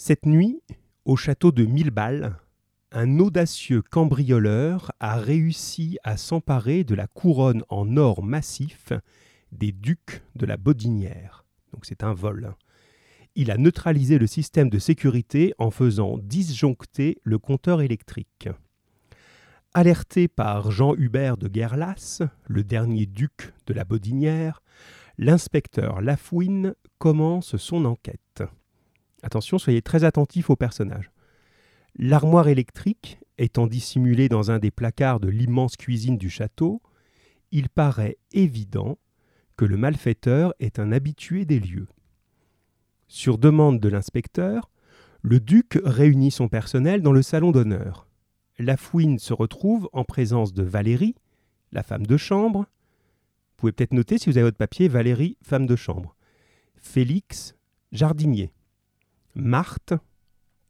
Cette nuit, au château de Milleballes, un audacieux cambrioleur a réussi à s'emparer de la couronne en or massif des ducs de la Bodinière. Donc c'est un vol. Il a neutralisé le système de sécurité en faisant disjoncter le compteur électrique. Alerté par Jean Hubert de Guerlas, le dernier duc de la Bodinière, l'inspecteur Lafouine commence son enquête. Attention, soyez très attentifs au personnage. L'armoire électrique étant dissimulée dans un des placards de l'immense cuisine du château, il paraît évident que le malfaiteur est un habitué des lieux. Sur demande de l'inspecteur, le duc réunit son personnel dans le salon d'honneur. La fouine se retrouve en présence de Valérie, la femme de chambre. Vous pouvez peut-être noter si vous avez votre papier Valérie, femme de chambre. Félix, jardinier. Marthe,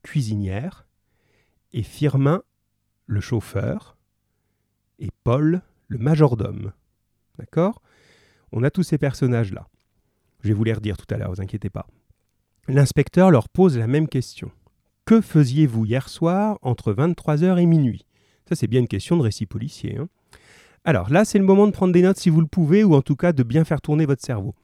cuisinière. Et Firmin, le chauffeur. Et Paul, le majordome. D'accord? On a tous ces personnages-là. Je vais vous les redire tout à l'heure, vous inquiétez pas. L'inspecteur leur pose la même question. Que faisiez-vous hier soir entre 23h et minuit? Ça, c'est bien une question de récit policier. Hein. Alors là, c'est le moment de prendre des notes si vous le pouvez, ou en tout cas de bien faire tourner votre cerveau.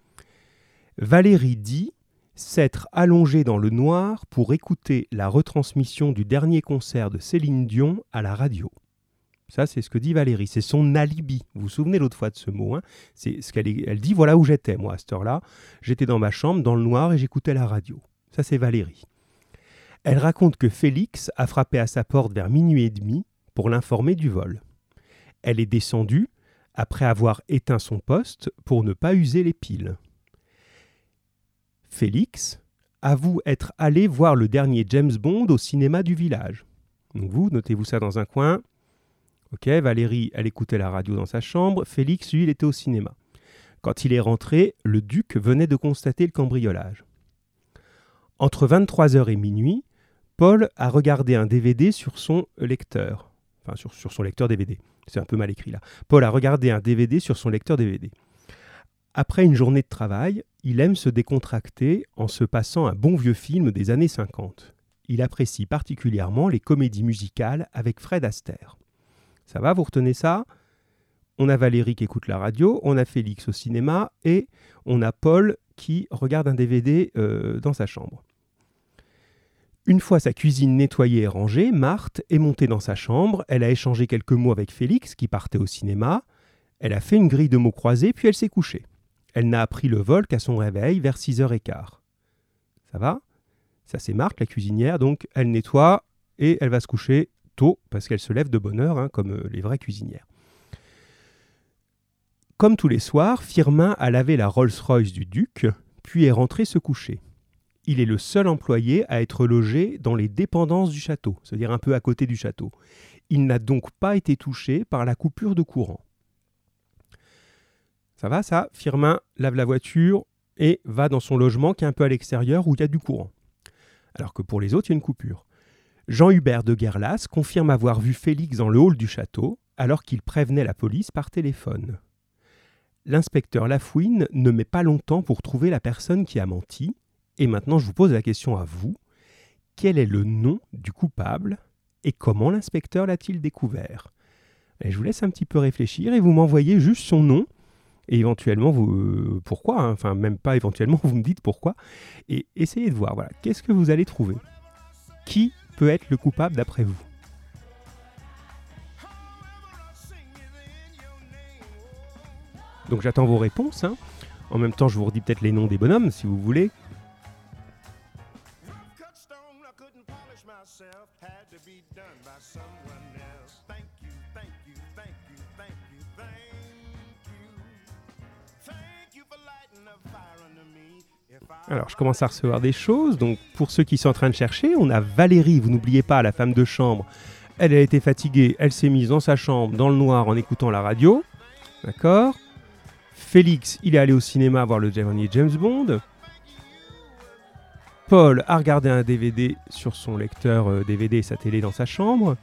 Valérie dit s'être allongée dans le noir pour écouter la retransmission du dernier concert de Céline Dion à la radio. Ça, c'est ce que dit Valérie. C'est son alibi. Vous vous souvenez l'autre fois de ce mot. Hein? C'est ce qu'elle elle dit voilà où j'étais, moi, à cette heure-là. J'étais dans ma chambre, dans le noir, et j'écoutais la radio. Ça, c'est Valérie. Elle raconte que Félix a frappé à sa porte vers minuit et demi pour l'informer du vol. Elle est descendue après avoir éteint son poste pour ne pas user les piles. Félix avoue être allé voir le dernier James Bond au cinéma du village. Donc vous, notez-vous ça dans un coin. Ok, Valérie, elle écoutait la radio dans sa chambre. Félix, lui, il était au cinéma. Quand il est rentré, le duc venait de constater le cambriolage. Entre 23h et minuit, Paul a regardé un DVD sur son lecteur. Enfin, sur, sur son lecteur DVD. C'est un peu mal écrit là. Paul a regardé un DVD sur son lecteur DVD. Après une journée de travail, il aime se décontracter en se passant un bon vieux film des années 50. Il apprécie particulièrement les comédies musicales avec Fred Astaire. Ça va, vous retenez ça? On a Valérie qui écoute la radio, on a Félix au cinéma et on a Paul qui regarde un DVD euh, dans sa chambre. Une fois sa cuisine nettoyée et rangée, Marthe est montée dans sa chambre, elle a échangé quelques mots avec Félix qui partait au cinéma, elle a fait une grille de mots croisés puis elle s'est couchée. Elle n'a appris le vol qu'à son réveil vers 6h15. Ça va? Ça c'est Marthe, la cuisinière, donc elle nettoie et elle va se coucher tôt, parce qu'elle se lève de bonne heure, hein, comme euh, les vraies cuisinières. Comme tous les soirs, Firmin a lavé la Rolls-Royce du duc, puis est rentré se coucher. Il est le seul employé à être logé dans les dépendances du château, c'est-à-dire un peu à côté du château. Il n'a donc pas été touché par la coupure de courant. Ça va ça Firmin lave la voiture et va dans son logement qui est un peu à l'extérieur où il y a du courant. Alors que pour les autres, il y a une coupure. Jean-Hubert de Guerlas confirme avoir vu Félix dans le hall du château alors qu'il prévenait la police par téléphone. L'inspecteur Lafouine ne met pas longtemps pour trouver la personne qui a menti, et maintenant je vous pose la question à vous. Quel est le nom du coupable et comment l'inspecteur l'a-t-il découvert? Je vous laisse un petit peu réfléchir et vous m'envoyez juste son nom et éventuellement vous euh, pourquoi hein, enfin même pas éventuellement vous me dites pourquoi et essayez de voir voilà qu'est-ce que vous allez trouver? Qui peut être le coupable d'après vous? Donc j'attends vos réponses. Hein. En même temps, je vous redis peut-être les noms des bonhommes si vous voulez. Alors, je commence à recevoir des choses. Donc, pour ceux qui sont en train de chercher, on a Valérie, vous n'oubliez pas, la femme de chambre. Elle a été fatiguée, elle s'est mise dans sa chambre, dans le noir, en écoutant la radio. D'accord Félix, il est allé au cinéma voir le dernier James Bond. Paul a regardé un DVD sur son lecteur DVD euh, et sa télé dans sa chambre.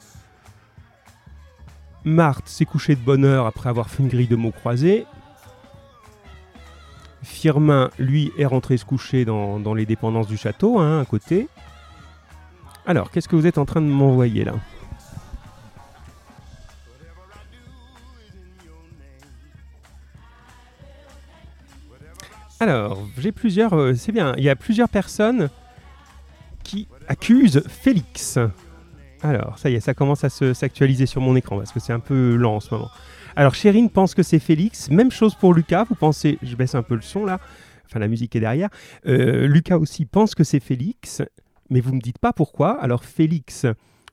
Marthe s'est couchée de bonne heure après avoir fait une grille de mots croisés. Firmin, lui, est rentré se coucher dans, les dépendances du château, hein, à côté. Alors, qu'est-ce que vous êtes en train de m'envoyer là? Alors, j'ai plusieurs. Euh, c'est bien, il y a plusieurs personnes qui accusent Félix. Alors, ça y est, ça commence à s'actualiser sur mon écran parce que c'est un peu lent en ce moment. Alors, Chérine pense que c'est Félix. Même chose pour Lucas. Vous pensez, je baisse un peu le son là. Enfin, la musique est derrière. Euh, Lucas aussi pense que c'est Félix. Mais vous ne me dites pas pourquoi. Alors, Félix,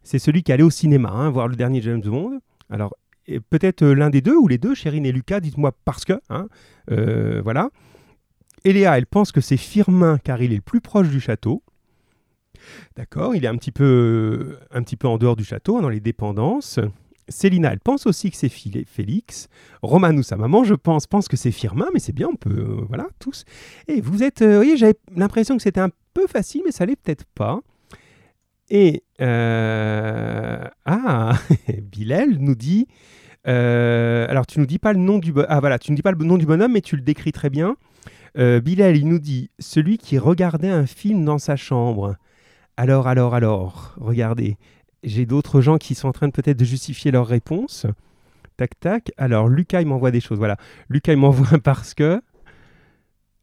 c'est celui qui allait au cinéma hein, voir le dernier James Bond. Alors, peut-être euh, l'un des deux ou les deux, Chérine et Lucas, dites-moi parce que. Hein, euh, voilà. Eléa, elle pense que c'est Firmin car il est le plus proche du château. D'accord, il est un petit, peu, un petit peu en dehors du château, dans les dépendances. Célina, elle pense aussi que c'est Félix. Romanou, sa maman, je pense, pense que c'est Firmin, mais c'est bien, on peut, euh, voilà, tous. Et vous êtes, euh, vous voyez, j'avais l'impression que c'était un peu facile, mais ça l'est peut-être pas. Et euh, ah, Bilal nous dit, alors tu nous dis pas le nom du, ah voilà, tu ne dis pas le nom du bonhomme, mais tu le décris très bien. Bilal, il nous dit celui qui regardait un film dans sa chambre. Alors, alors, alors, regardez j'ai d'autres gens qui sont en train de peut-être de justifier leur réponse. Tac, tac. Alors, Lucas, il m'envoie des choses. Voilà. Lucas, il m'envoie un parce que.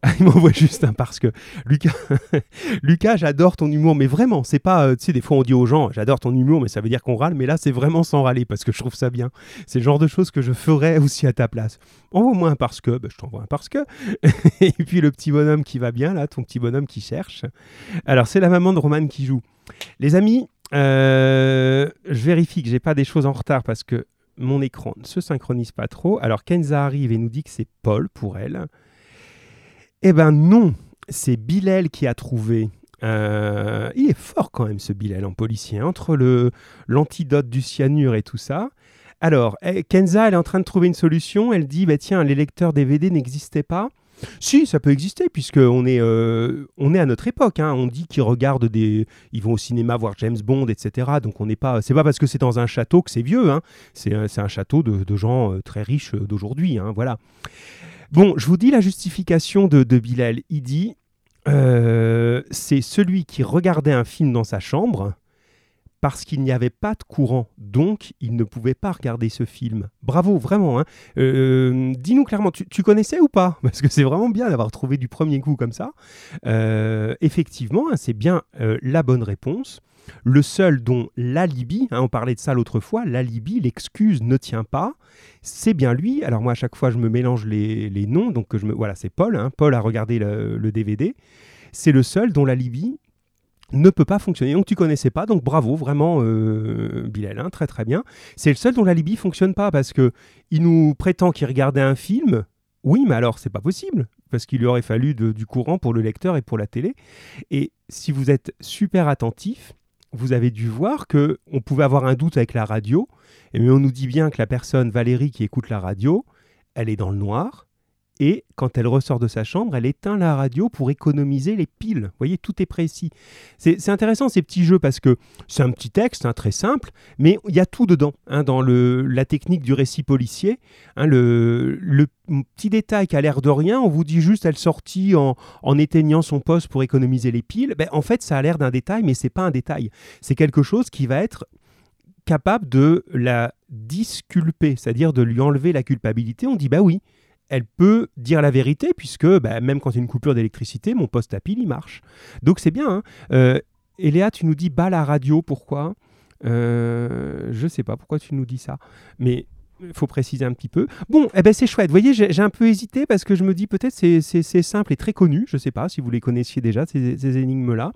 Ah, il m'envoie juste un parce que. Lucas, Lucas j'adore ton humour, mais vraiment, c'est pas. Euh, tu sais, des fois, on dit aux gens, j'adore ton humour, mais ça veut dire qu'on râle. Mais là, c'est vraiment sans râler parce que je trouve ça bien. C'est le genre de choses que je ferais aussi à ta place. Envoie-moi un parce que. Ben, je t'envoie un parce que. Et puis, le petit bonhomme qui va bien, là, ton petit bonhomme qui cherche. Alors, c'est la maman de Roman qui joue. Les amis, je vérifie que j'ai pas des choses en retard parce que mon écran ne se synchronise pas trop. Alors Kenza arrive et nous dit que c'est Paul pour elle. Eh ben non, c'est Bilal qui a trouvé. Euh, il est fort quand même ce Bilal en policier, hein, entre le l'antidote du cyanure et tout ça. Alors, eh, Kenza, elle est en train de trouver une solution. Elle dit, bah, tiens, les lecteurs DVD n'existaient pas. Si, ça peut exister, puisqu'on est, euh, on est à notre époque. Hein. On dit qu'ils regardent des. Ils vont au cinéma voir James Bond, etc. Donc on n'est pas. C'est pas parce que c'est dans un château que c'est vieux. Hein. C'est un château de, gens euh, très riches euh, d'aujourd'hui. Hein. Voilà. Bon, je vous dis la justification de, de Bilal. Il dit c'est celui qui regardait un film dans sa chambre parce qu'il n'y avait pas de courant. Donc, il ne pouvait pas regarder ce film. Bravo, vraiment. Hein. Euh, dis-nous clairement, tu, connaissais ou pas? Parce que c'est vraiment bien d'avoir trouvé du premier coup comme ça. Euh, effectivement, hein, c'est bien euh, la bonne réponse. Le seul dont l'alibi, hein, on parlait de ça l'autre fois, l'alibi, l'excuse ne tient pas, c'est bien lui. Alors moi, à chaque fois, je me mélange les, noms, donc je me, voilà, c'est Paul. Paul a regardé le, le DVD. C'est le seul dont l'alibi ne peut pas fonctionner. Donc tu connaissais pas, donc bravo, vraiment euh, Bilal, hein, très très bien. C'est le seul dont la Libye fonctionne pas parce que il nous prétend qu'il regardait un film. Oui, mais alors c'est pas possible parce qu'il lui aurait fallu du courant pour le lecteur et pour la télé. Et si vous êtes super attentif, vous avez dû voir que on pouvait avoir un doute avec la radio, mais on nous dit bien que la personne Valérie qui écoute la radio, elle est dans le noir, et quand elle ressort de sa chambre, elle éteint la radio pour économiser les piles. Vous voyez, tout est précis. C'est intéressant ces petits jeux parce que c'est un petit texte, hein, très simple, mais il y a tout dedans hein, dans la technique du récit policier. Hein, le, petit détail qui a l'air de rien, on vous dit juste elle sortit en, en éteignant son poste pour économiser les piles. Ben, en fait, ça a l'air d'un détail, mais c'est pas un détail. C'est quelque chose qui va être capable de la disculper, c'est-à-dire de lui enlever la culpabilité. On dit bah oui, elle peut dire la vérité, puisque bah, même quand il y a une coupure d'électricité, mon poste à pile, il marche. Donc c'est bien. Hein. Euh, et Léa, tu nous dis bas la radio, pourquoi? Euh, Je sais pas pourquoi tu nous dis ça? Mais il faut préciser un petit peu. Bon, eh ben c'est chouette. Vous voyez, j'ai un peu hésité parce que je me dis peut-être c'est simple et très connu. Je ne sais pas si vous les connaissiez déjà, ces, énigmes-là.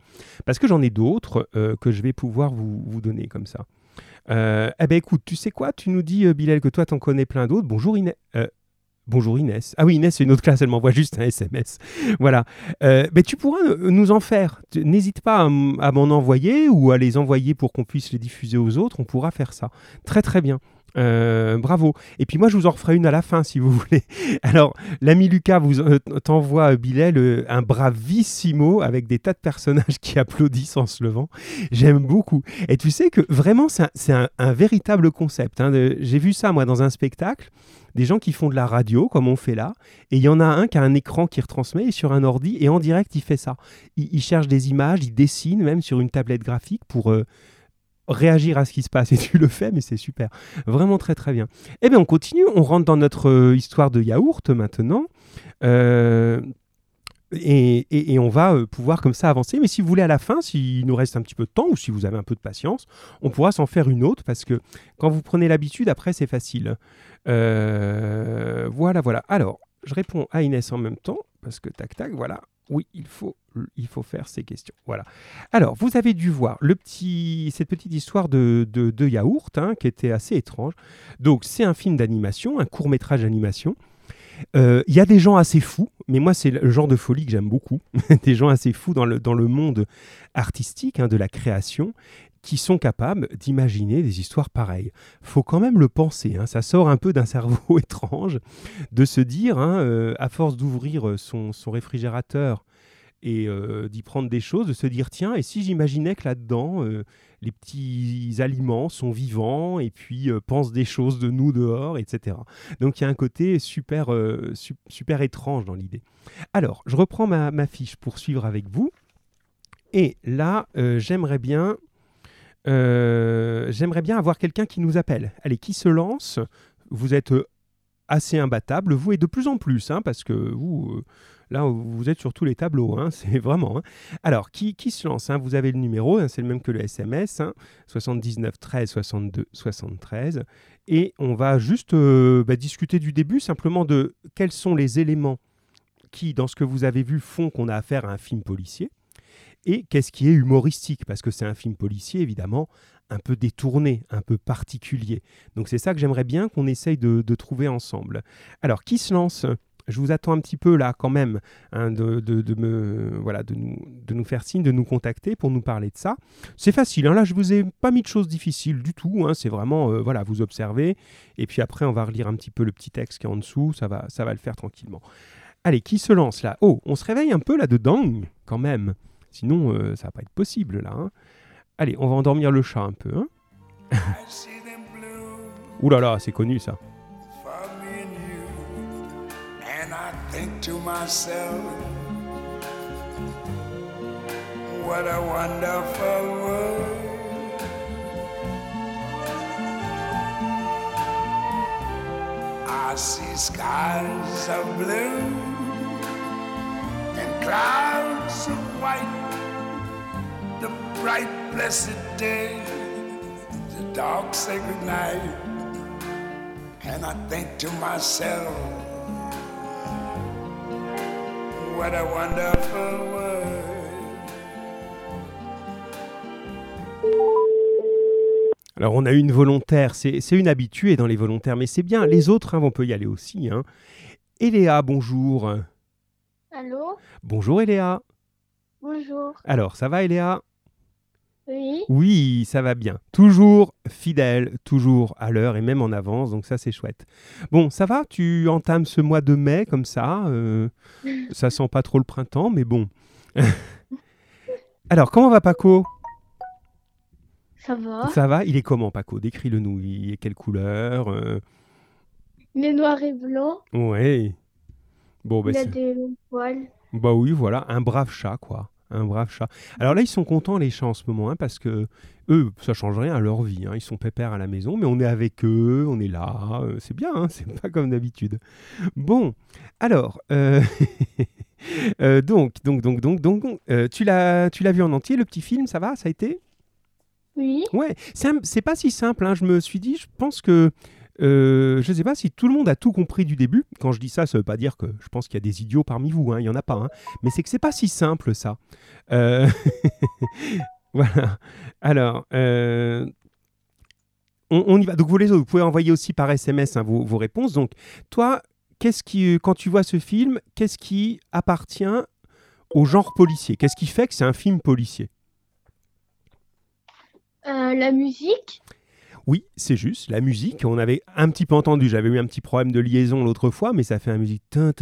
Parce que j'en ai d'autres euh, que je vais pouvoir vous, vous donner comme ça. Euh, eh ben écoute, tu sais quoi? Tu nous dis, Bilal, que toi, t'en connais plein d'autres. Bonjour Inès. Bonjour Inès. Ah oui, Inès, c'est une autre classe, elle m'envoie juste un SMS. voilà. Euh, mais tu pourras nous en faire. N'hésite pas à, m'en envoyer ou à les envoyer pour qu'on puisse les diffuser aux autres. On pourra faire ça. Très très bien. Euh, bravo. Et puis moi, je vous en referai une à la fin si vous voulez. Alors, l'ami Lucas vous euh, t'envoie, Bilal, un bravissimo avec des tas de personnages qui applaudissent en se levant. J'aime beaucoup. Et tu sais que vraiment, c'est un, véritable concept. Hein, J'ai vu ça, moi, dans un spectacle des gens qui font de la radio, comme on fait là, et il y en a un qui a un écran qui retransmet et sur un ordi, et en direct, il fait ça. Il, cherche des images, il dessine même sur une tablette graphique pour euh, réagir à ce qui se passe. Et tu le fais, mais c'est super. Vraiment très très bien. Eh bien, on continue, on rentre dans notre euh, histoire de yaourt maintenant. Euh, et, on va euh, pouvoir comme ça avancer. Mais si vous voulez à la fin, s'il nous reste un petit peu de temps ou si vous avez un peu de patience, on pourra s'en faire une autre parce que quand vous prenez l'habitude, après c'est facile. Euh, voilà, voilà. Alors, je réponds à Inès en même temps parce que tac, tac, voilà. Oui, il faut, il faut faire ces questions. Voilà. Alors, vous avez dû voir cette petite histoire de, de, yaourt hein, qui était assez étrange. Donc, c'est un film d'animation, un court métrage d'animation. Euh, il y a des gens assez fous, mais moi c'est le genre de folie que j'aime beaucoup, des gens assez fous dans le, dans le monde artistique, hein, de la création, qui sont capables d'imaginer des histoires pareilles. Faut quand même le penser, hein, ça sort un peu d'un cerveau étrange de se dire, hein, euh, à force d'ouvrir son, son réfrigérateur et euh, d'y prendre des choses, de se dire tiens, et si j'imaginais que là-dedans, les petits aliments sont vivants et puis euh, pensent des choses de nous dehors, etc. Donc il y a un côté super, super étrange dans l'idée. Alors, je reprends ma, ma, fiche pour suivre avec vous. Et là, j'aimerais bien... j'aimerais bien avoir quelqu'un qui nous appelle. Allez, qui se lance? Vous êtes assez imbattable, vous, et de plus en plus, hein, parce que vous, Là, vous êtes sur tous les tableaux, hein, c'est vraiment. Hein. Alors, qui, qui, se lance hein? Vous avez le numéro, c'est le même que le SMS, 79 13 62 73. Et on va juste euh, bah, discuter du début, simplement de quels sont les éléments qui, dans ce que vous avez vu, font qu'on a affaire à un film policier. Et qu'est-ce qui est humoristique Parce que c'est un film policier, évidemment, un peu détourné, un peu particulier. Donc c'est ça que j'aimerais bien qu'on essaye de, de trouver ensemble. Alors, qui se lance? Je vous attends un petit peu là quand même hein, de, me, voilà, de, nous, de nous faire signe, de nous contacter pour nous parler de ça. C'est facile, hein, là je vous ai pas mis de choses difficiles du tout, hein, c'est vraiment, euh, voilà, vous observez, et puis après on va relire un petit peu le petit texte qui est en dessous, ça va, ça va le faire tranquillement. Allez, qui se lance là? Oh, on se réveille un peu là-dedans quand même, sinon euh, ça va pas être possible là. Allez, on va endormir le chat un peu. Ouh là là, c'est connu ça. what a wonderful world. I see skies of blue and clouds of white, the bright, blessed day, the dark, sacred night. And I think to myself, what a wonderful world. Alors on a une volontaire, c'est une habituée dans les volontaires, mais c'est bien. Les autres, hein, on peut y aller aussi. Hein. Eléa, bonjour. Allô? Bonjour Eléa. Bonjour. Alors, ça va Eléa? Oui. Oui, ça va bien. Toujours fidèle, toujours à l'heure et même en avance, donc ça c'est chouette. Bon, ça va? Tu entames ce mois de mai comme ça euh, Ça sent pas trop le printemps, mais bon. Alors, comment va Paco? Ça va. Ça va? Il est comment Paco? Décris-le nous. Il est quelle couleur euh? Il est noir et blanc. Ouais. Bon, bah, il a des poils. Bah oui, voilà, un brave chat quoi un brave chat. Alors là, ils sont contents, les chats, en ce moment, hein, parce que eux, ça change rien à leur vie. Hein. Ils sont pépères à la maison, mais on est avec eux, on est là. Euh, c'est bien, hein, c'est pas comme d'habitude. Bon, alors, euh, euh, donc, donc, donc, donc, donc, tu l'as, tu l'as vu en entier, le petit film, ça va, ça a été? Oui. Ouais, c'est pas si simple. Je me suis dit, je pense que euh, je ne sais pas si tout le monde a tout compris du début. Quand je dis ça, ça ne veut pas dire que je pense qu'il y a des idiots parmi vous, hein, il n'y en a pas. Hein. Mais c'est que c'est pas si simple ça. Euh, voilà. Alors, euh, on, y va. Donc vous les autres, vous pouvez envoyer aussi par SMS hein, vos, réponses. Donc toi, qu'est-ce qui, quand tu vois ce film, qu'est-ce qui appartient au genre policier? Qu'est-ce qui fait que c'est un film policier? La musique. Oui, c'est juste, la musique, on avait un petit peu entendu, j'avais eu un petit problème de liaison l'autre fois, mais ça fait la musique. Ça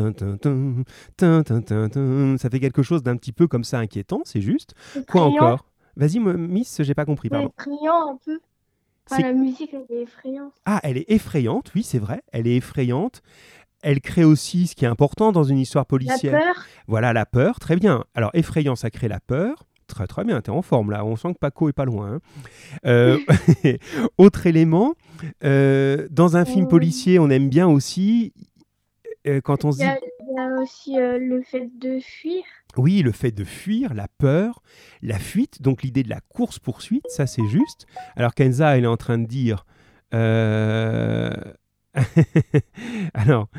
fait quelque chose d'un petit peu comme ça inquiétant, c'est juste. Quoi encore? Vas-y, Miss, j'ai pas compris, pardon. Criant un peu. la musique, elle est effrayante. Ah, elle est effrayante, oui, c'est vrai. Elle est effrayante. Elle crée aussi ce qui est important dans une histoire policière. La peur. Voilà, la peur, très bien. Alors, effrayant, ça crée la peur. Très très bien, tu es en forme là, on sent que Paco est pas loin. Hein. Euh, autre élément, euh, dans un film policier, on aime bien aussi, euh, quand on se dit... Il y a aussi le fait de fuir. Oui, le fait de fuir, la peur, la fuite, donc l'idée de la course-poursuite, ça c'est juste. Alors Kenza, elle est en train de dire... Alors,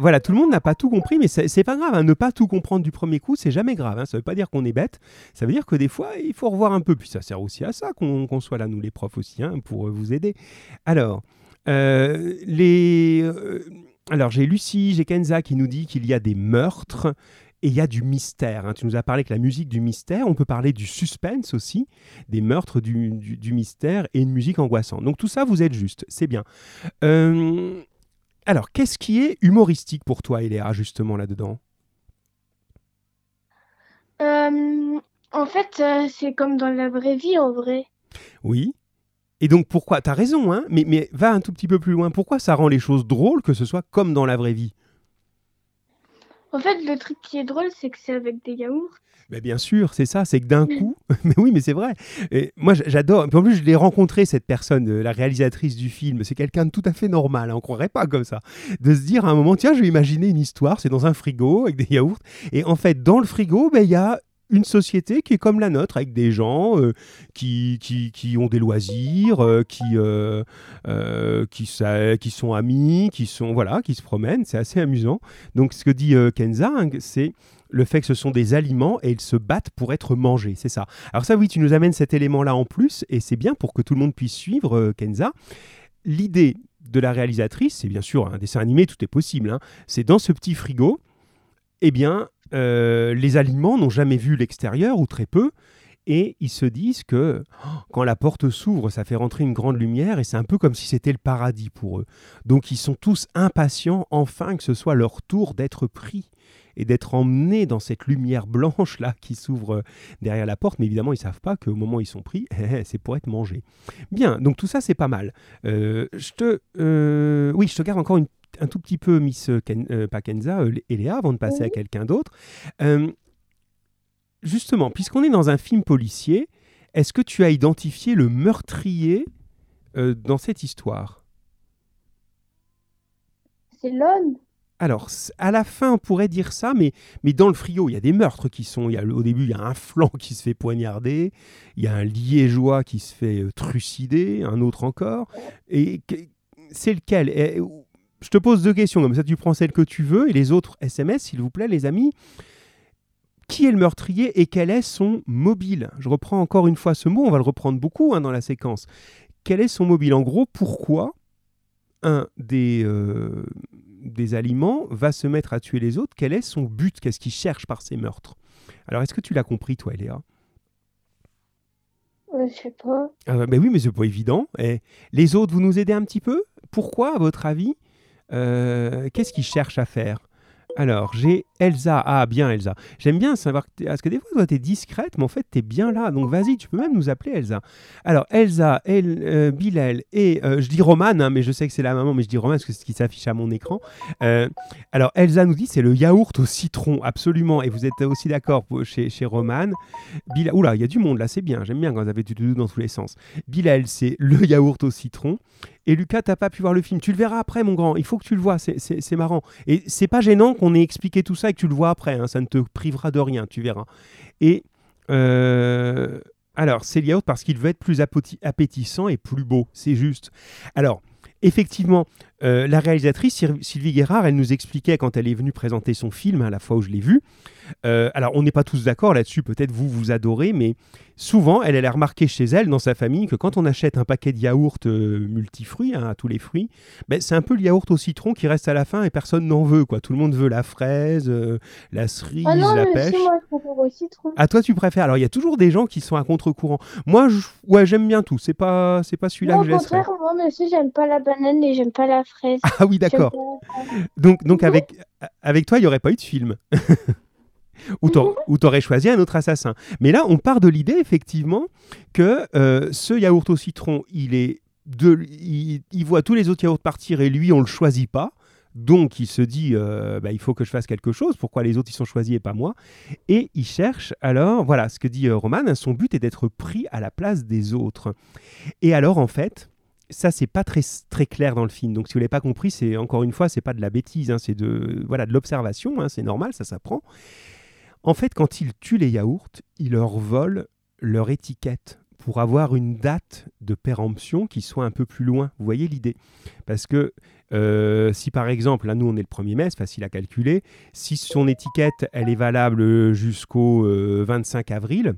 voilà, tout le monde n'a pas tout compris, mais c'est pas grave. Hein, ne pas tout comprendre du premier coup, c'est jamais grave. Hein, ça veut pas dire qu'on est bête. Ça veut dire que des fois, il faut revoir un peu. Puis ça sert aussi à ça qu'on soit là, nous les profs aussi, hein, pour euh, vous aider. Alors, euh, les. Euh, alors, j'ai Lucie, j'ai Kenza qui nous dit qu'il y a des meurtres et il y a du mystère. Hein. Tu nous as parlé que la musique du mystère, on peut parler du suspense aussi, des meurtres du, mystère et une musique angoissante. Donc tout ça, vous êtes juste, c'est bien. Euh, alors, qu'est-ce qui est humoristique pour toi, Eléa, justement, là-dedans? Euh, En fait, euh, c'est comme dans la vraie vie, en vrai. Oui. Et donc pourquoi? T'as raison, hein mais, mais va un tout petit peu plus loin. Pourquoi ça rend les choses drôles que ce soit comme dans la vraie vie? En fait, le truc qui est drôle, c'est que c'est avec des yaourts. Mais bien sûr, c'est ça, c'est que d'un coup, mais oui, mais c'est vrai. Et moi, j'adore. En plus, je l'ai rencontré cette personne, euh, la réalisatrice du film. C'est quelqu'un de tout à fait normal. Hein, on ne croirait pas comme ça. De se dire à un moment, tiens, je vais imaginer une histoire. C'est dans un frigo avec des yaourts. Et en fait, dans le frigo, ben, il y a une société qui est comme la nôtre, avec des gens euh, qui, qui, ont des loisirs, euh, qui, euh, qui, qui, sont amis, qui, sont, voilà, qui se promènent. C'est assez amusant. Donc, ce que dit Kenza, c'est le fait que ce sont des aliments et ils se battent pour être mangés. C'est ça. Alors, ça, oui, tu nous amènes cet élément-là en plus, et c'est bien pour que tout le monde puisse suivre Kenza. L'idée de la réalisatrice, c'est bien sûr un dessin animé, tout est possible. Hein, c'est dans ce petit frigo, eh bien, euh, les aliments n'ont jamais vu l'extérieur ou très peu. Et ils se disent que oh, quand la porte s'ouvre, ça fait rentrer une grande lumière et c'est un peu comme si c'était le paradis pour eux. Donc ils sont tous impatients enfin que ce soit leur tour d'être pris et d'être emmenés dans cette lumière blanche là qui s'ouvre derrière la porte. Mais évidemment, ils savent pas qu'au moment où ils sont pris, c'est pour être mangé. Bien, donc tout ça c'est pas mal. Euh, je te, euh, oui, je te garde encore une un tout petit peu Miss euh, Ken, euh, pas Kenza, euh, Eléa, avant de passer à quelqu'un d'autre. justement, puisqu'on est dans un film policier, est-ce que tu as identifié le meurtrier dans cette histoire? C'est l'homme? Alors, à la fin, on pourrait dire ça, mais, mais dans le frigo, il y a des meurtres qui sont. Il y a, au début, il y a un flanc qui se fait poignarder, il y a un liégeois qui se fait trucider, un autre encore. Et c'est lequel? Je te pose deux questions, comme ça tu prends celle que tu veux, et les autres SMS, s'il vous plaît, les amis. Qui est le meurtrier et quel est son mobile? Je reprends encore une fois ce mot, on va le reprendre beaucoup hein, dans la séquence. Quel est son mobile? En gros, pourquoi un des, euh, des aliments va se mettre à tuer les autres? Quel est son but? Qu'est-ce qu'il cherche par ces meurtres? Alors, est-ce que tu l'as compris, toi, Léa? Euh, Je sais pas. Ah, ben oui, mais c'est pas évident. Eh, les autres, vous nous aidez un petit peu? Pourquoi, à votre avis, qu'est-ce qu'il cherche à faire? Alors, j'ai Elsa. Ah, bien Elsa. J'aime bien savoir que parce que des fois, tu es discrète, mais en fait, tu es bien là. Donc, vas-y, tu peux même nous appeler Elsa. Alors, Elsa, El, euh, Bilal et euh, je dis Romane, hein, mais je sais que c'est la maman, mais je dis Romane parce que c'est ce qui s'affiche à mon écran. alors, Elsa nous dit c'est le yaourt au citron, absolument. Et vous êtes aussi d'accord chez, chez Romane. Bilal, oula, il y a du monde là, c'est bien. J'aime bien quand vous avez du tout dans tous les sens. Bilal, c'est le yaourt au citron. Et Lucas, t'as pas pu voir le film. Tu le verras après, mon grand. Il faut que tu le vois. C'est marrant. Et c'est pas gênant qu'on ait expliqué tout ça que tu le vois après. Hein. Ça ne te privera de rien. Tu verras. Et euh, alors, c'est yaourt parce qu'il veut être plus appétissant et plus beau. C'est juste. Alors, effectivement, euh, la réalisatrice Sylvie Guérard, elle nous expliquait quand elle est venue présenter son film, à hein, la fois où je l'ai vu. Euh, alors, on n'est pas tous d'accord là-dessus. Peut-être vous vous adorez, mais souvent, elle, elle a remarqué chez elle, dans sa famille, que quand on achète un paquet de yaourt euh, multifruits, hein, à tous les fruits, ben, c'est un peu le yaourt au citron qui reste à la fin et personne n'en veut. Quoi. Tout le monde veut la fraise, euh, la cerise, ah non, la mais pêche. moi, je préfère au citron. À toi, tu préfères. Alors, il y a toujours des gens qui sont à contre-courant. Moi, je... ouais, j'aime bien tout. C'est pas, c'est pas celui-là que je Au contraire, moi aussi, j'aime pas la banane et j'aime pas la Ah oui, d'accord. Donc, donc avec, avec toi, il n'y aurait pas eu de film. ou tu aurais choisi un autre assassin. Mais là, on part de l'idée, effectivement, que euh, ce yaourt au citron, il est il, voit tous les autres yaourts partir et lui, on le choisit pas. Donc il se dit, euh, bah, il faut que je fasse quelque chose, pourquoi les autres ils sont choisis et pas moi? Et il cherche alors, voilà ce que dit euh, Roman, son but est d'être pris à la place des autres. Et alors en fait, ça c'est pas très, très clair dans le film, donc si vous l'avez pas compris, c'est encore une fois, c'est pas de la bêtise, hein, c'est de voilà de l'observation, hein, c'est normal, ça s'apprend. En fait, quand il tue les yaourts, il leur vole leur étiquette pour avoir une date de péremption qui soit un peu plus loin. Vous voyez l'idée? Parce que euh, si par exemple, là nous on est le 1er mai, c'est facile à calculer, si son étiquette elle est valable jusqu'au 25 euh, avril,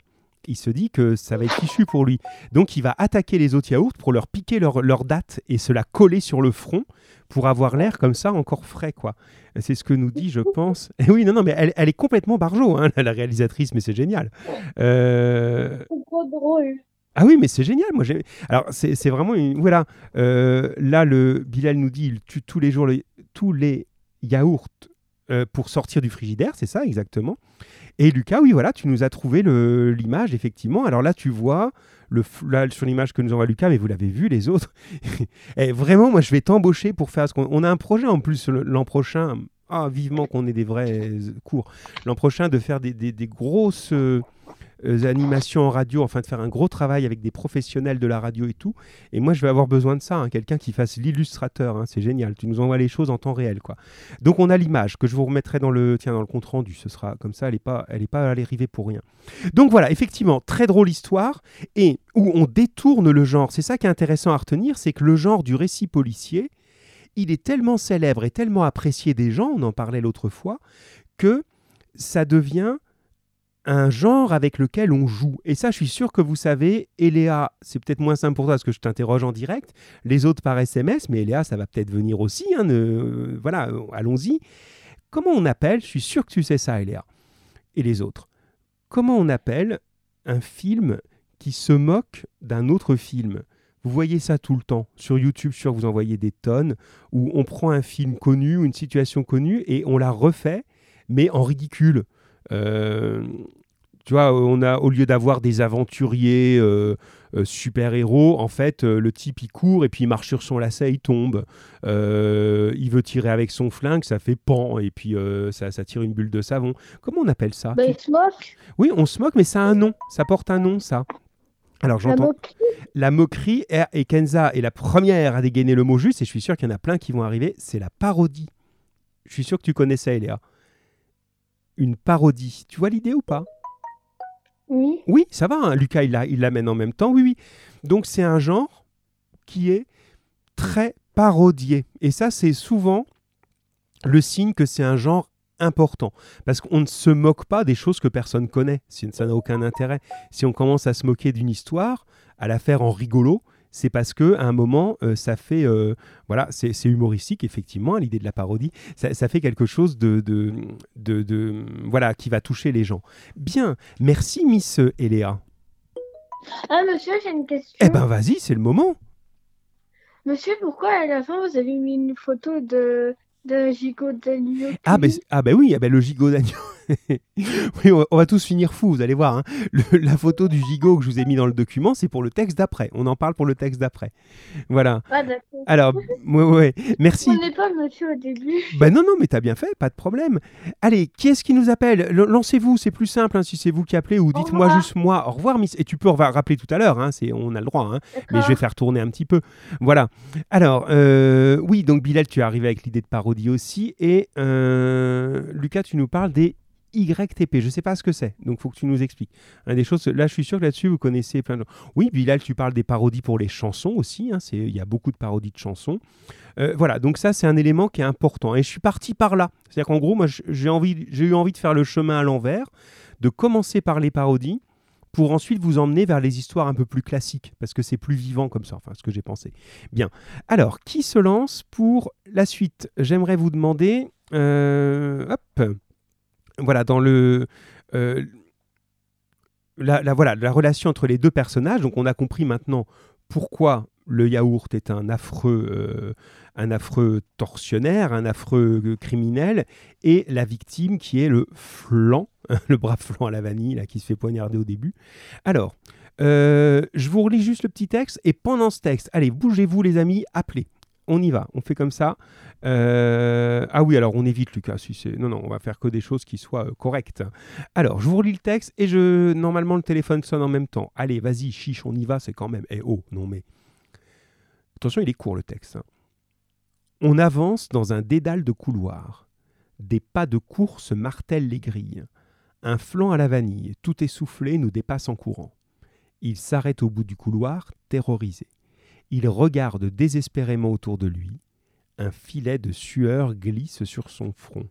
il se dit que ça va être fichu pour lui. Donc il va attaquer les autres yaourts pour leur piquer leur, date et se la coller sur le front pour avoir l'air comme ça encore frais quoi. C'est ce que nous dit, je pense. Et oui, non, non, mais elle, est complètement barjo, hein, la réalisatrice, mais c'est génial. Euh... C'est trop drôle. Ah oui, mais c'est génial. Moi, Alors, c'est vraiment une. Voilà. Euh, là, le Bilal nous dit il tue tous les jours tous les yaourts euh, pour sortir du frigidaire, c'est ça exactement. Et Lucas, oui, voilà, tu nous as trouvé l'image, effectivement. Alors là, tu vois, le, sur l'image que nous envoie Lucas, mais vous l'avez vu, les autres. vraiment, moi, je vais t'embaucher pour faire ce qu'on. On a un projet en plus l'an prochain. Ah, vivement qu'on ait des vrais cours. L'an prochain, de faire des, grosses. Euh, animations en radio, enfin de faire un gros travail avec des professionnels de la radio et tout. Et moi, je vais avoir besoin de ça, hein, quelqu'un qui fasse l'illustrateur. Hein, c'est génial. Tu nous envoies les choses en temps réel, quoi. Donc on a l'image que je vous remettrai dans le, tiens, dans le compte rendu. Ce sera comme ça. Elle n'est pas, elle est pas arriver pour rien. Donc voilà, effectivement, très drôle histoire et où on détourne le genre. C'est ça qui est intéressant à retenir, c'est que le genre du récit policier, il est tellement célèbre et tellement apprécié des gens, on en parlait l'autre fois, que ça devient un genre avec lequel on joue. Et ça, je suis sûr que vous savez, Eléa, c'est peut-être moins simple pour toi parce que je t'interroge en direct, les autres par SMS, mais Eléa, ça va peut-être venir aussi. Hein, voilà, allons-y. Comment on appelle, je suis sûr que tu sais ça, Eléa, et les autres, comment on appelle un film qui se moque d'un autre film? Vous voyez ça tout le temps. Sur YouTube, je suis sûr que vous en voyez des tonnes, où on prend un film connu ou une situation connue et on la refait, mais en ridicule. Euh, tu vois, on a, au lieu d'avoir des aventuriers euh, euh, super-héros, en fait, le type il court et puis il marche sur son lacet, il tombe. il veut tirer avec son flingue, ça fait pan et puis ça, ça, tire une bulle de savon. Comment on appelle ça? Bah, se moque. Oui, on se moque, mais ça a un nom. Ça porte un nom, ça. Alors j'entends la moquerie. et Kenza est la première à dégainer le mot juste et je suis sûr qu'il y en a plein qui vont arriver. C'est la parodie. Je suis sûr que tu connais ça, Eléa une parodie. Tu vois l'idée ou pas? Oui. Oui, ça va. Hein. Lucas, il l'amène en même temps. Oui, oui. Donc c'est un genre qui est très parodié. Et ça, c'est souvent le signe que c'est un genre important. Parce qu'on ne se moque pas des choses que personne connaît. Ça n'a aucun intérêt. Si on commence à se moquer d'une histoire, à la faire en rigolo, c'est parce que à un moment, euh, ça fait, euh, voilà, c'est humoristique effectivement, l'idée de la parodie, ça, fait quelque chose de, de, de, voilà, qui va toucher les gens. Bien, merci Miss Eléa. Ah monsieur, j'ai une question. Eh ben vas-y, c'est le moment. Monsieur, pourquoi à la fin vous avez mis une photo de de gigot d'agneau. Ah ben, ah ben oui, ah ben le gigot d'agneau. oui, on va, tous finir fous, vous allez voir. Hein. la photo du gigot que je vous ai mis dans le document, c'est pour le texte d'après. On en parle pour le texte d'après. Voilà. Ah. Alors, ouais, ouais, merci. On n'est pas monsieur au début. Ben non, non, mais t'as bien fait, pas de problème. Allez, qui est-ce qui nous appelle? Lancez-vous, c'est plus simple hein, si c'est vous qui appelez ou dites-moi juste moi. Au revoir, Miss. Et tu peux rappeler tout à l'heure, hein, on a le droit, mais je vais faire tourner un petit peu. Voilà. Alors, euh, oui, donc Bilal, tu es arrivé avec l'idée de parodie aussi. Et euh, Lucas, tu nous parles des YTP. Je ne sais pas ce que c'est, donc il faut que tu nous expliques. des choses, là, je suis sûr que là-dessus, vous connaissez plein de Oui, Bilal, tu parles des parodies pour les chansons aussi. Hein, il y a beaucoup de parodies de chansons. Euh, voilà, donc ça, c'est un élément qui est important. Et je suis parti par là. C'est-à-dire qu'en gros, moi, j'ai eu envie de faire le chemin à l'envers, de commencer par les parodies pour ensuite vous emmener vers les histoires un peu plus classiques, parce que c'est plus vivant comme ça, enfin ce que j'ai pensé. Bien, alors, qui se lance pour la suite? J'aimerais vous demander, euh, hop, voilà, dans. Euh, la, relation entre les deux personnages, donc on a compris maintenant pourquoi le yaourt est un affreux, euh, un affreux tortionnaire, un affreux criminel, et la victime qui est le flan, le brave flan à la vanille là, qui se fait poignarder au début. Alors, Euh, je vous relis juste le petit texte et pendant ce texte, allez, bougez-vous les amis, appelez. On y va, on fait comme ça. Euh, ah oui, alors on évite Lucas. Si. Non, non, on va faire que des choses qui soient euh, correctes. Alors, je vous relis le texte et je normalement le téléphone sonne en même temps. Allez, vas-y, chiche, on y va, c'est quand même. Eh oh, non mais. Attention, il est court le texte. hein. On avance dans un dédale de couloirs. Des pas de course martèlent les grilles. Un flanc à la vanille, tout essoufflé, nous dépasse en courant. Il s'arrête au bout du couloir, terrorisé. Il regarde désespérément autour de lui. Un filet de sueur glisse sur son front.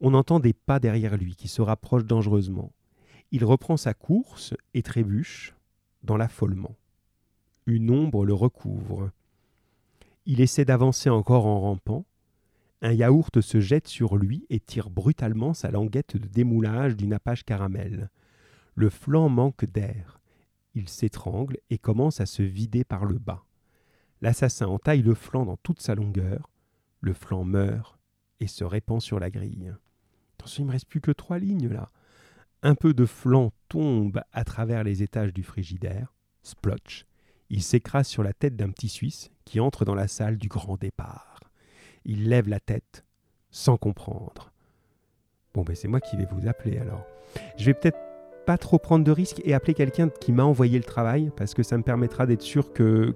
On entend des pas derrière lui qui se rapprochent dangereusement. Il reprend sa course et trébuche dans l'affolement. Une ombre le recouvre. Il essaie d'avancer encore en rampant. Un yaourt se jette sur lui et tire brutalement sa languette de démoulage d'une apache caramel. Le flanc manque d'air. Il s'étrangle et commence à se vider par le bas. L'assassin entaille le flanc dans toute sa longueur. Le flanc meurt et se répand sur la grille. Attention, il ne me reste plus que trois lignes là. Un peu de flanc tombe à travers les étages du frigidaire. Splotch. Il s'écrase sur la tête d'un petit Suisse qui entre dans la salle du grand départ. Il lève la tête sans comprendre. Bon, ben c'est moi qui vais vous appeler alors. Je vais peut-être pas trop prendre de risques et appeler quelqu'un qui m'a envoyé le travail parce que ça me permettra d'être sûr que,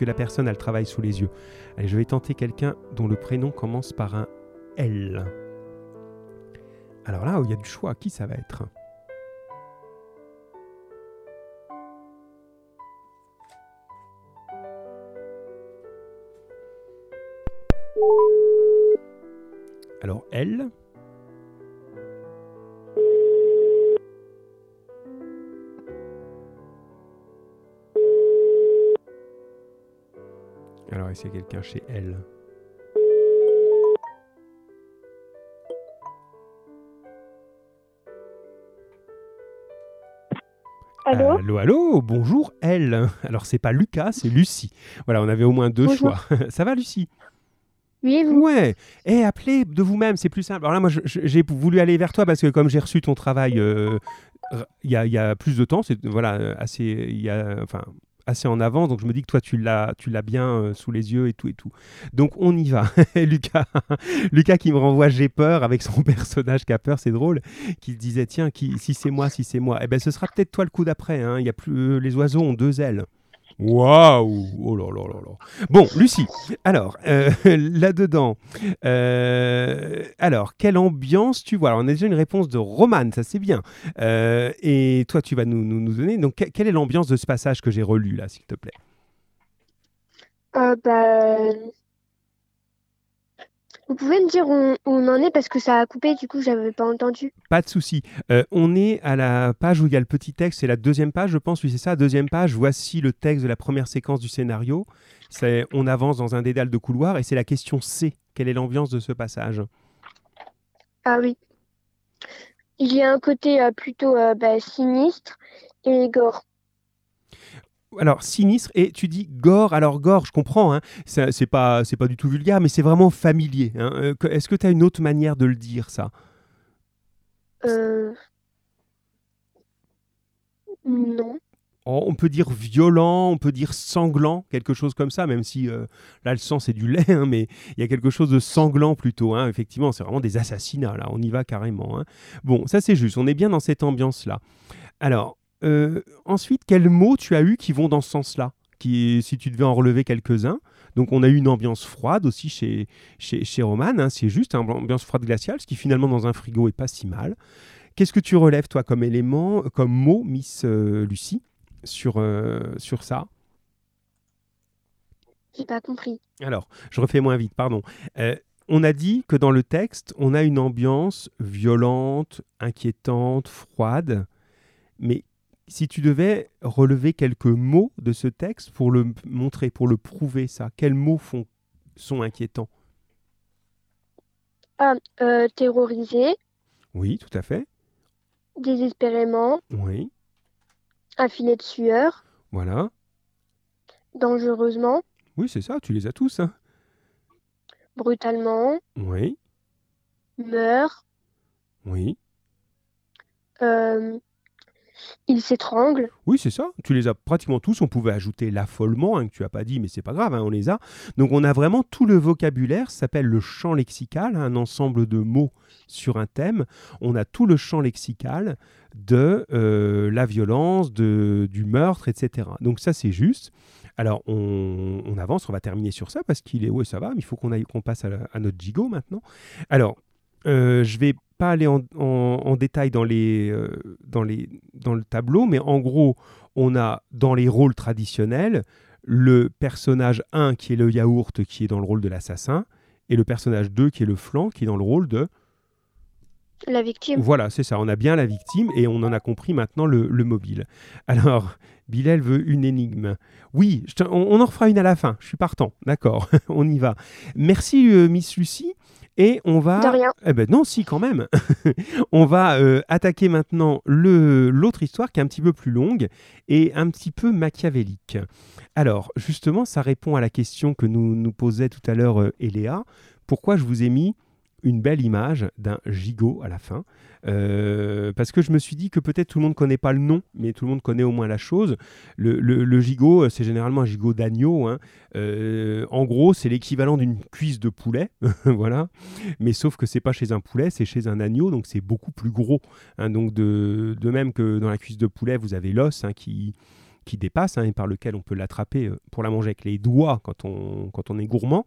la personne a le travail sous les yeux. Allez, je vais tenter quelqu'un dont le prénom commence par un L. Alors là, il y a du choix. Qui ça va être? Alors L. Qu'il y a quelqu'un chez L Allô Allô, allô, bonjour L. Alors c'est pas Lucas, c'est Lucie. Voilà, on avait au moins deux Bonjour. choix. Ça va Lucie? Oui, vous? Ouais. Et appelez de vous-même, c'est plus simple. Alors là, moi, j'ai voulu aller vers toi parce que comme j'ai reçu ton travail euh, il y, a, il y a plus de temps, c'est voilà assez, il y a, enfin assez en avance. Donc je me dis que toi, tu l'as, tu l'as bien euh, sous les yeux et tout et tout. Donc on y va. Lucas, Lucas qui me renvoie j'ai peur avec son personnage qui a peur, c'est drôle. Qui disait tiens, qui, si c'est moi, si c'est moi. Eh ben ce sera peut-être toi le coup d'après. hein. Il y a plus, euh, les oiseaux ont deux ailes. Waouh. Oh là là là là. Bon, Lucie, alors, euh, là-dedans, euh, alors, quelle ambiance tu vois? Alors, on a déjà une réponse de Romane, ça c'est bien. Euh, et toi, tu vas nous, nous, nous donner, donc, que- quelle est l'ambiance de ce passage que j'ai relu, là, s'il te plaît? Euh, bah, Vous pouvez me dire où on, en est parce que ça a coupé, du coup, j'avais pas entendu. Pas de souci. Euh, on est à la page où il y a le petit texte, c'est la deuxième page, je pense, oui, c'est ça, deuxième page. Voici le texte de la première séquence du scénario. C'est, on avance dans un dédale de couloir et c'est la question C. Quelle est l'ambiance de ce passage? Ah oui. Il y a un côté euh, plutôt euh, bah, sinistre et gore. Alors sinistre et tu dis gore alors gore je comprends hein, c'est pas c'est pas du tout vulgaire mais c'est vraiment familier hein. Euh, est-ce que tu as une autre manière de le dire ça? Euh... Non. Oh, on peut dire violent on peut dire sanglant quelque chose comme ça même si euh, là le sang c'est du lait hein, mais il y a quelque chose de sanglant plutôt hein. effectivement c'est vraiment des assassinats là on y va carrément hein. bon ça c'est juste on est bien dans cette ambiance là alors euh, ensuite quels mots tu as eu qui vont dans ce sens là qui si tu devais en relever quelques-uns donc on a eu une ambiance froide aussi chez, chez, chez Roman, hein, c'est juste une ambiance froide glaciale, ce qui finalement dans un frigo est pas si mal. Qu'est-ce que tu relèves toi comme élément, comme mot, Miss euh, Lucie, sur, euh, sur ça? J'ai pas compris. Alors, je refais moins vite, pardon. Euh, on a dit que dans le texte, on a une ambiance violente, inquiétante, froide, mais si tu devais relever quelques mots de ce texte pour le montrer, pour le prouver ça, quels mots font, sont inquiétants? Ah, euh, terrorisé, Oui, tout à fait. désespérément, Oui, un filet de sueur, voilà. dangereusement, Oui, c'est ça, tu les as tous. hein. brutalement, Oui, meurt, oui, euh, ils s'étranglent. Oui, c'est ça. Tu les as pratiquement tous. On pouvait ajouter l'affolement, hein, que tu n'as pas dit, mais c'est pas grave, hein, on les a. Donc on a vraiment tout le vocabulaire. Ça s'appelle le champ lexical, un ensemble de mots sur un thème. On a tout le champ lexical de euh, la violence, de, du meurtre, etc. Donc ça, c'est juste. Alors, on, avance, on va terminer sur ça parce qu'il est. Oui, ça va, mais il faut qu'on qu'on passe à, notre gigot maintenant. Alors, euh, je vais pas aller en, détail dans, les, euh, dans, les, dans le tableau, mais en gros, on a dans les rôles traditionnels le personnage 1 qui est le yaourt qui est dans le rôle de l'assassin et le personnage 2 qui est le flanc qui est dans le rôle de la victime. Voilà, c'est ça. On a bien la victime et on en a compris maintenant le, mobile. Alors, Bilal veut une énigme. Oui, on, en refera une à la fin. Je suis partant. D'accord, on y va. Merci, euh, Miss Lucie. Et on va. De rien. Eh ben non, si, quand même. on va euh, attaquer maintenant l'autre histoire qui est un petit peu plus longue et un petit peu machiavélique. Alors, justement, ça répond à la question que nous, nous posait tout à l'heure euh, Eléa. Pourquoi je vous ai mis une belle image d'un gigot à la fin. Euh, parce que je me suis dit que peut-être tout le monde ne connaît pas le nom, mais tout le monde connaît au moins la chose. Le, gigot, c'est généralement un gigot d'agneau. Hein. Euh, en gros, c'est l'équivalent d'une cuisse de poulet, voilà. Mais sauf que c'est pas chez un poulet, c'est chez un agneau, donc c'est beaucoup plus gros. Hein. Donc de, de, même que dans la cuisse de poulet, vous avez l'os hein, qui qui dépasse hein, et par lequel on peut l'attraper euh, pour la manger avec les doigts quand on, quand on est gourmand,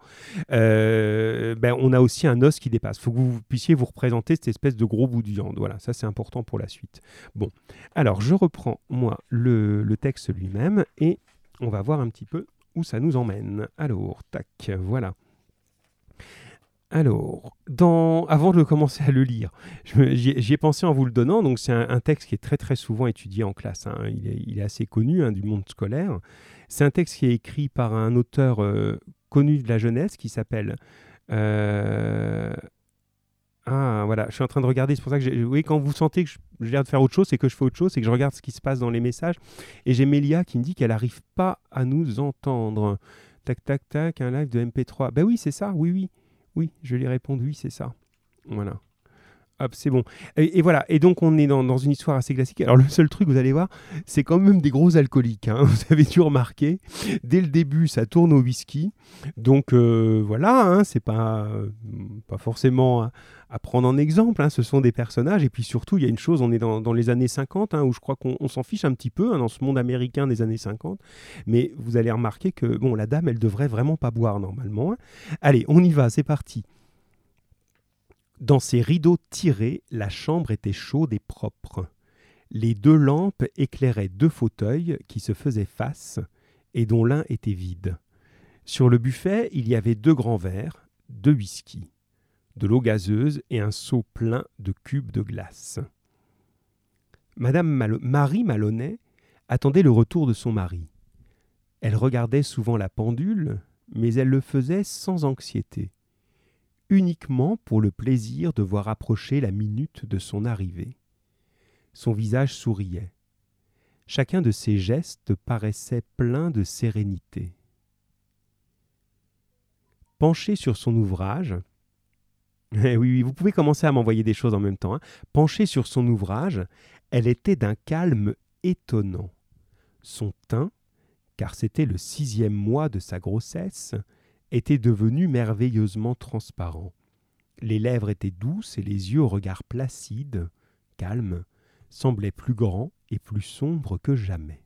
euh, ben, on a aussi un os qui dépasse. Il faut que vous puissiez vous représenter cette espèce de gros bout de viande. Voilà, ça c'est important pour la suite. Bon, alors je reprends moi le, le texte lui-même et on va voir un petit peu où ça nous emmène. Alors, tac, voilà. Alors, avant de commencer à le lire, j'y ai pensé en vous le donnant. Donc, c'est un, texte qui est très très souvent étudié en classe. Hein. Il, est, assez connu hein, du monde scolaire. C'est un texte qui est écrit par un auteur euh, connu de la jeunesse qui s'appelle. Euh, ah, voilà, je suis en train de regarder. C'est pour ça que, oui, quand vous sentez que je, viens de faire autre chose, c'est que je fais autre chose, c'est que je regarde ce qui se passe dans les messages. Et j'ai Mélia qui me dit qu'elle n'arrive pas à nous entendre. Tac, tac, tac, un live de MP3. Ben oui, c'est ça, oui, oui. Oui, je lui ai répondu, oui, c'est ça. Voilà. Hop, c'est bon. Et, voilà. Et donc, on est dans, une histoire assez classique. Alors, le seul truc, vous allez voir, c'est quand même des gros alcooliques. Hein. Vous avez dû remarquer. Dès le début, ça tourne au whisky. Donc, euh, voilà, hein, c'est pas, pas forcément à, prendre en exemple. Hein. Ce sont des personnages. Et puis, surtout, il y a une chose, on est dans, les années 50, où je crois qu'on s'en fiche un petit peu, dans ce monde américain des années 50. Mais vous allez remarquer que, bon, la dame, elle devrait vraiment pas boire normalement. Allez, on y va, c'est parti. Dans ses rideaux tirés, la chambre était chaude et propre. Les deux lampes éclairaient deux fauteuils qui se faisaient face et dont l'un était vide. Sur le buffet, il y avait deux grands verres, deux whisky, de l'eau gazeuse et un seau plein de cubes de glace. Madame Marie Malonnet attendait le retour de son mari. Elle regardait souvent la pendule, mais elle le faisait sans anxiété uniquement pour le plaisir de voir approcher la minute de son arrivée. Son visage souriait. Chacun de ses gestes paraissait plein de sérénité. Penchée sur son ouvrage, eh oui, oui, vous pouvez commencer à m'envoyer des choses en même temps. Hein. Penchée sur son ouvrage, elle était d'un calme étonnant. Son teint, car c'était le sixième mois de sa grossesse, était devenu merveilleusement transparent. Les lèvres étaient douces et les yeux au regard placide, calme, semblaient plus grands et plus sombres que jamais.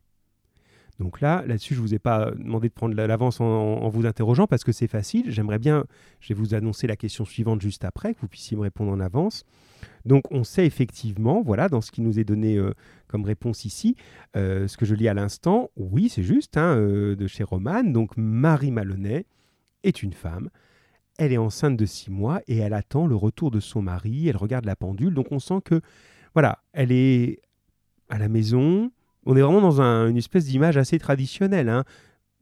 Donc là, là-dessus, je ne vous ai pas demandé de prendre l'avance en, vous interrogeant parce que c'est facile. J'aimerais bien, je vais vous annoncer la question suivante juste après, que vous puissiez me répondre en avance. Donc on sait effectivement, voilà, dans ce qui nous est donné euh, comme réponse ici, euh, ce que je lis à l'instant, oui, c'est juste, hein, euh, de chez Romane, donc Marie Malonnet, est une femme. Elle est enceinte de six mois et elle attend le retour de son mari. Elle regarde la pendule. Donc on sent que, voilà, elle est à la maison. On est vraiment dans une espèce d'image assez traditionnelle. Hein.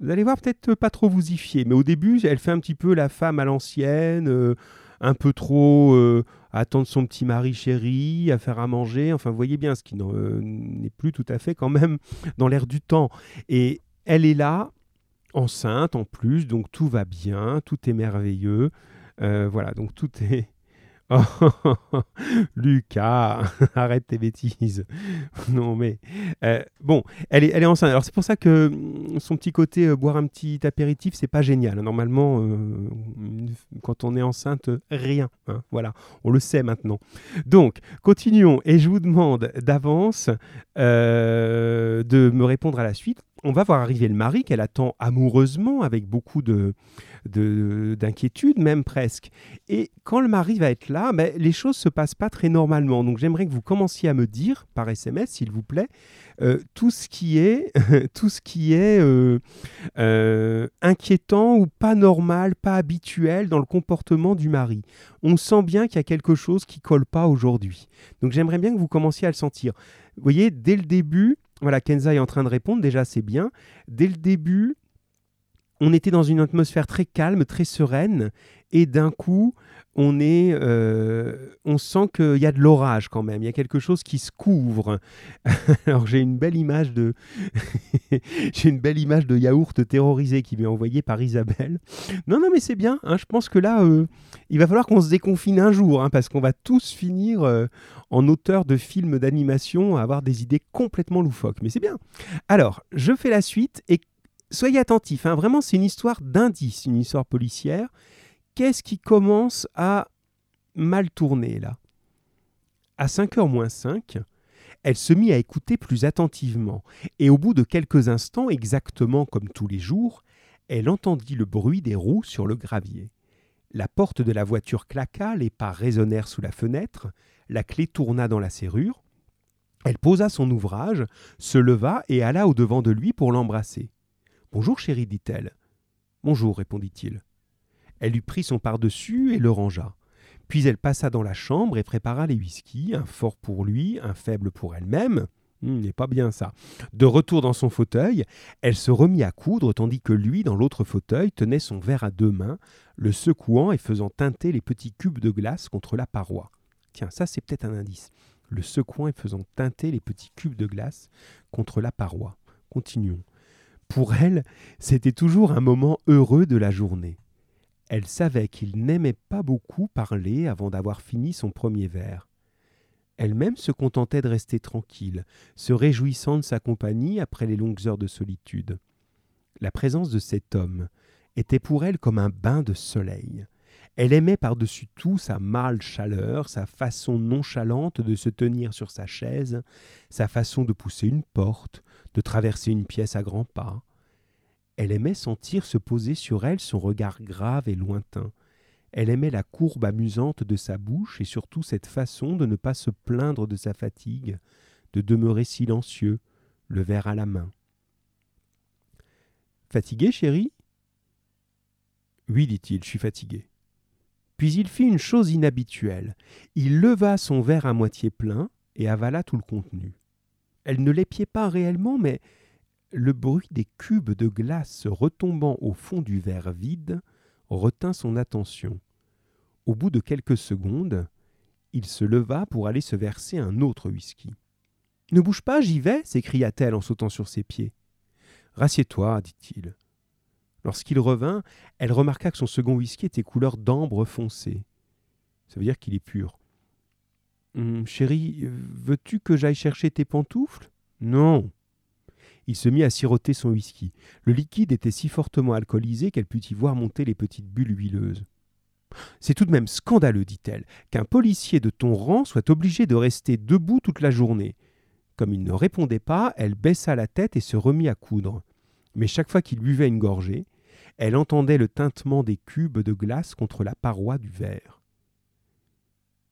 Vous allez voir, peut-être pas trop vous y fier. Mais au début, elle fait un petit peu la femme à l'ancienne, euh, un peu trop euh, à attendre son petit mari chéri, à faire à manger. Enfin, vous voyez bien, ce qui euh, n'est plus tout à fait quand même dans l'air du temps. Et elle est là, enceinte en plus, donc tout va bien, tout est merveilleux. Euh, voilà, donc tout est... Lucas, arrête tes bêtises. non, mais euh, bon, elle est, elle est enceinte. Alors c'est pour ça que mm, son petit côté euh, boire un petit apéritif, c'est pas génial. Normalement, quand on est enceinte, rien. Hein, voilà, on le sait maintenant. Donc, continuons. Et je vous demande d'avance de me répondre à la suite on va voir arriver le mari qu'elle attend amoureusement, avec beaucoup de, d'inquiétude, même presque. Et quand le mari va être là, ben, les choses se passent pas très normalement. Donc j'aimerais que vous commenciez à me dire par SMS, s'il vous plaît, euh, tout ce qui est, tout ce qui est euh, euh, inquiétant ou pas normal, pas habituel dans le comportement du mari. On sent bien qu'il y a quelque chose qui colle pas aujourd'hui. Donc j'aimerais bien que vous commenciez à le sentir. Vous voyez, dès le début, voilà, Kenza est en train de répondre, déjà c'est bien. Dès le début, on était dans une atmosphère très calme, très sereine, et d'un coup, on est, euh, on sent qu'il y a de l'orage quand même. Il y a quelque chose qui se couvre. Alors j'ai une belle image de, j'ai une belle image de yaourt terrorisé qui m'est envoyée par Isabelle. Non, non, mais c'est bien. Hein. je pense que là, euh, il va falloir qu'on se déconfine un jour, hein, parce qu'on va tous finir euh, en auteur de films d'animation à avoir des idées complètement loufoques. Mais c'est bien. Alors, je fais la suite et soyez attentifs. Hein. vraiment, c'est une histoire d'indice, une histoire policière qu'est-ce qui commence à mal tourner là? À 5h moins 5, elle se mit à écouter plus attentivement, et au bout de quelques instants, exactement comme tous les jours, elle entendit le bruit des roues sur le gravier. La porte de la voiture claqua, les pas résonnèrent sous la fenêtre, la clé tourna dans la serrure. Elle posa son ouvrage, se leva et alla au-devant de lui pour l'embrasser. Bonjour, chérie, dit-elle. Bonjour, répondit-il. Elle lui prit son par-dessus et le rangea. Puis elle passa dans la chambre et prépara les whisky, un fort pour lui, un faible pour elle-même. Hmm, n'est pas bien ça. De retour dans son fauteuil, elle se remit à coudre tandis que lui, dans l'autre fauteuil, tenait son verre à deux mains, le secouant et faisant teinter les petits cubes de glace contre la paroi. Tiens, ça c'est peut-être un indice. Le secouant et faisant teinter les petits cubes de glace contre la paroi. Continuons. Pour elle, c'était toujours un moment heureux de la journée. Elle savait qu'il n'aimait pas beaucoup parler avant d'avoir fini son premier verre. Elle-même se contentait de rester tranquille, se réjouissant de sa compagnie après les longues heures de solitude. La présence de cet homme était pour elle comme un bain de soleil. Elle aimait par-dessus tout sa mâle chaleur, sa façon nonchalante de se tenir sur sa chaise, sa façon de pousser une porte, de traverser une pièce à grands pas, elle aimait sentir se poser sur elle son regard grave et lointain. Elle aimait la courbe amusante de sa bouche et surtout cette façon de ne pas se plaindre de sa fatigue, de demeurer silencieux, le verre à la main. Fatigué, chérie? Oui, dit-il, je suis fatigué. Puis il fit une chose inhabituelle. Il leva son verre à moitié plein et avala tout le contenu. Elle ne l'épiait pas réellement, mais le bruit des cubes de glace retombant au fond du verre vide retint son attention. Au bout de quelques secondes, il se leva pour aller se verser un autre whisky. Ne bouge pas, j'y vais s'écria-t-elle en sautant sur ses pieds. Rassieds-toi, dit-il. Lorsqu'il revint, elle remarqua que son second whisky était couleur d'ambre foncé. Ça veut dire qu'il est pur. Hum, chérie, veux-tu que j'aille chercher tes pantoufles? Non, il se mit à siroter son whisky. Le liquide était si fortement alcoolisé qu'elle put y voir monter les petites bulles huileuses. C'est tout de même scandaleux, dit-elle, qu'un policier de ton rang soit obligé de rester debout toute la journée. Comme il ne répondait pas, elle baissa la tête et se remit à coudre. Mais chaque fois qu'il buvait une gorgée, elle entendait le tintement des cubes de glace contre la paroi du verre.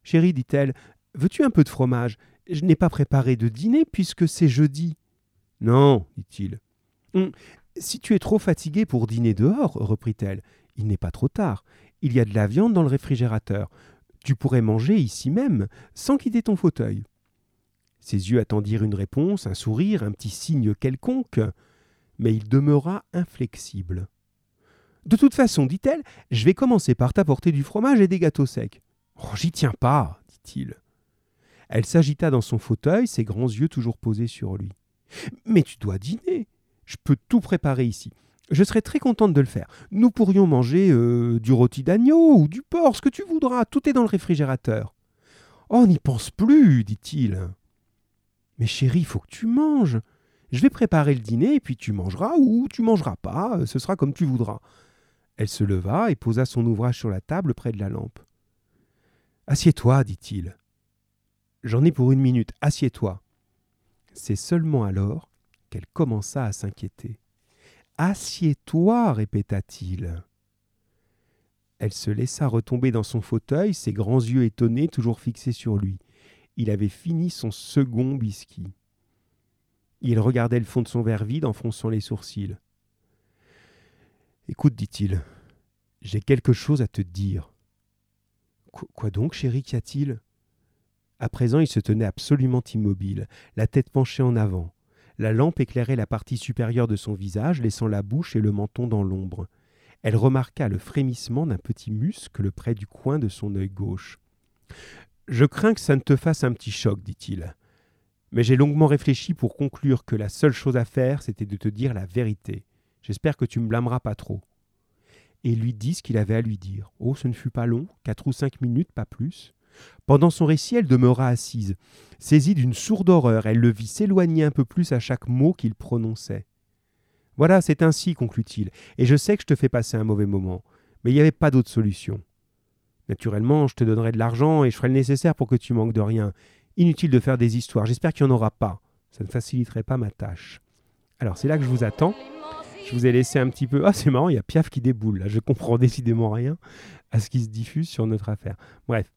Chérie, dit-elle, veux-tu un peu de fromage? Je n'ai pas préparé de dîner puisque c'est jeudi. Non, dit-il. Hum, si tu es trop fatigué pour dîner dehors, reprit-elle, il n'est pas trop tard. Il y a de la viande dans le réfrigérateur. Tu pourrais manger ici même, sans quitter ton fauteuil. Ses yeux attendirent une réponse, un sourire, un petit signe quelconque, mais il demeura inflexible. De toute façon, dit-elle, je vais commencer par t'apporter du fromage et des gâteaux secs. Oh, j'y tiens pas, dit-il. Elle s'agita dans son fauteuil, ses grands yeux toujours posés sur lui. Mais tu dois dîner. Je peux tout préparer ici. Je serais très contente de le faire. Nous pourrions manger euh, du rôti d'agneau ou du porc, ce que tu voudras. Tout est dans le réfrigérateur. Oh, n'y pense plus, dit-il. Mais chérie, il faut que tu manges. Je vais préparer le dîner et puis tu mangeras ou tu mangeras pas, ce sera comme tu voudras. Elle se leva et posa son ouvrage sur la table près de la lampe. Assieds-toi, dit-il. J'en ai pour une minute, assieds-toi. C'est seulement alors qu'elle commença à s'inquiéter. Assieds-toi, répéta-t-il. Elle se laissa retomber dans son fauteuil, ses grands yeux étonnés toujours fixés sur lui. Il avait fini son second biscuit. Il regardait le fond de son verre vide en fronçant les sourcils. Écoute, dit-il, j'ai quelque chose à te dire. Quoi donc, chéri, qu'y a-t-il? À présent, il se tenait absolument immobile, la tête penchée en avant. La lampe éclairait la partie supérieure de son visage, laissant la bouche et le menton dans l'ombre. Elle remarqua le frémissement d'un petit muscle près du coin de son œil gauche. Je crains que ça ne te fasse un petit choc, dit-il. Mais j'ai longuement réfléchi pour conclure que la seule chose à faire, c'était de te dire la vérité. J'espère que tu me blâmeras pas trop. Et lui dit ce qu'il avait à lui dire. Oh, ce ne fut pas long, quatre ou cinq minutes, pas plus. Pendant son récit, elle demeura assise. Saisie d'une sourde horreur, elle le vit s'éloigner un peu plus à chaque mot qu'il prononçait. Voilà, c'est ainsi, conclut-il, et je sais que je te fais passer un mauvais moment, mais il n'y avait pas d'autre solution. Naturellement, je te donnerai de l'argent et je ferai le nécessaire pour que tu manques de rien, Inutile de faire des histoires. J'espère qu'il n'y en aura pas. Ça ne faciliterait pas ma tâche. Alors, c'est là que je vous attends. Je vous ai laissé un petit peu. Ah, c'est marrant, il y a Piaf qui déboule. Là, je comprends décidément rien à ce qui se diffuse sur notre affaire. Bref.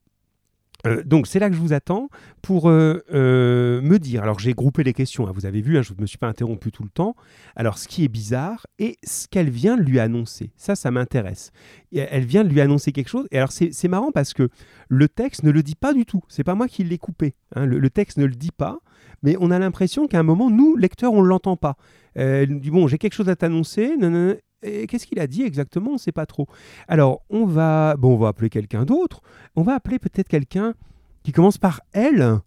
Euh, donc c'est là que je vous attends pour euh, euh, me dire. Alors j'ai groupé les questions, hein. vous avez vu, hein, je ne me suis pas interrompu tout le temps. Alors ce qui est bizarre et ce qu'elle vient de lui annoncer, ça, ça m'intéresse. Elle vient de lui annoncer quelque chose. Et alors c'est marrant parce que le texte ne le dit pas du tout. C'est pas moi qui l'ai coupé. Hein. Le, texte ne le dit pas, mais on a l'impression qu'à un moment, nous lecteurs, on ne l'entend pas. elle nous dit bon, j'ai quelque chose à t'annoncer. Qu'est-ce qu'il a dit exactement? On ne sait pas trop. Alors, on va, bon, on va appeler quelqu'un d'autre. On va appeler peut-être quelqu'un qui commence par L.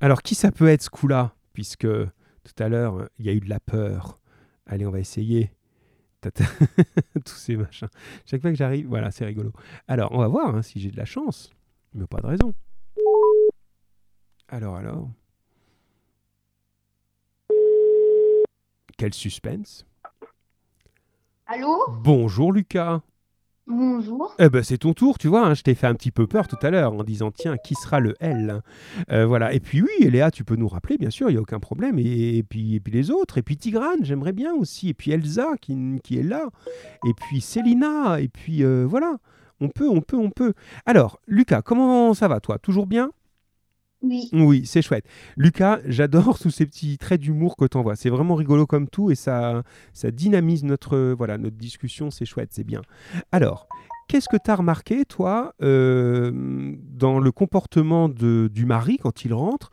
Alors, qui ça peut être ce coup-là? Puisque tout à l'heure, il y a eu de la peur. Allez, on va essayer. Tous ces machins. Chaque fois que j'arrive, voilà, c'est rigolo. Alors, on va voir hein, si j'ai de la chance. Mais pas de raison. Alors, alors. Quel suspense. Allô Bonjour Lucas. Bonjour. Eh ben c'est ton tour, tu vois. Hein, je t'ai fait un petit peu peur tout à l'heure en disant tiens qui sera le L. Euh, voilà. Et puis oui, Léa, tu peux nous rappeler, bien sûr, il y a aucun problème. Et, puis et puis les autres. Et puis Tigrane, j'aimerais bien aussi. Et puis Elsa qui, qui, est là. Et puis Célina. Et puis euh, voilà. On peut, on peut, on peut. Alors Lucas, comment ça va toi? Toujours bien? Oui. Oui, c'est chouette. Lucas, j'adore tous ces petits traits d'humour que tu envoies. C'est vraiment rigolo comme tout et ça, ça dynamise notre, voilà, notre discussion. C'est chouette, c'est bien. Alors, qu'est-ce que tu as remarqué, toi, euh, dans le comportement de, du mari quand il rentre?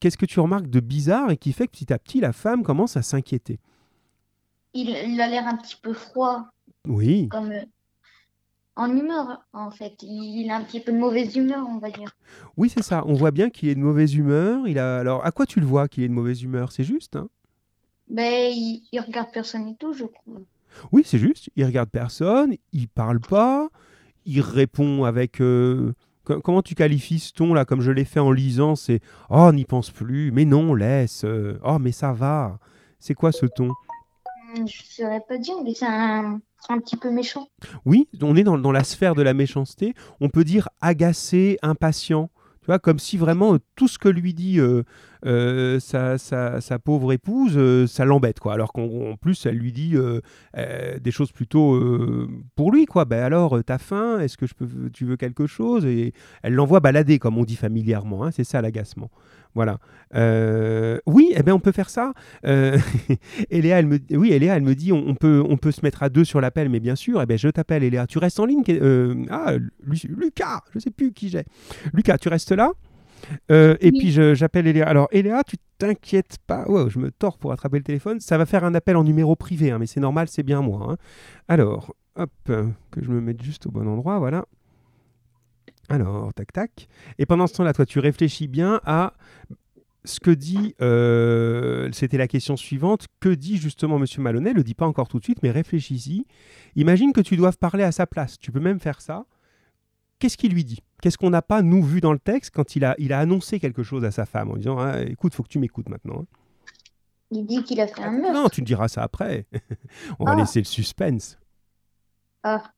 Qu'est-ce que tu remarques de bizarre et qui fait que petit à petit, la femme commence à s'inquiéter? Il, a l'air un petit peu froid. Oui. Comme, euh, en humeur, en fait. Il a un petit peu de mauvaise humeur, on va dire. Oui, c'est ça. On voit bien qu'il est de mauvaise humeur. Il a... Alors, à quoi tu le vois qu'il est de mauvaise humeur? C'est juste hein? Ben, il... regarde personne et tout, je crois. Oui, c'est juste. Il regarde personne, il parle pas, il répond avec... Euh, comment tu qualifies ce ton là? Comme je l'ai fait en lisant, c'est « Oh, n'y pense plus, mais non, laisse. Euh, oh, mais ça va. » C'est quoi ce ton? Je ne saurais pas dire, mais c'est un un petit peu méchant. Oui, on est dans, la sphère de la méchanceté. On peut dire agacé, impatient. Tu vois, comme si vraiment euh, tout ce que lui dit euh, euh, sa, sa, pauvre épouse, ça l'embête, quoi. Alors qu'en plus, elle lui dit des choses plutôt pour lui, quoi. Ben alors, t'as faim? Est-ce que je peux, tu veux quelque chose? Et elle l'envoie balader, comme on dit familièrement. Hein. C'est ça l'agacement. Voilà. Euh, oui, eh ben on peut faire ça. Euh, Eléa, elle me, oui, Eléa, elle me dit on, peut, on peut se mettre à deux sur l'appel, mais bien sûr, eh ben je t'appelle, Eléa. Tu restes en ligne euh, Ah, Lucas, je sais plus qui j'ai. Lucas, tu restes là? Et puis j'appelle Eléa. Alors Eléa, tu t'inquiètes pas. Wow, je me tords pour attraper le téléphone. Ça va faire un appel en numéro privé, hein, mais c'est normal, c'est bien moi. Hein. Alors, hop, que je me mette juste au bon endroit, voilà. Alors, tac, tac. Et pendant ce temps-là, toi, tu réfléchis bien à ce que dit, euh, c'était la question suivante, que dit justement M. Malonnet? Le dit pas encore tout de suite, mais réfléchis-y. Imagine que tu doives parler à sa place. Tu peux même faire ça. Qu'est-ce qu'il lui dit? Qu'est-ce qu'on n'a pas, nous, vu dans le texte quand il a, il a annoncé quelque chose à sa femme en disant ah, Écoute, faut que tu m'écoutes maintenant. hein? Il dit qu'il a fait un meurtre. Non, tu me diras ça après. On va Ah. laisser le suspense. Ah,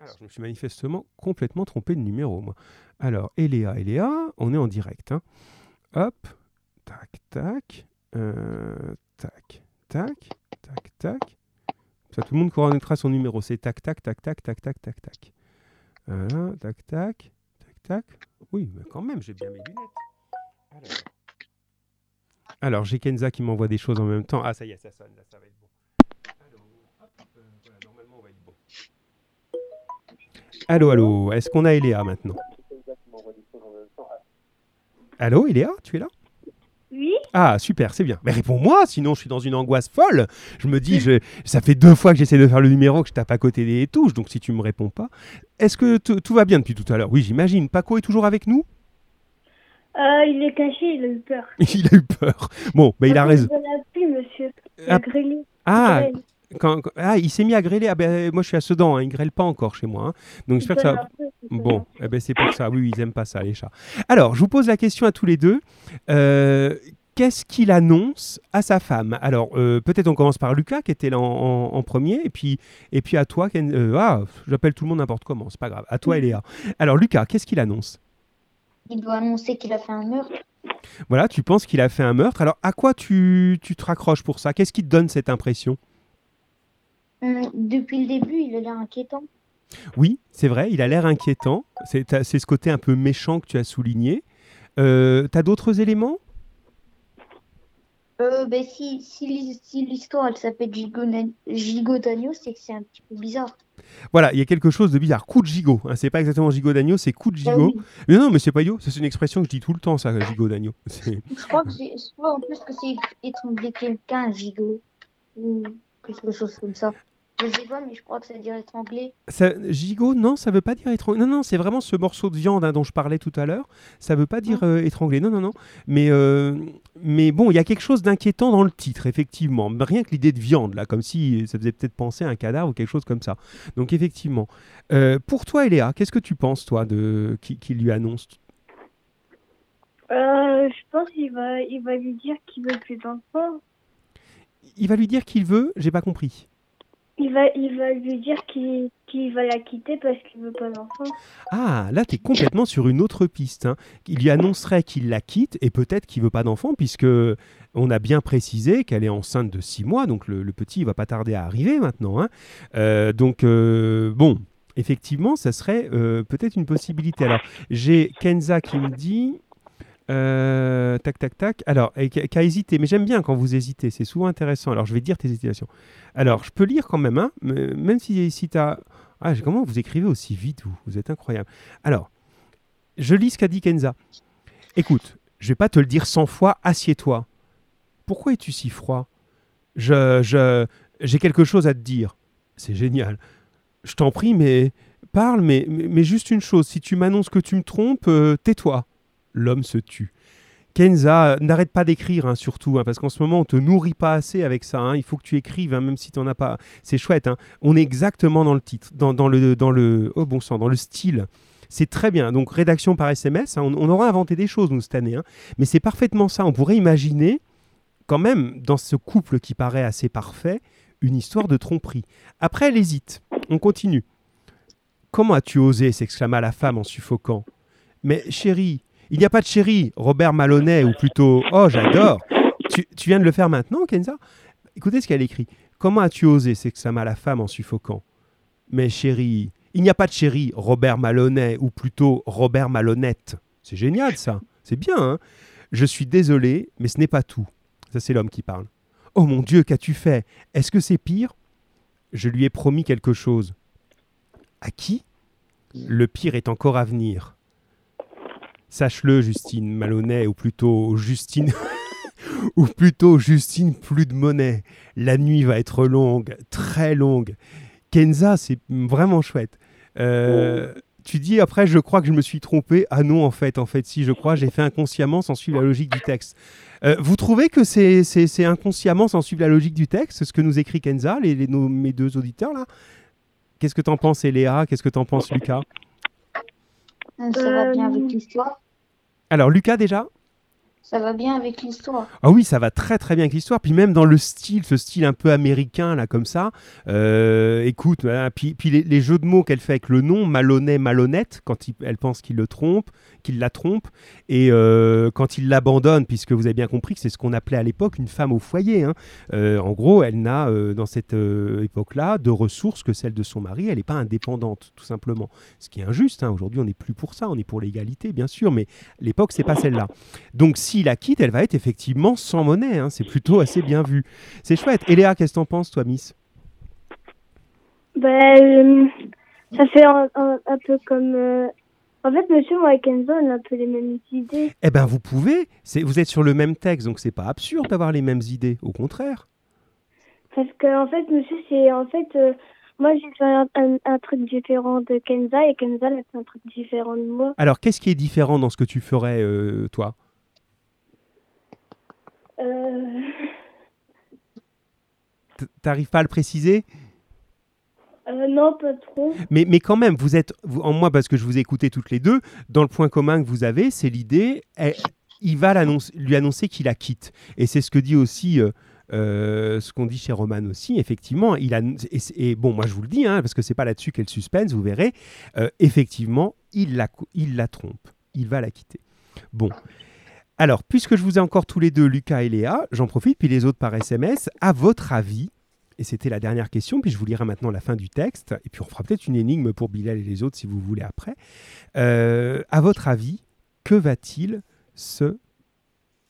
Alors, je me suis manifestement complètement trompé de numéro, moi. Alors, Eléa, Eléa, on est en direct. hein. Hop, tac, tac, euh, tac, tac, tac, tac. Ça, tout le monde connaîtra son numéro. C'est tac, tac, tac, tac, tac, tac, tac, tac. Voilà, tac, tac, tac, tac. Oui, mais quand même, j'ai bien mes lunettes. Alors, Alors, j'ai Kenza qui m'envoie des choses en même temps. Ah, ça y est, ça sonne, là, ça va être bon. Normalement, on va être bon. Allô, allô, est-ce qu'on a Eléa maintenant? Allô, Eléa, tu es là? Oui Ah, super, c'est bien. Mais réponds-moi, sinon je suis dans une angoisse folle. Je me dis, je- ça fait deux fois que j'essaie de faire le numéro, que je tape à côté des touches, donc si tu me réponds pas. Est-ce que tout va bien depuis tout à l'heure? Oui, j'imagine. Paco est toujours avec nous? Euh, il est caché, il a eu peur. Il a eu peur. Bon, bah, il a raison. Il a pu, monsieur. Il Ah, grillé. Ah, quand, quand- ah, il s'est mis à grêler. Ah, ben, moi je suis à Sedan, hein, il grêle pas encore chez moi. hein. Donc j'espère que ça. Bon, eh ben, c'est pour ça. Oui, oui, ils aiment pas ça, les chats. Alors, je vous pose la question à tous les deux. Euh, Qu'est-ce qu'il annonce à sa femme? Alors, euh, peut-être on commence par Lucas, qui était là en, en- en premier, et puis, et puis à toi, Ken- euh, ah, j'appelle tout le monde n'importe comment, c'est pas grave. À toi, Eléa. Alors, Lucas, qu'est-ce qu'il annonce? Il doit annoncer qu'il a fait un meurtre. Voilà, tu penses qu'il a fait un meurtre. Alors, à quoi tu, tu te raccroches pour ça? Qu'est-ce qui te donne cette impression? Depuis le début, il a l'air inquiétant. Oui, c'est vrai, il a l'air inquiétant. C'est ce côté un peu méchant que tu as souligné. Euh, T'as d'autres éléments? Euh, ben, si, si l'hi- si l'histoire elle s'appelle Gigo- Gigot d'agneau, c'est que c'est un petit peu bizarre. Voilà, il y a quelque chose de bizarre. Coup de gigot. hein, c'est pas exactement gigot d'agneau, c'est coup de Ah gigot. oui. Mais non, mais c'est pas. C'est une expression que je dis tout le temps, ça, gigot d'agneau. Je crois que je crois en plus que c'est étrangler quelqu'un, un gigot. Ou quelque chose comme ça. Je sais pas, mais je crois que ça veut dire étrangler. Ça, gigot, non, ça veut pas dire étrangler. Non, non, c'est vraiment ce morceau de viande hein, dont je parlais tout à l'heure. Ça veut pas dire Ah. euh, étrangler. Non, non, non. Mais, euh, mais bon, il y a quelque chose d'inquiétant dans le titre, effectivement. Rien que l'idée de viande, là, comme si ça faisait peut-être penser à un cadavre ou quelque chose comme ça. Donc, effectivement. Euh, pour toi, Eléa, qu'est-ce que tu penses, toi, de qui, qui lui annonce Euh, je pense qu'il va, il va lui dire qu'il veut plus d'enfants. Il va lui dire qu'il veut, j'ai pas compris. Il va, il va lui dire qu'il va la quitter parce qu'il veut pas d'enfants. Ah, là, tu es complètement sur une autre piste. hein. Il lui annoncerait qu'il la quitte et peut-être qu'il veut pas d'enfant, puisque on a bien précisé qu'elle est enceinte de six mois, donc le, le petit il va pas tarder à arriver maintenant. hein. Euh, donc, euh, bon, effectivement, ça serait euh, peut-être une possibilité. Alors, j'ai Kenza qui me dit. Euh, tac, tac, tac. Alors, a hésité, mais j'aime bien quand vous hésitez, c'est souvent intéressant. Alors, je vais dire tes hésitations. Alors, je peux lire quand même, hein, même si, si tu as. Ah, comment vous écrivez aussi vite, vous? Êtes incroyable. Alors, je lis ce qu'a dit Kenza. Écoute, je vais pas te le dire 100 fois, assieds-toi. Pourquoi es-tu si froid? Je, je, j'ai quelque chose à te dire. C'est génial. Je t'en prie, mais parle, mais, mais, mais juste une chose. Si tu m'annonces que tu me trompes, euh, tais-toi. L'homme se tue. Kenza, euh, n'arrête pas d'écrire, hein, surtout, hein, parce qu'en ce moment, on te nourrit pas assez avec ça. hein. Il faut que tu écrives, même si tu n'en as pas. C'est chouette. On est exactement dans le titre, dans, le, dans le, bon dans le style. C'est très bien. Donc, rédaction par SMS, on, on aura inventé des choses, nous, cette année. Mais c'est parfaitement ça. On pourrait imaginer, quand même, dans ce couple qui paraît assez parfait, une histoire de tromperie. Après, elle hésite. On continue. Comment as-tu osé s'exclama la femme en suffoquant. Mais chérie, il n'y a pas de chérie, Robert Malonnet, ou plutôt Oh, j'adore. Tu, viens de le faire maintenant, Kenza? Écoutez ce qu'elle écrit. Comment as-tu osé s'exclama la femme en suffoquant. Mais chérie, il n'y a pas de chérie, Robert Malonnet, ou plutôt Robert Malhonnête. C'est génial ça. C'est bien, hein Je suis désolé, mais ce n'est pas tout. Ça, c'est l'homme qui parle. Oh mon Dieu, qu'as-tu fait? Est-ce que c'est pire? Je lui ai promis quelque chose. À qui? Le pire est encore à venir. Sache-le, Justine Malonnet, ou plutôt Justine. ou plutôt Justine, plus de monnaie. La nuit va être longue, très longue. Kenza, c'est vraiment chouette. Euh, tu dis après, je crois que je me suis trompé. Ah non, en fait, en fait, si, je crois, j'ai fait inconsciemment sans suivre la logique du texte. Euh, vous trouvez que c'est c'est inconsciemment sans suivre la logique du texte, ce que nous écrit Kenza, les, les- nos- mes deux auditeurs là? Qu'est-ce que t'en penses, Eléa? Qu'est-ce que t'en penses, Lucas? Ça va bien Euh, avec l'histoire? Alors, Lucas déjà? Ça va bien avec l'histoire. Ah oui, ça va très très bien avec l'histoire. Puis même dans le style, ce style un peu américain, là, comme ça. euh, écoute, voilà, puis, puis les, jeux de mots qu'elle fait avec le nom, malhonnête, malhonnête, quand elle pense qu'il le trompe, qu'il la trompe, et euh, quand il l'abandonne, puisque vous avez bien compris que c'est ce qu'on appelait à l'époque une femme au foyer. hein. Euh, en gros, elle n'a, dans cette époque-là, de ressources que celle de son mari. Elle n'est pas indépendante, tout simplement. Ce qui est injuste. hein. Aujourd'hui, on n'est plus pour ça. On est pour l'égalité, bien sûr, mais l'époque, c'est pas celle-là. Donc s'il la quitte, elle va être effectivement sans monnaie. hein. C'est plutôt assez bien vu. C'est chouette. Et Léa, qu'est-ce que t'en penses, toi, Miss? Ben, euh, ça fait un, un- un peu comme. euh, En fait, monsieur, moi et Kenzo, on a un peu les mêmes idées. Eh ben, vous pouvez. C'est- Vous êtes sur le même texte, donc c'est pas absurde d'avoir les mêmes idées. Au contraire. Parce que, en fait, monsieur, c'est. En fait, euh, moi, j'ai fait un, un- un truc différent de Kenza et Kenza, elle a fait un truc différent de moi. Alors, qu'est-ce qui est différent dans ce que tu ferais, euh, toi? Euh, T'arrives pas à le préciser euh, non, pas trop. mais, mais quand même, vous êtes, vous- en moi, parce que je vous ai écouté toutes les deux, dans le point commun que vous avez, c'est l'idée, il va lui annoncer qu'il la quitte. Et c'est ce que dit aussi, euh, euh, ce qu'on dit chez Roman aussi, effectivement. Il a, et, bon, moi je vous le dis, hein, parce que c'est pas là-dessus qu'elle suspense, vous verrez, euh, effectivement, il la, il la trompe. Il va la quitter. Bon. Alors, puisque je vous ai encore tous les deux, Lucas et Léa, j'en profite, puis les autres par SMS, à votre avis, et c'était la dernière question, puis je vous lirai maintenant la fin du texte, et puis on fera peut-être une énigme pour Bilal et les autres si vous voulez après. Euh, à votre avis, que va-t-il se,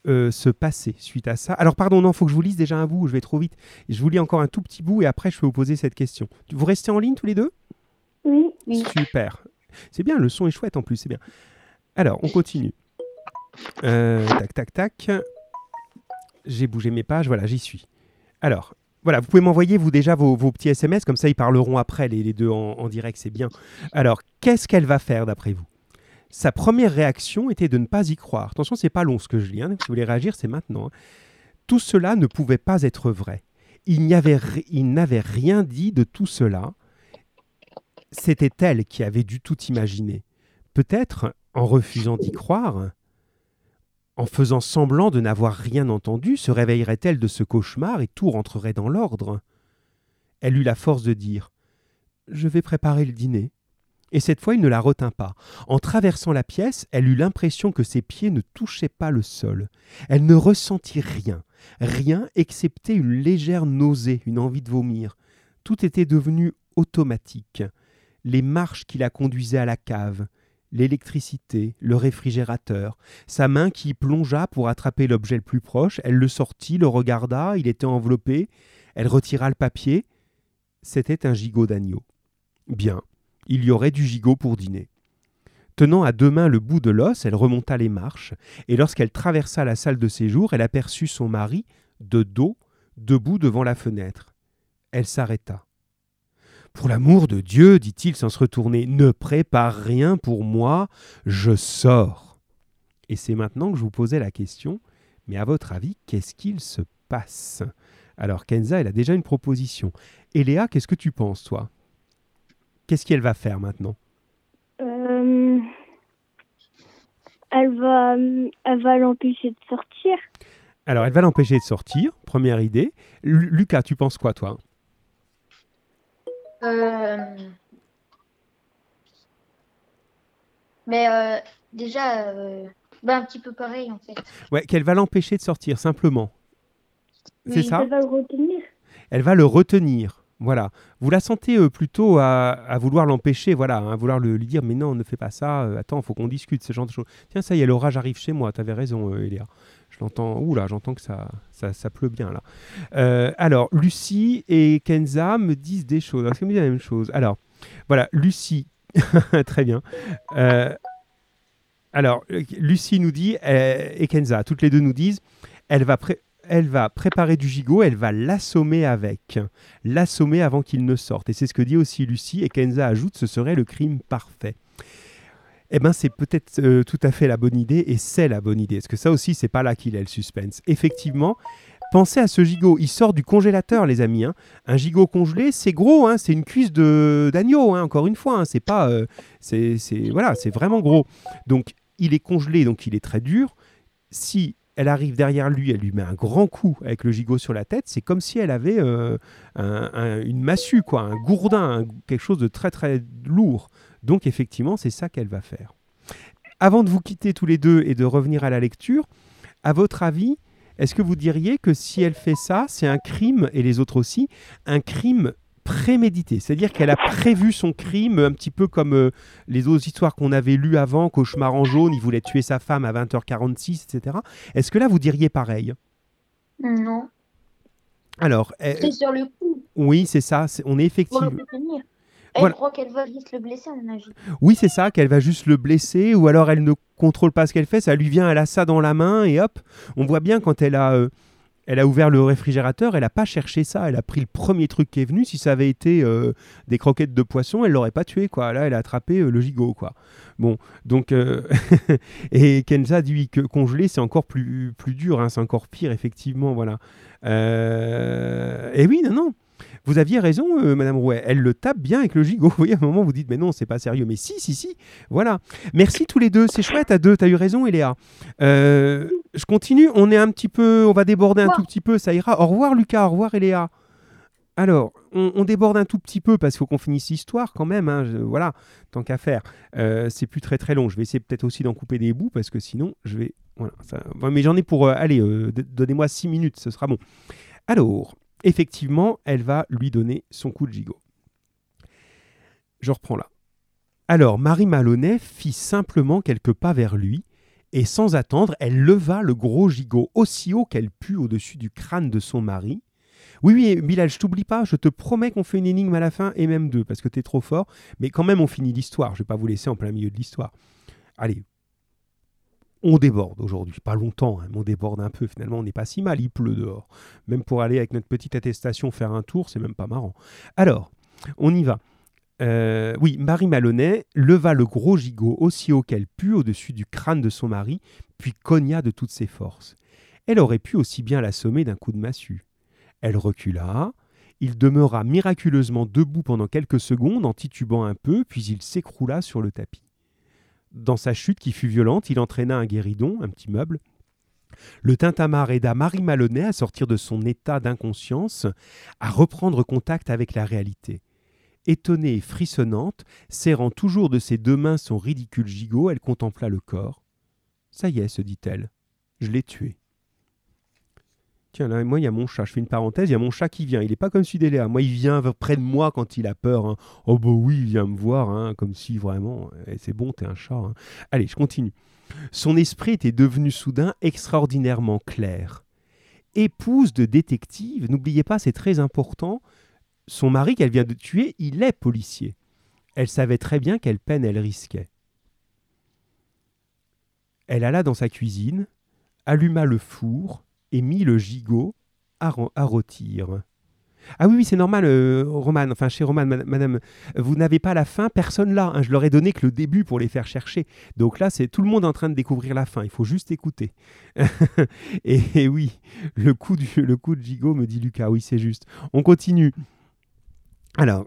euh, se passer suite à ça? Alors pardon, non, il faut que je vous lise déjà un bout, je vais trop vite. Je vous lis encore un tout petit bout et après je vais vous poser cette question. Vous restez en ligne tous les deux? Oui. Oui. Super. C'est bien, le son est chouette en plus, c'est bien. Alors, on continue. Euh, tac, tac, tac. J'ai bougé mes pages, voilà, j'y suis. Alors, voilà, vous pouvez m'envoyer, vous, déjà vos, petits SMS, comme ça ils parleront après, les, deux en, direct, c'est bien. Alors, qu'est-ce qu'elle va faire d'après vous? Sa première réaction était de ne pas y croire. Attention, c'est pas long ce que je lis, hein, si vous voulez réagir, c'est maintenant. hein. Tout cela ne pouvait pas être vrai. Il n'avait rien dit de tout cela c'était elle qui avait dû tout imaginer. Peut-être, en refusant d'y croire, en faisant semblant de n'avoir rien entendu, se réveillerait-elle de ce cauchemar et tout rentrerait dans l'ordre? Elle eut la force de dire Je vais préparer le dîner. Et cette fois, il ne la retint pas. En traversant la pièce, elle eut l'impression que ses pieds ne touchaient pas le sol. Elle ne ressentit rien, rien excepté une légère nausée, une envie de vomir. Tout était devenu automatique les marches qui la conduisaient à la cave, l'électricité, le réfrigérateur, sa main qui plongea pour attraper l'objet le plus proche, elle le sortit, le regarda, il était enveloppé, elle retira le papier, c'était un gigot d'agneau. Bien, il y aurait du gigot pour dîner. Tenant à deux mains le bout de l'os, elle remonta les marches, et lorsqu'elle traversa la salle de séjour, elle aperçut son mari, de dos, debout devant la fenêtre. Elle s'arrêta. Pour l'amour de Dieu, dit-il sans se retourner, ne prépare rien pour moi, je sors. Et c'est maintenant que je vous posais la question, mais à votre avis, qu'est-ce qu'il se passe? Alors Kenza, elle a déjà une proposition. Et Léa, qu'est-ce que tu penses, toi? Qu'est-ce qu'elle va faire maintenant? Euh, elle va, elle va l'empêcher de sortir. Alors, elle va l'empêcher de sortir, première idée. Lu- Lucas, tu penses quoi, toi? Mais euh, déjà, euh, bah, un petit peu pareil en fait. Ouais, qu'elle va l'empêcher de sortir, simplement. C'est Oui, ça Elle va le retenir. elle va le retenir. Voilà. Vous la sentez euh, plutôt à, à vouloir l'empêcher, voilà, à vouloir le, lui dire mais non, ne fais pas ça, euh, attends, faut qu'on discute, ce genre de choses. Tiens, ça y est, l'orage arrive chez moi, t'avais raison, euh, Eléa. Là, j'entends que ça, ça, ça pleut bien là. Euh, alors, Lucie et Kenza me disent des choses. Est-ce qu'elles me disent la même chose? Alors, voilà, Lucie, très bien. Euh, alors, euh, Lucie nous dit, et Kenza, toutes les deux nous disent, elle va, pré- elle va préparer du gigot, elle va l'assommer avec l'assommer avant qu'il ne sorte. Et c'est ce que dit aussi Lucie, et Kenza ajoute, ce serait le crime parfait. Eh ben, c'est peut-être euh, tout à fait la bonne idée et c'est la bonne idée. Parce que ça aussi, c'est pas là qu'il est le suspense. Effectivement, pensez à ce gigot. Il sort du congélateur, les amis. hein. Un gigot congelé, c'est gros. hein. C'est une cuisse de d'agneau. hein, encore une fois, c'est pas. euh, c'est voilà, c'est vraiment gros. Donc, il est congelé, donc il est très dur. Si elle arrive derrière lui, elle lui met un grand coup avec le gigot sur la tête. C'est comme si elle avait euh, un- un- une massue, quoi, un gourdin, quelque chose de très très lourd. Donc effectivement, c'est ça qu'elle va faire. Avant de vous quitter tous les deux et de revenir à la lecture, à votre avis, est-ce que vous diriez que si elle fait ça, c'est un crime, et les autres aussi, un crime prémédité? C'est-à-dire qu'elle a prévu son crime un petit peu comme euh, les autres histoires qu'on avait lues avant, Cauchemar en jaune, il voulait tuer sa femme à 20h46, etc. Est-ce que là, vous diriez pareil? Non. Alors, euh, C'est sur le coup. oui, c'est ça, on est effectivement... Elle Voilà. croit qu'elle va juste le blesser, à mon avis. Oui, c'est ça, qu'elle va juste le blesser, ou alors elle ne contrôle pas ce qu'elle fait, ça lui vient, elle a ça dans la main, et hop, on voit bien quand elle a, euh, elle a ouvert le réfrigérateur, elle n'a pas cherché ça, elle a pris le premier truc qui est venu, si ça avait été euh, des croquettes de poisson, elle l'aurait pas tué, quoi. Là, elle a attrapé euh, le gigot, quoi. Bon, donc, euh, et Kenza dit que congelé, c'est encore plus, plus dur, hein, c'est encore pire, effectivement, voilà. Et oui, non, non. Vous aviez raison, euh, Madame Rouet. Elle le tape bien avec le gigot. Vous voyez, à un moment, vous dites, mais non, c'est pas sérieux. Mais si, si, si. Voilà. Merci tous les deux. C'est chouette à deux. T'as eu raison, Eléa. Euh, je continue. On est un petit peu. On va déborder un tout petit peu. Ça ira. Au revoir, Lucas. Au revoir, Eléa. Alors, on, on déborde un tout petit peu parce qu'il faut qu'on finisse l'histoire quand même. hein. Je- voilà, tant qu'à faire. Euh, c'est plus très très long. Je vais essayer peut-être aussi d'en couper des bouts parce que sinon, je vais. Voilà. ça- ouais, Mais j'en ai pour. euh, allez, euh, donnez-moi six minutes. Ce sera bon. Alors, effectivement, elle va lui donner son coup de gigot. Je reprends là. Alors, Marie Maloney fit simplement quelques pas vers lui, et sans attendre, elle leva le gros gigot aussi haut qu'elle put au-dessus du crâne de son mari. Oui, oui, Bilal, je t'oublie pas, je te promets qu'on fait une énigme à la fin, et même deux, parce que t'es trop fort, mais quand même on finit l'histoire, je vais pas vous laisser en plein milieu de l'histoire. Allez, on déborde aujourd'hui, pas longtemps, hein, on déborde un peu, finalement on n'est pas si mal, il pleut dehors. Même pour aller avec notre petite attestation faire un tour, c'est même pas marrant. Alors, on y va. Euh, oui, Marie Maloney leva le gros gigot aussi haut qu'elle put au-dessus du crâne de son mari, puis cogna de toutes ses forces. Elle aurait pu aussi bien l'assommer d'un coup de massue. Elle recula, il demeura miraculeusement debout pendant quelques secondes en titubant un peu, puis il s'écroula sur le tapis. Dans sa chute qui fut violente, il entraîna un guéridon, un petit meuble. Le tintamarre aida Marie Maloney à sortir de son état d'inconscience, à reprendre contact avec la réalité. Étonnée et frissonnante, serrant toujours de ses deux mains son ridicule gigot, elle contempla le corps. Ça y est, se dit-elle, je l'ai tué. Tiens, là, moi, il y a mon chat. Je fais une parenthèse, il y a mon chat qui vient. Il n'est pas comme celui d'Eléa. Moi, il vient près de moi quand il a peur. hein. Oh, bah oui, il vient me voir, hein, comme si vraiment. eh, C'est bon, t'es un chat. hein. Allez, je continue. Son esprit était devenu soudain extraordinairement clair. Épouse de détective, n'oubliez pas, c'est très important. Son mari qu'elle vient de tuer, il est policier. Elle savait très bien quelle peine elle risquait. Elle alla dans sa cuisine, alluma le four et mit le gigot à, rôtir. Ah oui, oui, c'est normal, euh, Roman, enfin chez Roman, madame, vous n'avez pas la fin, personne là. hein, je leur ai donné que le début pour les faire chercher. Donc là, c'est tout le monde en train de découvrir la fin. Il faut juste écouter. et, et oui, le coup, du, le coup de gigot, me dit Lucas. Oui, c'est juste. On continue. Alors,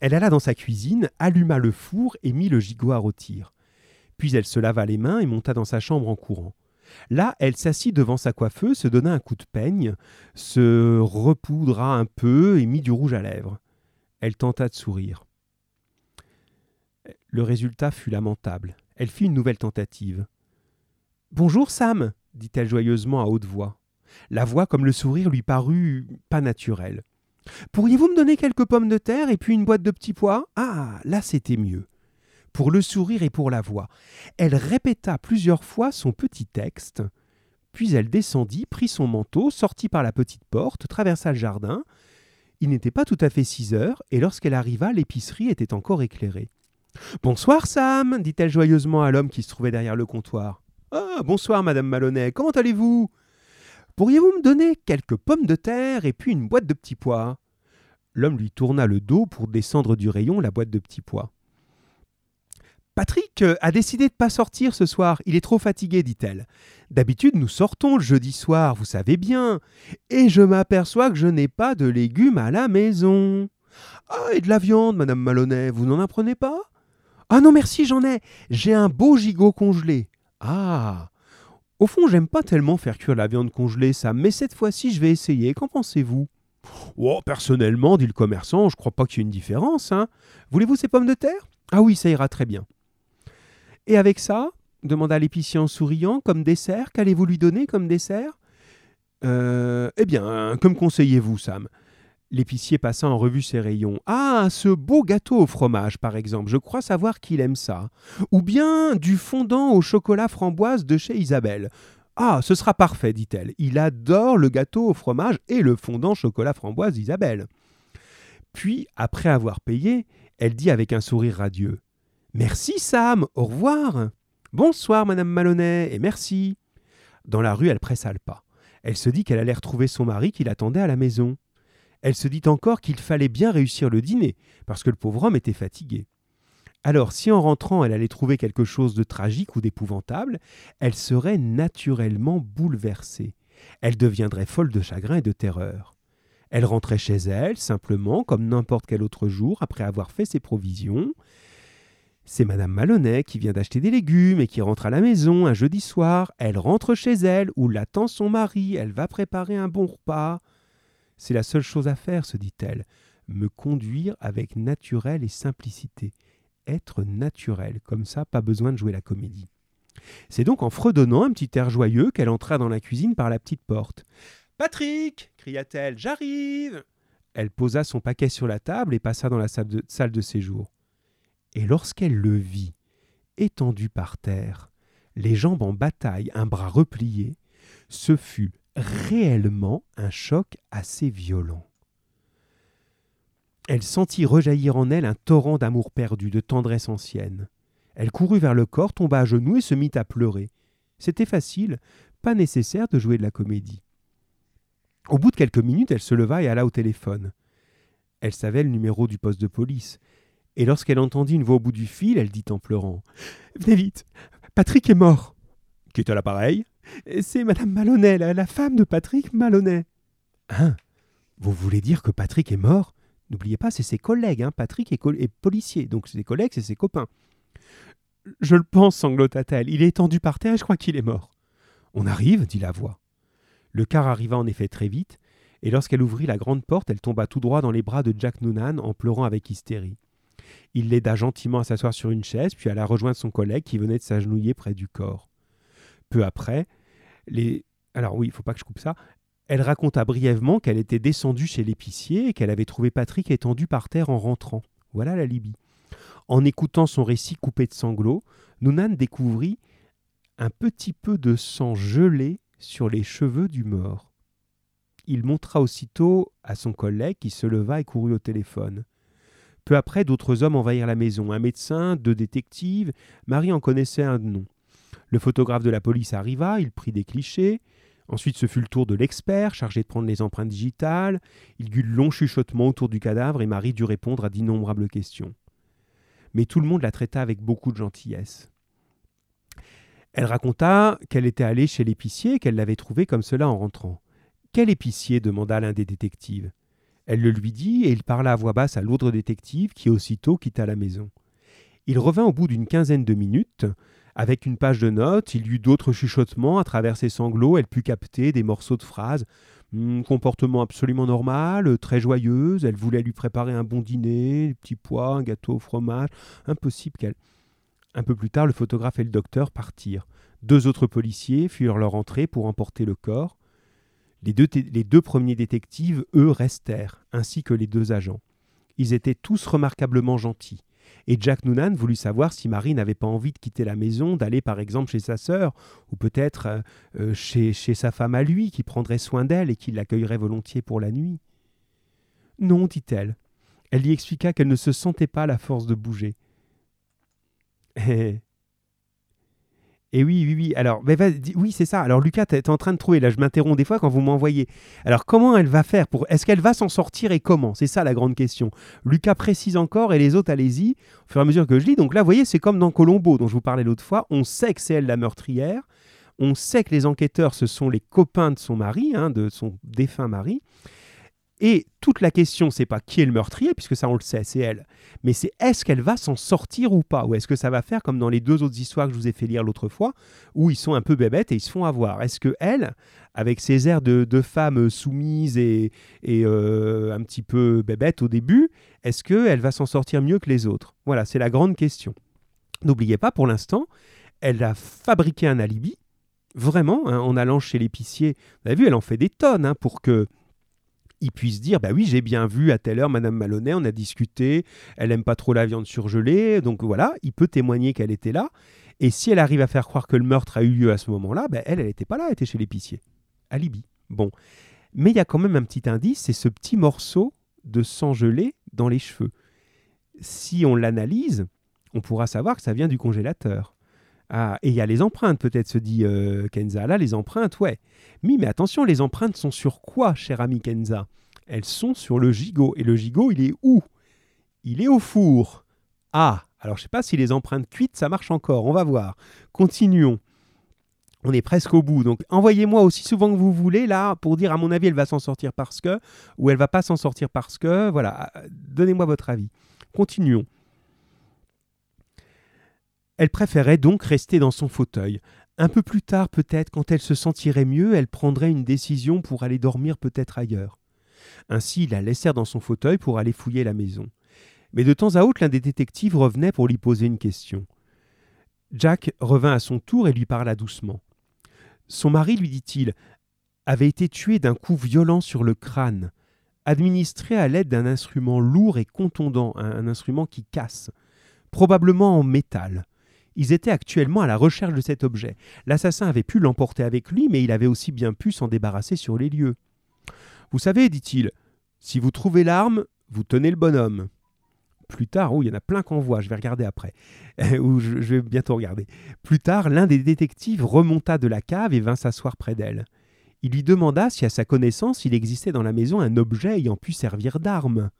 elle alla dans sa cuisine, alluma le four et mit le gigot à rôtir. Puis elle se lava les mains et monta dans sa chambre en courant. Là, elle s'assit devant sa coiffeuse, se donna un coup de peigne, se repoudra un peu et mit du rouge à lèvres. Elle tenta de sourire. Le résultat fut lamentable. Elle fit une nouvelle tentative. Bonjour, Sam, dit-elle joyeusement à haute voix. La voix comme le sourire lui parut pas naturelle. Pourriez-vous me donner quelques pommes de terre et puis une boîte de petits pois? Ah, là c'était mieux. Pour le sourire et pour la voix. Elle répéta plusieurs fois son petit texte, puis elle descendit, prit son manteau, sortit par la petite porte, traversa le jardin. Il n'était pas tout à fait six heures, et lorsqu'elle arriva, l'épicerie était encore éclairée. Bonsoir, Sam, dit-elle joyeusement à l'homme qui se trouvait derrière le comptoir. Ah, bonsoir, madame Maloney, comment allez-vous? Pourriez-vous me donner quelques pommes de terre et puis une boîte de petits pois? L'homme lui tourna le dos pour descendre du rayon la boîte de petits pois. Patrick euh, a décidé de pas sortir ce soir, il est trop fatigué, dit-elle. D'habitude, nous sortons le jeudi soir, vous savez bien. Et je m'aperçois que je n'ai pas de légumes à la maison. Ah, et de la viande, madame Malonnet, vous n'en apprenez pas? Ah non, merci, j'en ai. J'ai un beau gigot congelé. Ah Au fond, j'aime pas tellement faire cuire la viande congelée, ça, mais cette fois-ci, je vais essayer. Qu'en pensez-vous? Oh, personnellement, dit le commerçant, je crois pas qu'il y ait une différence. Hein. Voulez-vous ces pommes de terre? Ah oui, ça ira très bien. Et avec ça demanda l'épicier en souriant, comme dessert, qu'allez-vous lui donner comme dessert? Euh, Eh bien, comme conseillez-vous, Sam? L'épicier passa en revue ses rayons. Ah, ce beau gâteau au fromage, par exemple, je crois savoir qu'il aime ça. Ou bien du fondant au chocolat framboise de chez Isabelle. Ah, ce sera parfait, dit-elle. Il adore le gâteau au fromage et le fondant chocolat framboise d'Isabelle. Puis, après avoir payé, elle dit avec un sourire radieux Merci, Sam, au revoir. Bonsoir, madame Malonnet, et merci. Dans la rue, elle pressa le pas. Elle se dit qu'elle allait retrouver son mari qui l'attendait à la maison. Elle se dit encore qu'il fallait bien réussir le dîner, parce que le pauvre homme était fatigué. Alors, si en rentrant elle allait trouver quelque chose de tragique ou d'épouvantable, elle serait naturellement bouleversée. Elle deviendrait folle de chagrin et de terreur. Elle rentrait chez elle, simplement, comme n'importe quel autre jour, après avoir fait ses provisions. C'est Madame Malonnet qui vient d'acheter des légumes et qui rentre à la maison un jeudi soir. Elle rentre chez elle, où l'attend son mari. Elle va préparer un bon repas. C'est la seule chose à faire, se dit-elle, me conduire avec naturel et simplicité être naturel. Comme ça, pas besoin de jouer la comédie. C'est donc en fredonnant un petit air joyeux qu'elle entra dans la cuisine par la petite porte. Patrick cria-t-elle, j'arrive Elle posa son paquet sur la table et passa dans la salle de, salle de séjour. Et lorsqu'elle le vit, étendu par terre, les jambes en bataille, un bras replié, ce fut réellement un choc assez violent. Elle sentit rejaillir en elle un torrent d'amour perdu, de tendresse ancienne. Elle courut vers le corps, tomba à genoux et se mit à pleurer. C'était facile, pas nécessaire de jouer de la comédie. Au bout de quelques minutes, elle se leva et alla au téléphone. Elle savait le numéro du poste de police, et lorsqu'elle entendit une voix au bout du fil, elle dit en pleurant Venez vite, Patrick est mort. Qui est à l'appareil C'est Madame Malonnet, la, femme de Patrick Malonnet. Hein? Vous voulez dire que Patrick est mort? N'oubliez pas, c'est ses collègues. Hein. Patrick est, policier, donc ses collègues, c'est ses copains. Je le pense, sanglota-t-elle. Il est étendu par terre et je crois qu'il est mort. On arrive, dit la voix. Le car arriva en effet très vite, et lorsqu'elle ouvrit la grande porte, elle tomba tout droit dans les bras de Jack Noonan en pleurant avec hystérie. Il l'aida gentiment à s'asseoir sur une chaise, puis alla rejoindre son collègue qui venait de s'agenouiller près du corps. Peu après, les. Alors oui, il faut pas que je coupe ça. Elle raconta brièvement qu'elle était descendue chez l'épicier et qu'elle avait trouvé Patrick étendu par terre en rentrant. Voilà la Libye. En écoutant son récit coupé de sanglots, Nounan découvrit un petit peu de sang gelé sur les cheveux du mort. Il montra aussitôt à son collègue qui se leva et courut au téléphone. Peu après, d'autres hommes envahirent la maison. Un médecin, deux détectives. Marie en connaissait un nom. Le photographe de la police arriva, il prit des clichés. Ensuite, ce fut le tour de l'expert, chargé de prendre les empreintes digitales. Il eut de longs chuchotements autour du cadavre et Marie dut répondre à d'innombrables questions. Mais tout le monde la traita avec beaucoup de gentillesse. Elle raconta qu'elle était allée chez l'épicier et qu'elle l'avait trouvé comme cela en rentrant. Quel épicier? demanda l'un des détectives. Elle le lui dit et il parla à voix basse à l'autre détective qui aussitôt quitta la maison. Il revint au bout d'une quinzaine de minutes avec une page de notes, il y eut d'autres chuchotements. À travers ses sanglots, elle put capter des morceaux de phrases. Hmm, comportement absolument normal, très joyeuse. Elle voulait lui préparer un bon dîner, des petits pois, un gâteau au fromage. Impossible qu'elle. Un peu plus tard, le photographe et le docteur partirent. Deux autres policiers furent leur entrée pour emporter le corps. Les deux, premiers détectives, eux, restèrent, ainsi que les deux agents. Ils étaient tous remarquablement gentils. Et Jack Noonan voulut savoir si Marie n'avait pas envie de quitter la maison, d'aller par exemple chez sa sœur, ou peut-être euh, euh, chez, sa femme à lui, qui prendrait soin d'elle et qui l'accueillerait volontiers pour la nuit. Non, dit-elle. Elle lui expliqua qu'elle ne se sentait pas la force de bouger. Et, Et oui, oui, oui. Alors, oui, c'est ça. Alors, Lucas, tu es en train de trouver. Là, je m'interromps des fois quand vous m'envoyez. Alors, comment elle va faire pour Est-ce qu'elle va s'en sortir et comment? C'est ça la grande question. Lucas précise encore et les autres, allez-y, au fur et à mesure que je lis. Donc là, vous voyez, c'est comme dans Colombo, dont je vous parlais l'autre fois. On sait que c'est elle la meurtrière. On sait que les enquêteurs, ce sont les copains de son mari, hein, de son défunt mari. Et toute la question, c'est pas qui est le meurtrier, puisque ça on le sait, c'est elle. Mais c'est est-ce qu'elle va s'en sortir ou pas? Ou est-ce que ça va faire comme dans les deux autres histoires que je vous ai fait lire l'autre fois, où ils sont un peu bébêtes et ils se font avoir? Est-ce que elle, avec ses airs de, femme soumise et, et, euh, un petit peu bébête au début, est-ce qu'elle va s'en sortir mieux que les autres? Voilà, c'est la grande question. N'oubliez pas, pour l'instant, elle a fabriqué un alibi, vraiment, hein, en allant chez l'épicier. Vous avez vu, elle en fait des tonnes hein, pour que il puisse dire bah oui j'ai bien vu à telle heure Madame Maloney on a discuté elle aime pas trop la viande surgelée donc voilà il peut témoigner qu'elle était là. Et si elle arrive à faire croire que le meurtre a eu lieu à ce moment-là bah, elle elle n'était pas là elle était chez l'épicier. Alibi. Bon. Mais il y a quand même un petit indice c'est ce petit morceau de sang gelé dans les cheveux. Si on l'analyse on pourra savoir que ça vient du congélateur ah, et il y a les empreintes, peut-être, se dit euh, Kenza. Là, les empreintes, ouais. Mais attention, les empreintes sont sur quoi, cher ami Kenza? Elles sont sur le gigot. Et le gigot, il est où? Il est au four. Ah, alors je sais pas si les empreintes cuites, ça marche encore. On va voir. Continuons. On est presque au bout. Donc, envoyez-moi aussi souvent que vous voulez, là, pour dire, à mon avis, elle va s'en sortir parce que, ou elle va pas s'en sortir parce que. Voilà, donnez-moi votre avis. Continuons. Elle préférait donc rester dans son fauteuil. Un peu plus tard, peut-être, quand elle se sentirait mieux, elle prendrait une décision pour aller dormir peut-être ailleurs. Ainsi, ils la laissèrent dans son fauteuil pour aller fouiller la maison. Mais de temps à autre, l'un des détectives revenait pour lui poser une question. Jack revint à son tour et lui parla doucement. Son mari, lui dit-il, avait été tué d'un coup violent sur le crâne, administré à l'aide d'un instrument lourd et contondant, un, instrument qui casse, probablement en métal. Ils étaient actuellement à la recherche de cet objet. L'assassin avait pu l'emporter avec lui, mais il avait aussi bien pu s'en débarrasser sur les lieux. Vous savez, dit-il, si vous trouvez l'arme, vous tenez le bonhomme. Plus tard, oh, il y en a plein qu'on voit, je vais regarder après, ou je, je vais bientôt regarder. Plus tard, l'un des détectives remonta de la cave et vint s'asseoir près d'elle. Il lui demanda si, à sa connaissance, il existait dans la maison un objet ayant pu servir d'arme.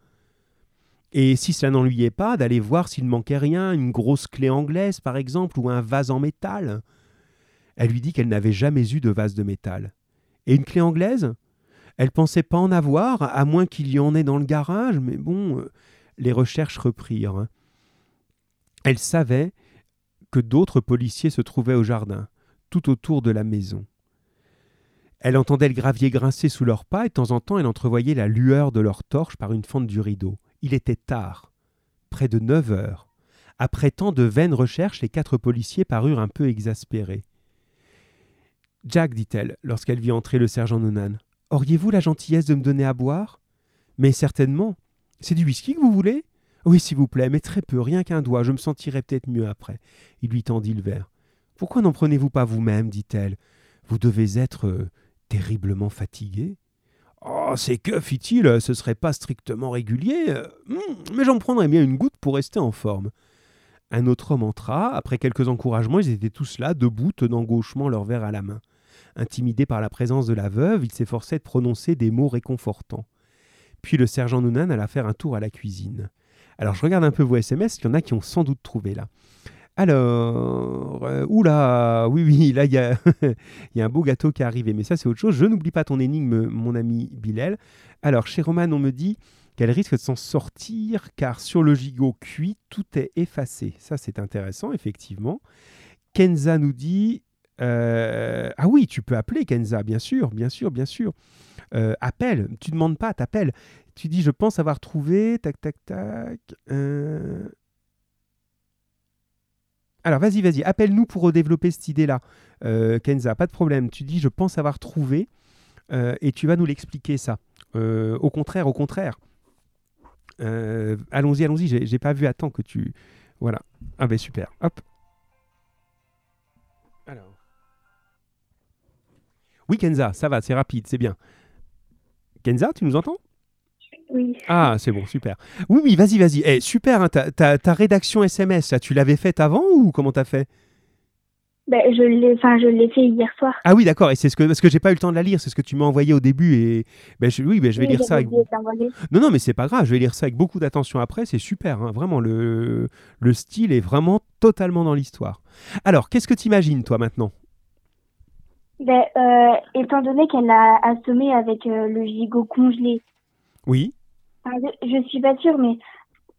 Et si cela n'ennuyait pas, d'aller voir s'il manquait rien, une grosse clé anglaise par exemple, ou un vase en métal. Elle lui dit qu'elle n'avait jamais eu de vase de métal. Et une clé anglaise? Elle pensait pas en avoir, à moins qu'il y en ait dans le garage, mais bon, euh, les recherches reprirent. Elle savait que d'autres policiers se trouvaient au jardin, tout autour de la maison. Elle entendait le gravier grincer sous leurs pas et de temps en temps elle entrevoyait la lueur de leurs torches par une fente du rideau. Il était tard, près de neuf heures. Après tant de vaines recherches, les quatre policiers parurent un peu exaspérés. Jack, dit-elle, lorsqu'elle vit entrer le sergent Noonan, auriez-vous la gentillesse de me donner à boire? Mais certainement. C'est du whisky que vous voulez? Oui, s'il vous plaît, mais très peu, rien qu'un doigt, je me sentirai peut-être mieux après. Il lui tendit le verre. Pourquoi n'en prenez-vous pas vous-même? dit-elle. Vous devez être euh, terriblement fatigué. Oh, c'est que, fit-il, ce serait pas strictement régulier, euh, hmm, mais j'en prendrais bien une goutte pour rester en forme. Un autre homme entra. Après quelques encouragements, ils étaient tous là, debout, tenant gauchement leur verre à la main. Intimidé par la présence de la veuve, il s'efforçait de prononcer des mots réconfortants. Puis le sergent Noonan alla faire un tour à la cuisine. Alors je regarde un peu vos SMS, il y en a qui ont sans doute trouvé là. Alors, euh, oula, oui, oui, là, il y, a un beau gâteau qui est arrivé, mais ça, c'est autre chose. Je n'oublie pas ton énigme, mon ami Bilal. Alors, chez Roman, on me dit qu'elle risque de s'en sortir, car sur le gigot cuit, tout est effacé. Ça, c'est intéressant, effectivement. Kenza nous dit euh, Ah oui, tu peux appeler Kenza, bien sûr, bien sûr, bien sûr. Euh, appelle, tu demandes pas, t'appelles. Tu dis Je pense avoir trouvé, tac, tac, tac. Alors, vas-y, vas-y, appelle-nous pour développer cette idée-là, euh, Kenza, pas de problème. Tu dis, je pense avoir trouvé, euh, et tu vas nous l'expliquer, ça. Euh, au contraire, au contraire. Allons-y, allons-y, j'ai j'ai pas vu à temps que tu... Voilà. Ah ben super, hop. Alors. Oui, Kenza, ça va, c'est rapide, c'est bien. Kenza, tu nous entends? Oui. Ah, c'est bon, super. Oui, oui, vas-y, vas-y. Eh, super, hein, ta, ta- ta rédaction SMS, là, tu l'avais faite avant ou comment t'as fait? Ben, je l'ai, enfin, je l'ai fait hier soir. Ah oui, d'accord. Et c'est ce que parce que j'ai pas eu le temps de la lire. C'est ce que tu m'as envoyé au début et ben, je- oui, ben, je vais Oui, lire ça. Avec... Non, non, mais c'est pas grave. Je vais lire ça avec beaucoup d'attention après. C'est super. hein. Vraiment, le le style est vraiment totalement dans l'histoire. Alors, qu'est-ce que tu imagines toi maintenant? Ben, euh, étant donné qu'elle l'a assommé avec euh, le gigot congelé, Oui. Enfin, je, suis pas sûre, mais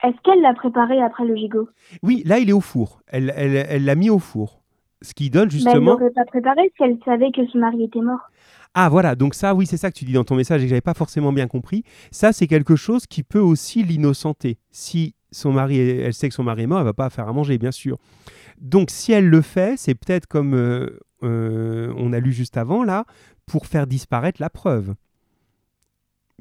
est-ce qu'elle l'a préparé après le gigot? Oui, là, il est au four. Elle elle elle l'a mis au four. Ce qui donne elle justement. l'aurait pas préparé si elle savait que son mari était mort. Ah voilà, donc ça, oui, c'est ça que tu dis dans ton message et que j'avais pas forcément bien compris. Ça, c'est quelque chose qui peut aussi l'innocenter. Si son mari, est- elle sait que son mari est mort, elle va pas faire à manger, bien sûr. Donc, si elle le fait, c'est peut-être comme euh, euh, on a lu juste avant là, pour faire disparaître la preuve.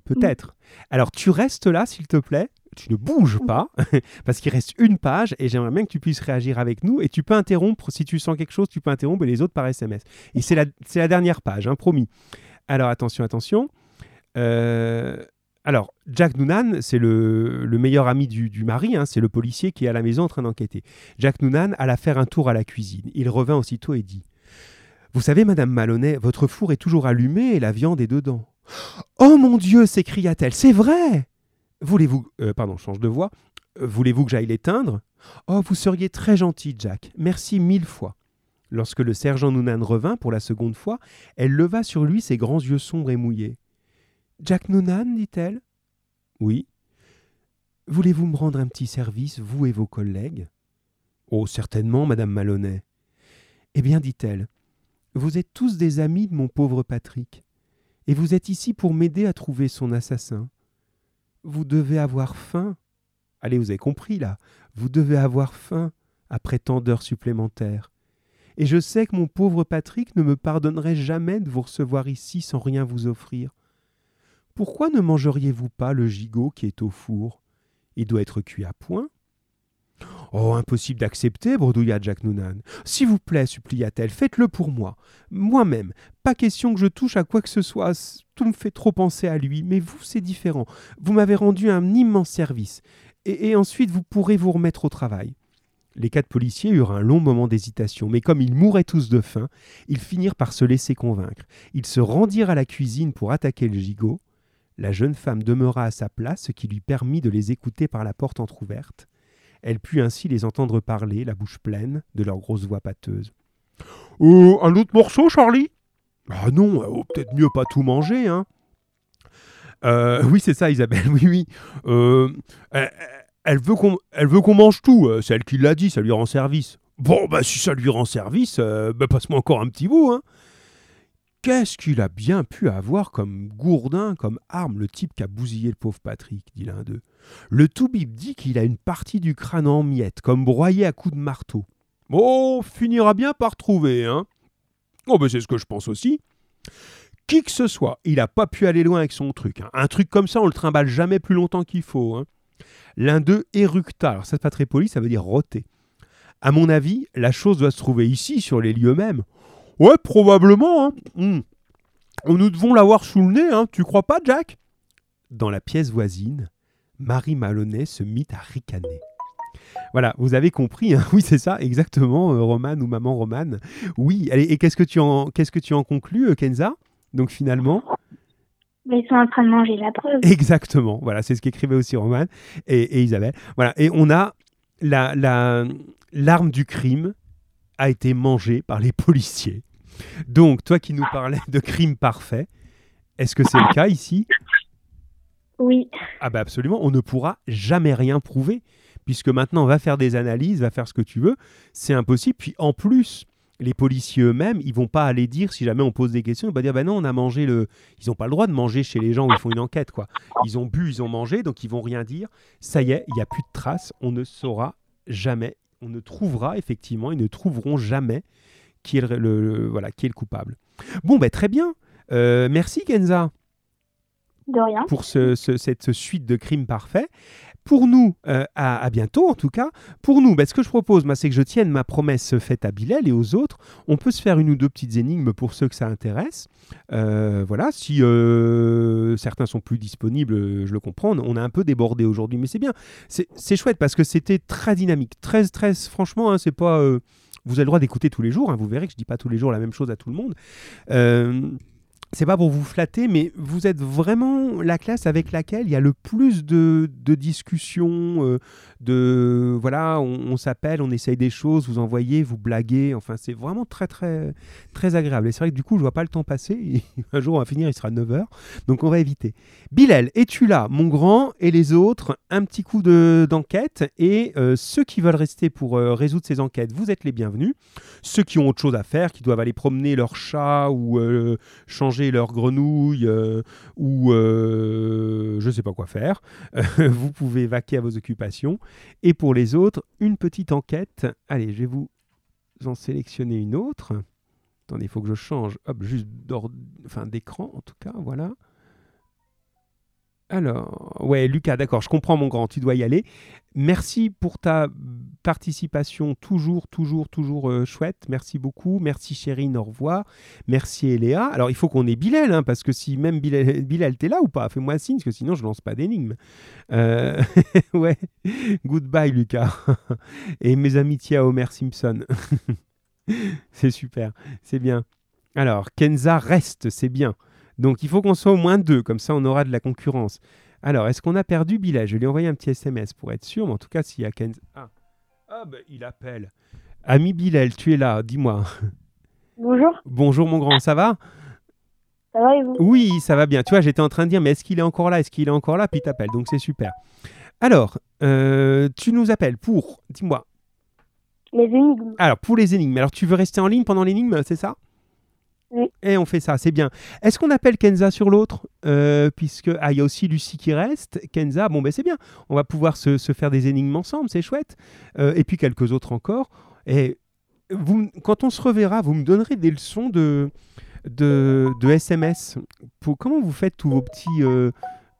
Peut-être. Alors, tu restes là, s'il te plaît. Tu ne bouges pas, parce qu'il reste une page et j'aimerais bien que tu puisses réagir avec nous. Et tu peux interrompre, si tu sens quelque chose, tu peux interrompre et les autres par SMS. Et c'est la, dernière page, hein, promis. Alors attention, attention. Euh, alors, Jack Noonan, c'est le, le meilleur ami du, du mari, hein, c'est le policier qui est à la maison en train d'enquêter. Jack Noonan alla faire un tour à la cuisine. Il revint aussitôt et dit Vous savez, Madame Maloney, votre four est toujours allumé et la viande est dedans. Oh mon Dieu s'écria-t-elle, c'est vrai Voulez-vous. euh, pardon, change de voix. Euh, Voulez-vous que j'aille l'éteindre? Oh, vous seriez très gentil, Jack. Merci mille fois. Lorsque le sergent Noonan revint pour la seconde fois, elle leva sur lui ses grands yeux sombres et mouillés. Jack Noonan, dit-elle. Oui. Voulez-vous me rendre un petit service, vous et vos collègues? Oh, certainement, Madame Maloney. Eh bien, dit-elle, vous êtes tous des amis de mon pauvre Patrick, et vous êtes ici pour m'aider à trouver son assassin. Vous devez avoir faim. Allez, vous avez compris là. Vous devez avoir faim après tant d'heures supplémentaires. Et je sais que mon pauvre Patrick ne me pardonnerait jamais de vous recevoir ici sans rien vous offrir. Pourquoi ne mangeriez-vous pas le gigot qui est au four? Il doit être cuit à point. Oh, impossible d'accepter, bredouilla Jack Noonan. S'il vous plaît, supplia-t-elle, faites-le pour moi. Moi-même. Pas question que je touche à quoi que ce soit. Tout me fait trop penser à lui. Mais vous, c'est différent. Vous m'avez rendu un immense service. Et, et ensuite, vous pourrez vous remettre au travail. Les quatre policiers eurent un long moment d'hésitation, mais comme ils mouraient tous de faim, ils finirent par se laisser convaincre. Ils se rendirent à la cuisine pour attaquer le gigot. La jeune femme demeura à sa place, ce qui lui permit de les écouter par la porte entr'ouverte. Elle put ainsi les entendre parler, la bouche pleine, de leurs grosses voix pâteuses. Euh, un autre morceau, Charlie Ah non, euh, peut-être mieux pas tout manger, hein Euh, Oui, c'est ça, Isabelle, oui, oui. Euh, elle, veut qu'on mange tout, c'est elle qui l'a dit, ça lui rend service. Bon, bah si ça lui rend service, bah passe-moi encore un petit bout, hein Qu'est-ce qu'il a bien pu avoir comme gourdin, comme arme, le type qui a bousillé le pauvre Patrick, dit l'un d'eux. Le toubib dit qu'il a une partie du crâne en miettes, comme broyé à coups de marteau. Bon, on finira bien par trouver, hein Oh, ben c'est ce que je pense aussi. Qui que ce soit, il n'a pas pu aller loin avec son truc. hein. Un truc comme ça, on le trimballe jamais plus longtemps qu'il faut. hein. L'un d'eux éructa. Alors ça, c'est pas très poli, ça veut dire roter. À mon avis, la chose doit se trouver ici, sur les lieux mêmes. Ouais, probablement. Hein. Hmm. Nous devons l'avoir sous le nez, hein. tu crois pas, Jack? Dans la pièce voisine, Marie Maloney se mit à ricaner. Voilà, vous avez compris, hein. oui c'est ça, exactement, euh, Romane ou maman Romane. Oui, allez, et qu'est-ce que tu en, qu'est-ce que tu en conclus, euh, Kenza? Donc finalement, Mais ils sont en train de manger la preuve. exactement, voilà, c'est ce qu'écrivait aussi Romane et, et Isabelle. Voilà, et on a la, la, l'arme du crime a été mangée par les policiers. Donc, toi qui nous parlais de crime parfait, est-ce que c'est le cas ici? Oui. Ah bah absolument, on ne pourra jamais rien prouver, puisque maintenant on va faire des analyses, va faire ce que tu veux, c'est impossible. Puis en plus, les policiers eux-mêmes, ils vont pas aller dire, si jamais on pose des questions, ils vont pas dire, bah non, on a mangé le... Ils n'ont pas le droit de manger chez les gens où ils font une enquête, quoi. Ils ont bu, ils ont mangé, donc ils vont rien dire. Ça y est, il n'y a plus de traces, on ne saura jamais, on ne trouvera effectivement, ils ne trouveront jamais qui est le, le- le- voilà, qui est le coupable. Bon, ben très bien. Euh, merci Kenza De rien. pour ce- ce- cette suite de crimes parfaits. Pour nous, euh, à, à bientôt en tout cas. Pour nous, ben, ce que je propose, c'est que je tienne ma promesse faite à Bilal et aux autres. On peut se faire une ou deux petites énigmes pour ceux que ça intéresse. Euh, voilà, si certains sont plus disponibles, je le comprends. On a un peu débordé aujourd'hui, mais c'est bien. C'est c'est chouette parce que c'était très dynamique, très, très. Franchement, hein, c'est pas. Vous avez le droit d'écouter tous les jours. hein, vous verrez que je dis pas tous les jours la même chose à tout le monde. Euh, c'est pas pour vous flatter, mais vous êtes vraiment la classe avec laquelle il y a le plus de, de discussions, euh, de voilà, on, s'appelle, on essaye des choses, vous envoyez, vous blaguez, enfin c'est vraiment très très très agréable. Et c'est vrai que du coup je vois pas le temps passer. Un jour on va finir, il sera 9h, donc on va éviter. Bilal, es-tu là, mon grand et les autres Un petit coup de- d'enquête et euh, ceux qui veulent rester pour euh, résoudre ces enquêtes, vous êtes les bienvenus. Ceux qui ont autre chose à faire, qui doivent aller promener leur chat ou euh, changer leur grenouille euh, ou euh, je sais pas quoi faire, vous pouvez vaquer à vos occupations. Et pour les autres, une petite enquête. Allez, je vais vous en sélectionner une autre. Attendez, il faut que je change. Hop, juste d'écran en tout cas, voilà. Alors, ouais, Lucas, d'accord, je comprends mon grand, tu dois y aller. Merci pour ta participation, toujours, toujours, toujours euh, chouette. Merci beaucoup. Merci Chérine, au revoir. Merci Eléa. Alors, il faut qu'on ait Bilal, hein, parce que si même Bilal, Bilal t'es là ou pas, fais-moi signe, parce que sinon je lance pas d'énigme. Euh, ouais, goodbye Lucas. Et mes amitiés à Homer Simpson. c'est super, c'est bien. Alors, Kenza reste, c'est bien. Donc, il faut qu'on soit au moins deux, comme ça on aura de la concurrence. Alors, est-ce qu'on a perdu Bilal? Je lui ai envoyé un petit SMS pour être sûr, mais en tout cas, s'il y a Kenza. Ah, ah ben, il appelle. Ami Bilal, tu es là, dis-moi. Bonjour, Bonjour mon grand, ça va? Ça va et vous? Oui, ça va bien. Tu vois, j'étais en train de dire, mais est-ce qu'il est encore là? Est-ce qu'il est encore là? Puis il t'appelle, donc c'est super. Alors, euh, tu nous appelles pour, dis-moi, Les énigmes. alors pour les énigmes. Alors, tu veux rester en ligne pendant l'énigme, c'est ça? Oui. Et on fait ça, c'est bien. Est-ce qu'on appelle Kenza sur l'autre? Euh, Puisque, ah, il y a aussi Lucie qui reste. Kenza, bon, ben c'est bien. On va pouvoir se, se faire des énigmes ensemble, c'est chouette. Euh, et puis quelques autres encore. Et vous, quand on se reverra, vous me donnerez des leçons de, de, de SMS. Pour, comment vous faites tous vos petits, euh,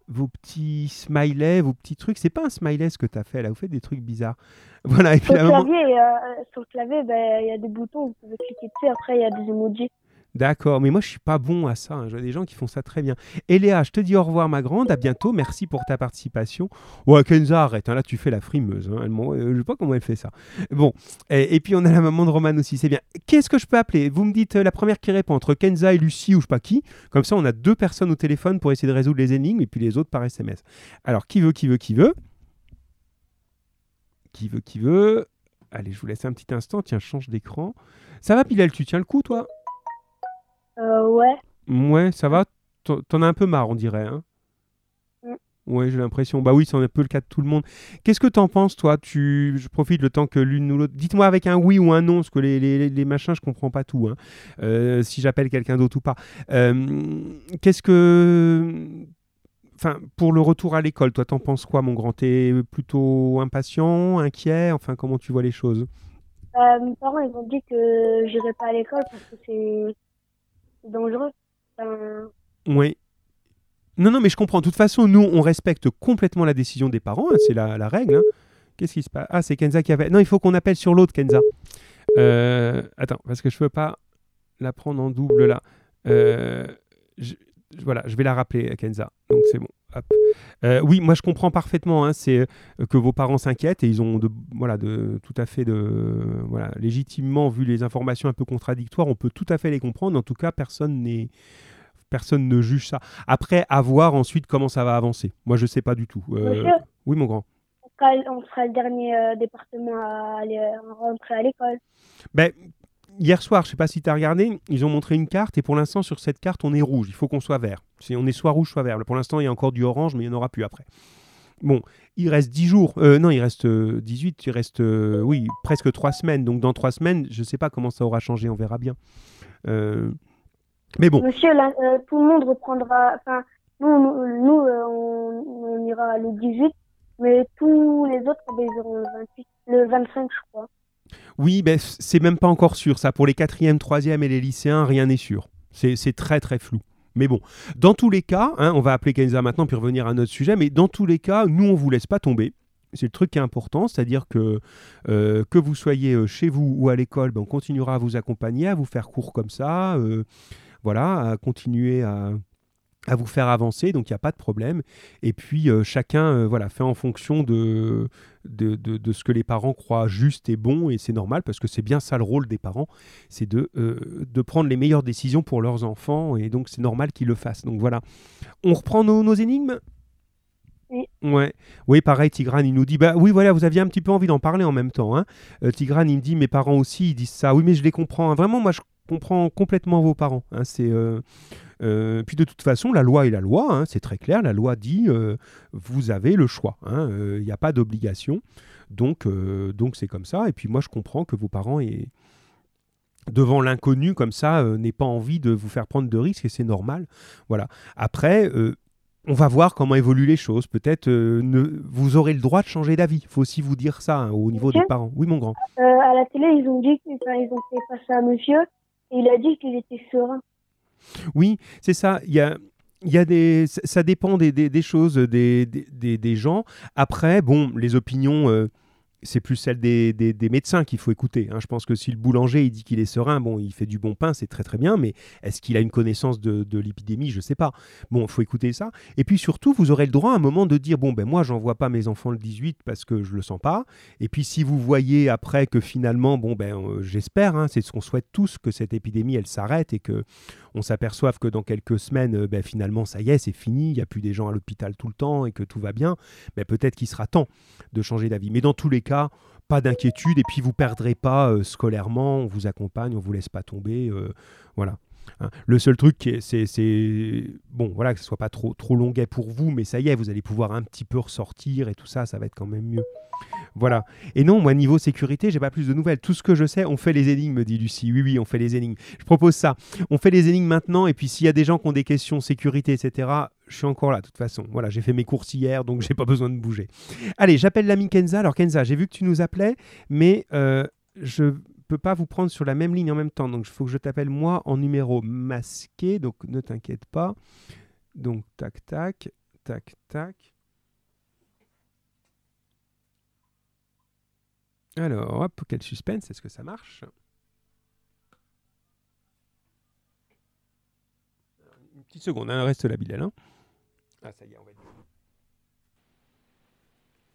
vos petits smileys, vos petits trucs? C'est pas un smiley ce que tu as fait là, vous faites des trucs bizarres. Voilà, et puis Sur le clavier, euh, sur le clavier, il y a des boutons, vous pouvez cliquer dessus, après il y a des emojis. D'accord, mais moi je suis pas bon à ça. hein. Je vois des gens qui font ça très bien. Et Léa, je te dis au revoir, ma grande. À bientôt. Merci pour ta participation. Ouais, Kenza, arrête. hein, Là, tu fais la frimeuse. hein. Elle euh, je sais pas comment elle fait ça. Bon. Et, puis on a la maman de Roman aussi. C'est bien. Qu'est-ce que je peux appeler? Vous me dites euh, la première qui répond entre Kenza et Lucie ou je sais pas qui. Comme ça, on a deux personnes au téléphone pour essayer de résoudre les énigmes et puis les autres par SMS. Alors, qui veut, qui veut, qui veut? Qui veut, qui veut? Allez, je vous laisse un petit instant. Tiens, change d'écran. Ça va, Pilal Tu tiens le coup, toi? Euh, ouais, Ouais, ça va T'en as un peu marre, on dirait. Hein Mm. ouais, j'ai l'impression. Bah oui, c'est un peu le cas de tout le monde. Qu'est-ce que t'en penses, toi? Tu... Je profite le temps que l'une ou l'autre. Dites-moi avec un oui ou un non, parce que les, les, les machins, je comprends pas tout. hein. Euh, si j'appelle quelqu'un d'autre ou pas. Euh, Qu'est-ce que. Enfin, pour le retour à l'école, toi, t'en penses quoi, mon grand? T'es plutôt impatient, inquiet? Enfin, comment tu vois les choses? Euh, mes parents ils ont dit que j'irai pas à l'école parce que c'est dangereux. Oui. Non, non, mais je comprends. De toute façon, nous, on respecte complètement la décision des parents. hein, c'est la, règle. hein. Qu'est-ce qui se passe Ah, c'est Kenza qui avait. Non, il faut qu'on appelle sur l'autre, Kenza. Euh, attends, parce que je peux pas la prendre en double là. Euh, je- voilà, je vais la rappeler, Kenza. Donc c'est bon. Euh, oui, moi je comprends parfaitement. hein, c'est euh, que vos parents s'inquiètent et ils ont de, voilà, de, tout à fait de, voilà, légitimement vu les informations un peu contradictoires, on peut tout à fait les comprendre. En tout cas, personne n'est personne ne juge ça. Après, à voir ensuite comment ça va avancer. Moi, je sais pas du tout. Euh, Monsieur oui, mon grand. on sera, on sera le dernier euh, département à, aller, à rentrer à l'école. Ben, hier soir, je sais pas si tu as regardé, ils ont montré une carte et pour l'instant, sur cette carte, on est rouge. Il faut qu'on soit vert. C'est- On est soit rouge, soit vert. Pour l'instant, il y a encore du orange, mais il n'y en aura plus après. Bon, il reste 10 jours. Euh, non, il reste euh, 18. Il reste, euh, oui, presque 3 semaines. Donc, dans 3 semaines, je sais pas comment ça aura changé. On verra bien. Euh, mais bon. Monsieur, euh, tout le monde reprendra. Enfin, nous, nous, euh, on, on ira le 18, mais tous les autres, ben, ils iront le 28, le 25, je crois. Oui, ben, c'est même pas encore sûr. Ça, pour les quatrièmes, troisièmes et les lycéens, rien n'est sûr. C'est c'est très très flou. Mais bon, dans tous les cas, hein, on va appeler Kenza maintenant puis revenir à notre sujet, mais dans tous les cas, nous, on vous laisse pas tomber. C'est le truc qui est important, c'est-à-dire que euh, que vous soyez euh, chez vous ou à l'école, ben, on continuera à vous accompagner, à vous faire cours comme ça, euh, voilà, à continuer à, à vous faire avancer, donc il n'y a pas de problème. Et puis euh, chacun euh, voilà, fait en fonction de de, de, ce que les parents croient juste et bon, et c'est normal parce que c'est bien ça le rôle des parents, c'est de, euh, de prendre les meilleures décisions pour leurs enfants, et donc c'est normal qu'ils le fassent. Donc voilà. On reprend nos, nos énigmes? Oui. Ouais. Oui, pareil, Tigrane, il nous dit, bah oui, voilà, vous aviez un petit peu envie d'en parler en même temps. Hein. Tigrane, il me dit, mes parents aussi, ils disent ça. Oui, mais je les comprends. Hein. Vraiment, moi, je comprends complètement vos parents. Hein. C'est euh, puis de toute façon, la loi est la loi, hein, c'est très clair. La loi dit euh, vous avez le choix. Il hein, n'y euh, a pas d'obligation. Donc, donc c'est comme ça. Et puis moi, je comprends que vos parents aient devant l'inconnu comme ça n'aient pas envie de vous faire prendre de risques et c'est normal. Voilà. Après, on va voir comment évoluent les choses. Peut-être vous aurez le droit de changer d'avis. Il faut aussi vous dire ça hein, au niveau des parents. Oui, mon grand. à la télé, ils ont dit qu'ils ont fait passer à monsieur il a dit qu'il était serein. Oui, c'est ça. Il y a, il y a des, ça dépend des, des, choses, des, des, des, gens. Après, bon, les opinions, euh, c'est plus celle des, médecins qu'il faut écouter. Hein. Je pense que si le boulanger il dit qu'il est serein, bon, il fait du bon pain, c'est très très bien, mais est-ce qu'il a une connaissance de, l'épidémie? Je ne sais pas. Bon, il faut écouter ça. Et puis surtout, vous aurez le droit à un moment de dire bon, ben moi, j'envoie pas mes enfants le 18 parce que je le sens pas. Et puis si vous voyez après que finalement, bon, ben euh, j'espère, hein, c'est ce qu'on souhaite tous, que cette épidémie elle s'arrête et que on s'aperçoive que dans quelques semaines, euh, ben, finalement, ça y est, c'est fini, il n'y a plus des gens à l'hôpital tout le temps et que tout va bien, ben, peut-être qu'il sera temps de changer d'avis. Mais dans tous les cas, pas d'inquiétude et puis vous perdrez pas euh, scolairement, on vous accompagne, on vous laisse pas tomber, euh, voilà. Hein. Le seul truc, c'est bon, voilà, que ce soit pas trop trop longuet pour vous, mais ça y est, vous allez pouvoir un petit peu ressortir et tout ça, ça va être quand même mieux. Voilà. Et non, moi, niveau sécurité, j'ai pas plus de nouvelles. Tout ce que je sais, on fait les énigmes, dit Lucie. Oui, oui, on fait les énigmes. Je propose ça. On fait les énigmes maintenant, et puis s'il y a des gens qui ont des questions sécurité, etc., je suis encore là, de toute façon. Voilà, j'ai fait mes courses hier, donc j'ai pas besoin de bouger. Allez, j'appelle l'ami Kenza. Alors, Kenza, j'ai vu que tu nous appelais, mais euh, je peux pas vous prendre sur la même ligne en même temps. Donc, il faut que je t'appelle moi en numéro masqué. Donc, ne t'inquiète pas. Donc, tac, tac, tac, tac. Alors, hop, quel suspense, est-ce que ça marche? Une petite seconde, hein, reste là, Bilal. Hein. Ah, ça y est, on va.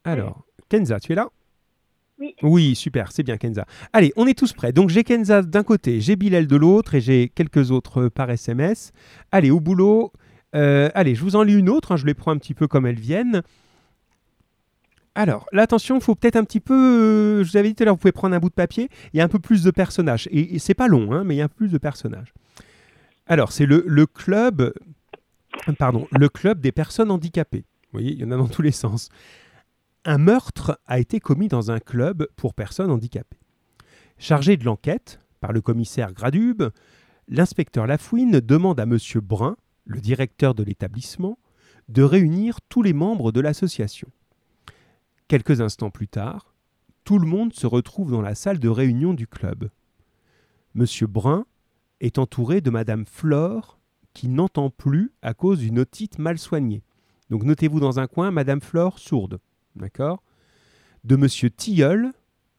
Alors, Kenza, tu es là? Oui. Super, c'est bien, Kenza. Allez, on est tous prêts. Donc, j'ai Kenza d'un côté, j'ai Bilal de l'autre et j'ai quelques autres par SMS. Allez, au boulot. Euh, allez, je vous en lis une autre, hein, je les prends un petit peu comme elles viennent. Alors, l'attention, faut peut-être un petit peu. Euh, je vous avais dit tout à l'heure, vous pouvez prendre un bout de papier. Il y a un peu plus de personnages. Et, c'est pas long, hein, mais il y a un peu plus de personnages. Alors, c'est le, le, club. Pardon, le club des personnes handicapées. Vous voyez, il y en a dans tous les sens. Un meurtre a été commis dans un club pour personnes handicapées. Chargé de l'enquête par le commissaire Gradube, l'inspecteur Lafouine demande à M. Brun, le directeur de l'établissement, de réunir tous les membres de l'association. Quelques instants plus tard, tout le monde se retrouve dans la salle de réunion du club. Monsieur Brun est entouré de Madame Flore, qui n'entend plus à cause d'une otite mal soignée. Donc notez-vous dans un coin Madame Flore sourde, De Monsieur Tilleul,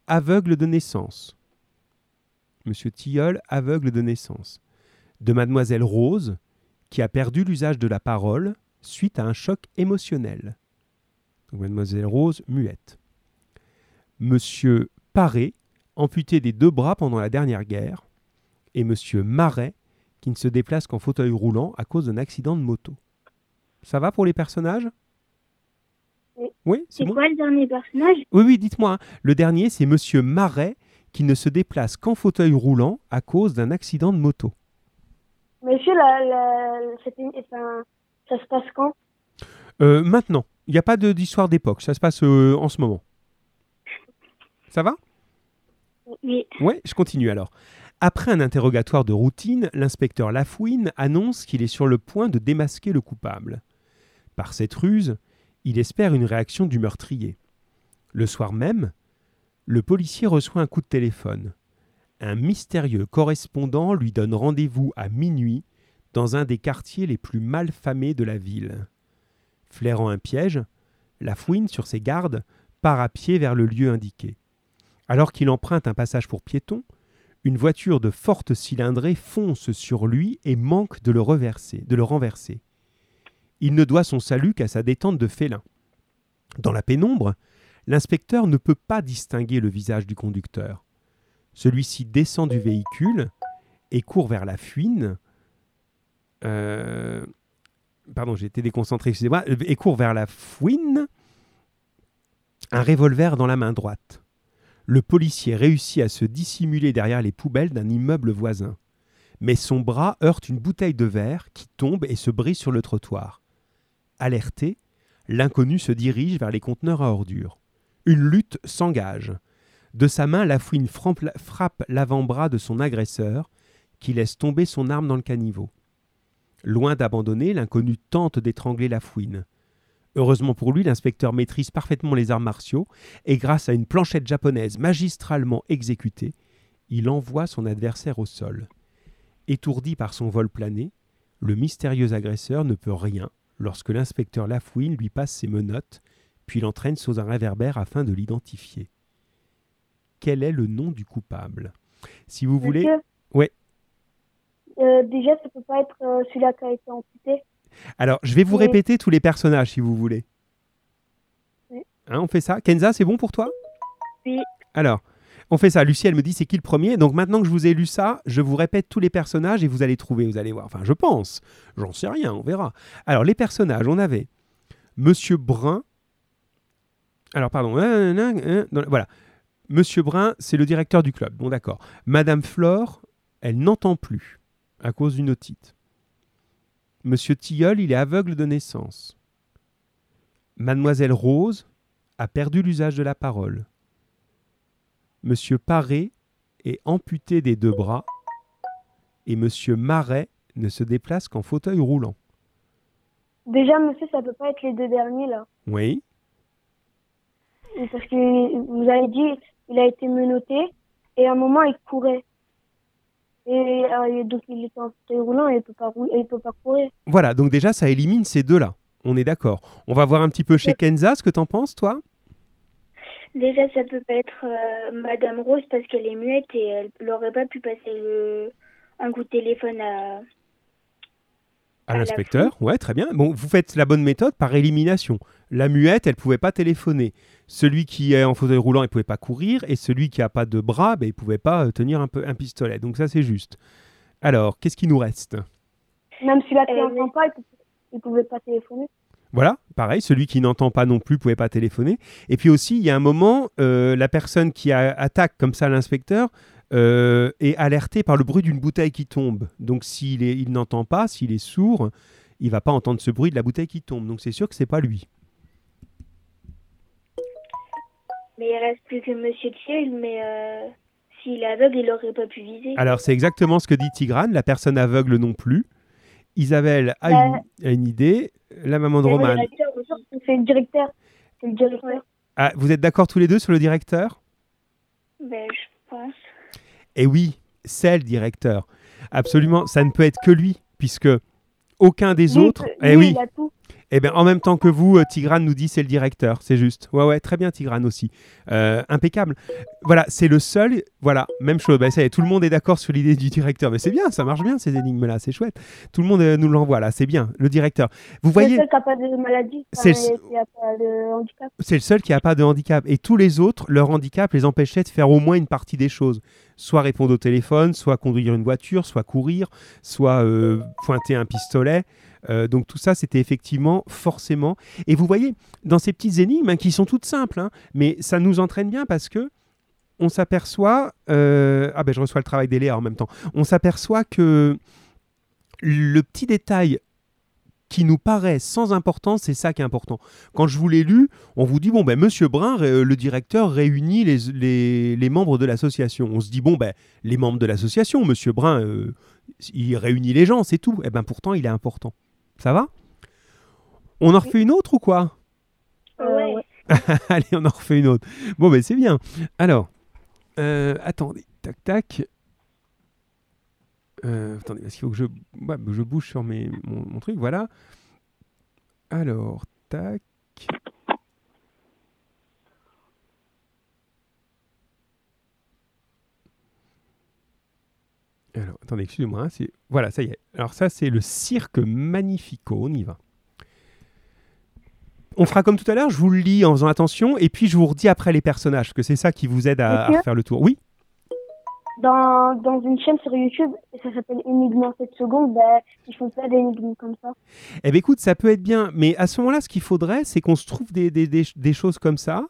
aveugle de naissance. Monsieur Tilleul, aveugle de naissance. De Mademoiselle Rose, qui a perdu l'usage de la parole suite à un choc émotionnel. Mademoiselle Rose, muette. Monsieur Paré, amputé des deux bras pendant la dernière guerre. Et Monsieur Marais, qui ne se déplace qu'en fauteuil roulant à cause d'un accident de moto. Ça va pour les personnages? Oui, c'est quoi le dernier personnage? Oui, oui, dites-moi. Hein. Le dernier, c'est Monsieur Marais, qui ne se déplace qu'en fauteuil roulant à cause d'un accident de moto. Monsieur, la, ça se passe quand? Euh, Maintenant. Il n'y a pas d'histoire d'époque, ça se passe euh, en ce moment. Ça va? Oui. Ouais, je continue alors. Après un interrogatoire de routine, l'inspecteur Lafouine annonce qu'il est sur le point de démasquer le coupable. Par cette ruse, il espère une réaction du meurtrier. Le soir même, le policier reçoit un coup de téléphone. Un mystérieux correspondant lui donne rendez-vous à minuit dans un des quartiers les plus mal famés de la ville. Flairant un piège, la fouine, sur ses gardes, part à pied vers le lieu indiqué. Alors qu'il emprunte un passage pour piétons, une voiture de forte cylindrée fonce sur lui et manque de le, reverser, de le renverser. Il ne doit son salut qu'à sa détente de félin. Dans la pénombre, l'inspecteur ne peut pas distinguer le visage du conducteur. Celui-ci descend du véhicule et court vers la fuite. Euh, pardon, j'ai déconcentré, excusez-moi. Et court vers la fouine, un revolver dans la main droite. Le policier réussit à se dissimuler derrière les poubelles d'un immeuble voisin. Mais son bras heurte une bouteille de verre qui tombe et se brise sur le trottoir. Alerté, l'inconnu se dirige vers les conteneurs à ordures. Une lutte s'engage. De sa main, la fouine frappe l'avant-bras de son agresseur, qui laisse tomber son arme dans le caniveau. Loin d'abandonner, l'inconnu tente d'étrangler la fouine. Heureusement pour lui, l'inspecteur maîtrise parfaitement les arts martiaux et grâce à une planchette japonaise magistralement exécutée, il envoie son adversaire au sol. Étourdi par son vol plané, le mystérieux agresseur ne peut rien lorsque l'inspecteur Lafouine lui passe ses menottes, puis l'entraîne sous un réverbère afin de l'identifier. Quel est le nom du coupable? Si vous voulez. Ouais. Euh, déjà, ça peut pas être euh, celui-là qui a été amputé. Alors, je vais vous répéter tous les personnages si vous voulez. Oui. Hein, on fait ça? Kenza, c'est bon pour toi? Oui. Alors, on fait ça. Lucie, elle me dit c'est qui le premier? Donc maintenant que je vous ai lu ça, je vous répète tous les personnages et vous allez trouver, vous allez voir. Enfin, je pense. J'en sais rien, on verra. Alors, les personnages, on avait Monsieur Brun. Alors, pardon. Voilà. Monsieur Brun, c'est le directeur du club. Bon, d'accord. Madame Flore, elle n'entend plus à cause d'une otite. Monsieur Tilleul, il est aveugle de naissance. Mademoiselle Rose a perdu l'usage de la parole. Monsieur Paré est amputé des deux bras et Monsieur Marais ne se déplace qu'en fauteuil roulant. Déjà, monsieur, ça peut pas être les deux derniers là. Oui. Parce que vous avez dit, il a été menotté et à un moment il courait. Et euh, donc il est en fauteuil roulant et il peut pas il peut pas courir. Voilà, donc déjà ça élimine ces deux-là. On est d'accord. On va voir un petit peu chez Kenza ce que t'en penses, toi? Déjà, ça peut pas être euh, Madame Rose parce qu'elle est muette et elle n'aurait pas pu passer le... un coup de téléphone à. À, l'inspecteur, ouais, très bien. Bon, vous faites la bonne méthode par élimination. La muette, elle pouvait pas téléphoner. Celui qui est en fauteuil roulant, il pouvait pas courir, et celui qui a pas de bras, ben, il pouvait pas euh, tenir un peu un pistolet. Donc ça, c'est juste. Alors, qu'est-ce qui nous reste? Même si la n'entend pas, il pouvait pas téléphoner. Voilà, pareil, celui qui n'entend pas non plus pouvait pas téléphoner. Et puis aussi, il y a un moment, euh, la personne qui attaque comme ça l'inspecteur euh, est alertée par le bruit d'une bouteille qui tombe. Donc s'il il n'entend pas, s'il est sourd, il va pas entendre ce bruit de la bouteille qui tombe. Donc c'est sûr que c'est pas lui. Mais il reste plus que Monsieur Thiel, mais euh, s'il est aveugle, il n'aurait pas pu viser. Alors c'est exactement ce que dit Tigrane, la personne aveugle non plus. Isabelle a, Bah, une, a une idée, la maman de Roman. C'est le directeur. C'est le directeur. Ah, vous êtes d'accord tous les deux sur le directeur? Ben, je pense. Eh oui, c'est le directeur. Absolument, ça ne peut être que lui, puisque aucun des Lui, autres. lui, eh oui. il a tout. Eh bien, en même temps que vous, euh, Tigrane nous dit c'est le directeur, c'est juste. Ouais, ouais, très bien, Tigrane aussi. Euh, impeccable. Voilà, c'est le seul. Voilà, même chose. Ça y est, tout le monde est d'accord sur l'idée du directeur. Mais c'est bien, ça marche bien ces énigmes-là, c'est chouette. Tout le monde euh, nous l'envoie là, c'est bien, le directeur. Vous C'est voyez, le seul qui n'a pas de maladie. C'est le- c'est seul qui n'a pas de handicap. Et tous les autres, leur handicap les empêchait de faire au moins une partie des choses. Soit répondre au téléphone, soit conduire une voiture, soit courir, soit euh, pointer un pistolet. Euh, donc tout ça, c'était effectivement forcément. Et vous voyez, dans ces petites énigmes, hein, qui sont toutes simples, hein, mais ça nous entraîne bien parce que on s'aperçoit... euh, ah ben je reçois le travail des Léa en même temps. On s'aperçoit que le petit détail qui nous paraît sans importance, c'est ça qui est important. Quand je vous l'ai lu, on vous dit, bon, ben, Monsieur Brun, ré- le directeur, réunit les, les- membres de l'association. On se dit, bon, ben, les membres de l'association, Monsieur Brun, euh, il réunit les gens, c'est tout. Et ben pourtant, il est important. Ça va? On en refait une autre ou quoi? Euh, Ouais. ouais. Allez, on en refait une autre. Bon, ben c'est bien. Alors, euh, attendez, tac, tac. Euh, attendez, parce qu'il faut que je, ouais, je bouge sur mes, mon, mon truc, voilà. Alors, tac. Alors, attendez, excusez-moi. hein, Voilà, ça y est. Alors, ça, c'est le cirque Magnifico. On y va. On fera comme tout à l'heure, je vous le lis en faisant attention, et puis je vous redis après les personnages, que c'est ça qui vous aide à, faire le tour. Oui? Dans, dans une chaîne sur YouTube, ça s'appelle Énigme en 7 secondes, ben, ils font pas d'énigmes comme ça. Eh bien, écoute, ça peut être bien, mais à ce moment-là, ce qu'il faudrait, c'est qu'on se trouve des, des- des- des choses comme ça,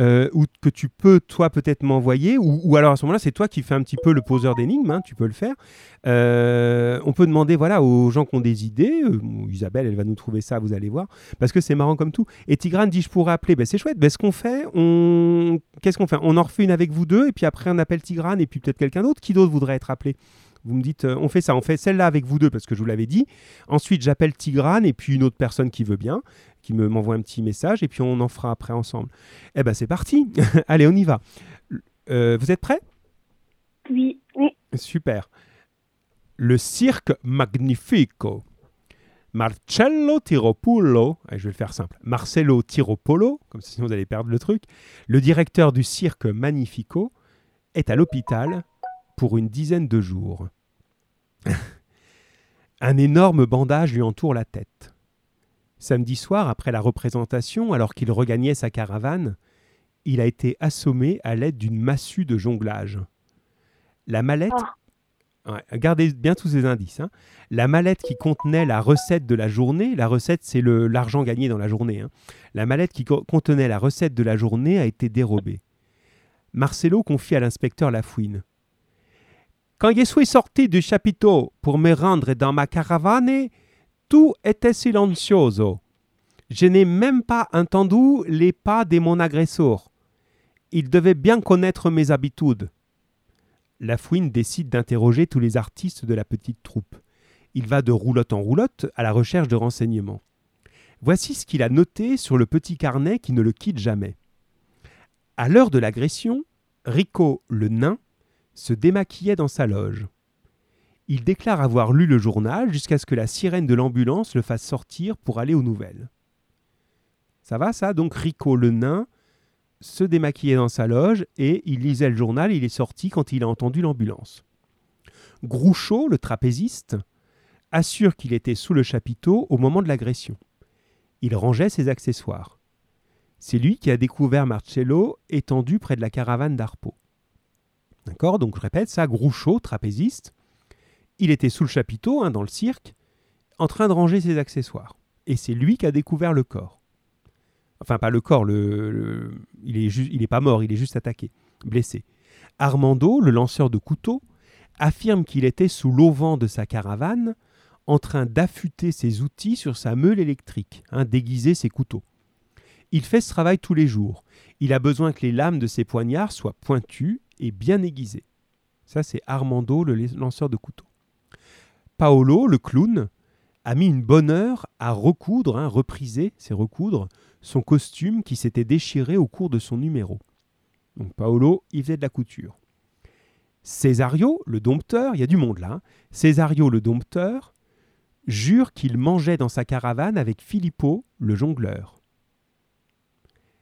euh, ou que tu peux, toi, peut-être m'envoyer, ou, ou alors à ce moment-là, c'est toi qui fais un petit peu le poseur d'énigmes, hein, tu peux le faire. Euh, on peut demander, voilà, aux gens qui ont des idées, euh, Isabelle, elle va nous trouver ça, vous allez voir, parce que c'est marrant comme tout. Et Tigrane dit, je pourrais appeler, ben, c'est chouette, ben, ce qu'on fait, on... qu'est-ce qu'on fait? On en refait une avec vous deux, et puis après, on appelle Tigrane, et puis peut-être quelqu'un d'autre. Qui d'autre voudrait être appelé? Vous me dites, on fait ça, on fait celle-là avec vous deux parce que je vous l'avais dit. Ensuite, j'appelle Tigrane et puis une autre personne qui veut bien, qui me m'envoie un petit message et puis on en fera après ensemble. Eh ben c'est parti. Allez, on y va. Euh, vous êtes prêts? Oui. Super. Le cirque Magnifico. Marcello Tiropolo, je vais le faire simple, Marcello Tiropolo, comme ça, sinon vous allez perdre le truc, le directeur du cirque Magnifico, est à l'hôpital pour une dizaine de jours. Un énorme bandage lui entoure la tête. Samedi soir, après la représentation, alors qu'il regagnait sa caravane, il a été assommé à l'aide d'une massue de jonglage. La mallette. Ouais, gardez bien tous ces indices. hein. La mallette qui contenait la recette de la journée, la recette c'est l'argent gagné dans la journée. hein. La mallette qui co- contenait la recette de la journée a été dérobée. Marcelo confie à l'inspecteur Lafouine. Quand je suis sorti du chapiteau pour me rendre dans ma caravane, tout était silencioso. Je n'ai même pas entendu les pas de mon agresseur. Il devait bien connaître mes habitudes. Lafouine décide d'interroger tous les artistes de la petite troupe. Il va de roulotte en roulotte à la recherche de renseignements. Voici ce qu'il a noté sur le petit carnet qui ne le quitte jamais. À l'heure de l'agression, Rico le nain se démaquillait dans sa loge. Il déclare avoir lu le journal jusqu'à ce que la sirène de l'ambulance le fasse sortir pour aller aux nouvelles. Ça va ça? Donc Rico le nain se démaquillait dans sa loge et il lisait le journal, il est sorti quand il a entendu l'ambulance. Groucho, le trapéziste, assure qu'il était sous le chapiteau au moment de l'agression. Il rangeait ses accessoires. C'est lui qui a découvert Marcello étendu près de la caravane d'Arpo. D'accord? Donc je répète, ça, Groucho, trapéziste, il était sous le chapiteau, hein, dans le cirque, en train de ranger ses accessoires. Et c'est lui qui a découvert le corps. Enfin, pas le corps, il, est il pas mort, il est juste attaqué, blessé. Armando, le lanceur de couteaux, affirme qu'il était sous l'auvent de sa caravane, en train d'affûter ses outils sur sa meule électrique, hein, déguiser ses couteaux. Il fait ce travail tous les jours. Il a besoin que les lames de ses poignards soient pointues et bien aiguisées. Ça, c'est Armando, le lanceur de couteaux. Paolo, le clown, a mis une bonne heure à recoudre, hein, repriser, c'est recoudre, son costume qui s'était déchiré au cours de son numéro. Donc Paolo, il faisait de la couture. Césario, le dompteur, il y a du monde là, hein. Césario, le dompteur, jure qu'il mangeait dans sa caravane avec Filippo, le jongleur.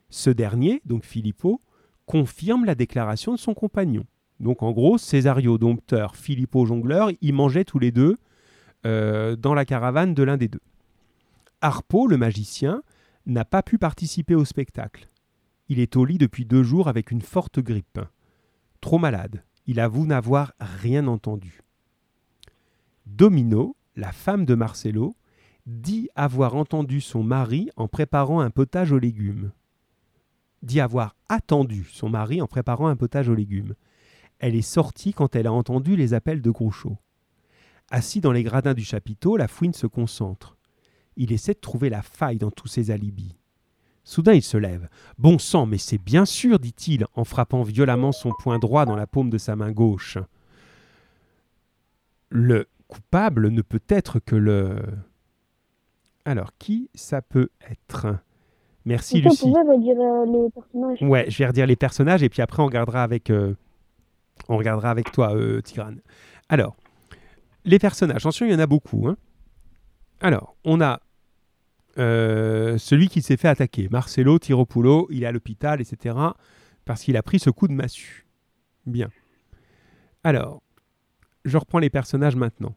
Ce dernier, donc Filippo, confirme la déclaration de son compagnon. Donc en gros, Césario, dompteur, Filippo, jongleur, ils mangeaient tous les deux euh, dans la caravane de l'un des deux. Harpo, le magicien, n'a pas pu participer au spectacle. Il est au lit depuis deux jours avec une forte grippe. Trop malade, il avoue n'avoir rien entendu. Domino, la femme de Marcello, dit avoir entendu son mari en préparant un potage aux légumes. Dit avoir attendu son mari en préparant un potage aux légumes. Elle est sortie quand elle a entendu les appels de Groucho. Assis dans les gradins du chapiteau, la fouine se concentre. Il essaie de trouver la faille dans tous ses alibis. Soudain il se lève. Bon sang, mais c'est bien sûr, dit-il, en frappant violemment son poing droit dans la paume de sa main gauche. Le coupable ne peut être que le. Alors, qui ça peut être? Merci Lucie. euh, les personnages Ouais, je vais redire les personnages et puis après on regardera avec, euh, on regardera avec toi, euh, Tigrane. Alors, les personnages, attention, il y en a beaucoup. hein. Alors, on a euh, celui qui s'est fait attaquer, Marcelo Tiropulo, il est à l'hôpital, etc. Parce qu'il a pris ce coup de massue. Bien. Alors, je reprends les personnages maintenant.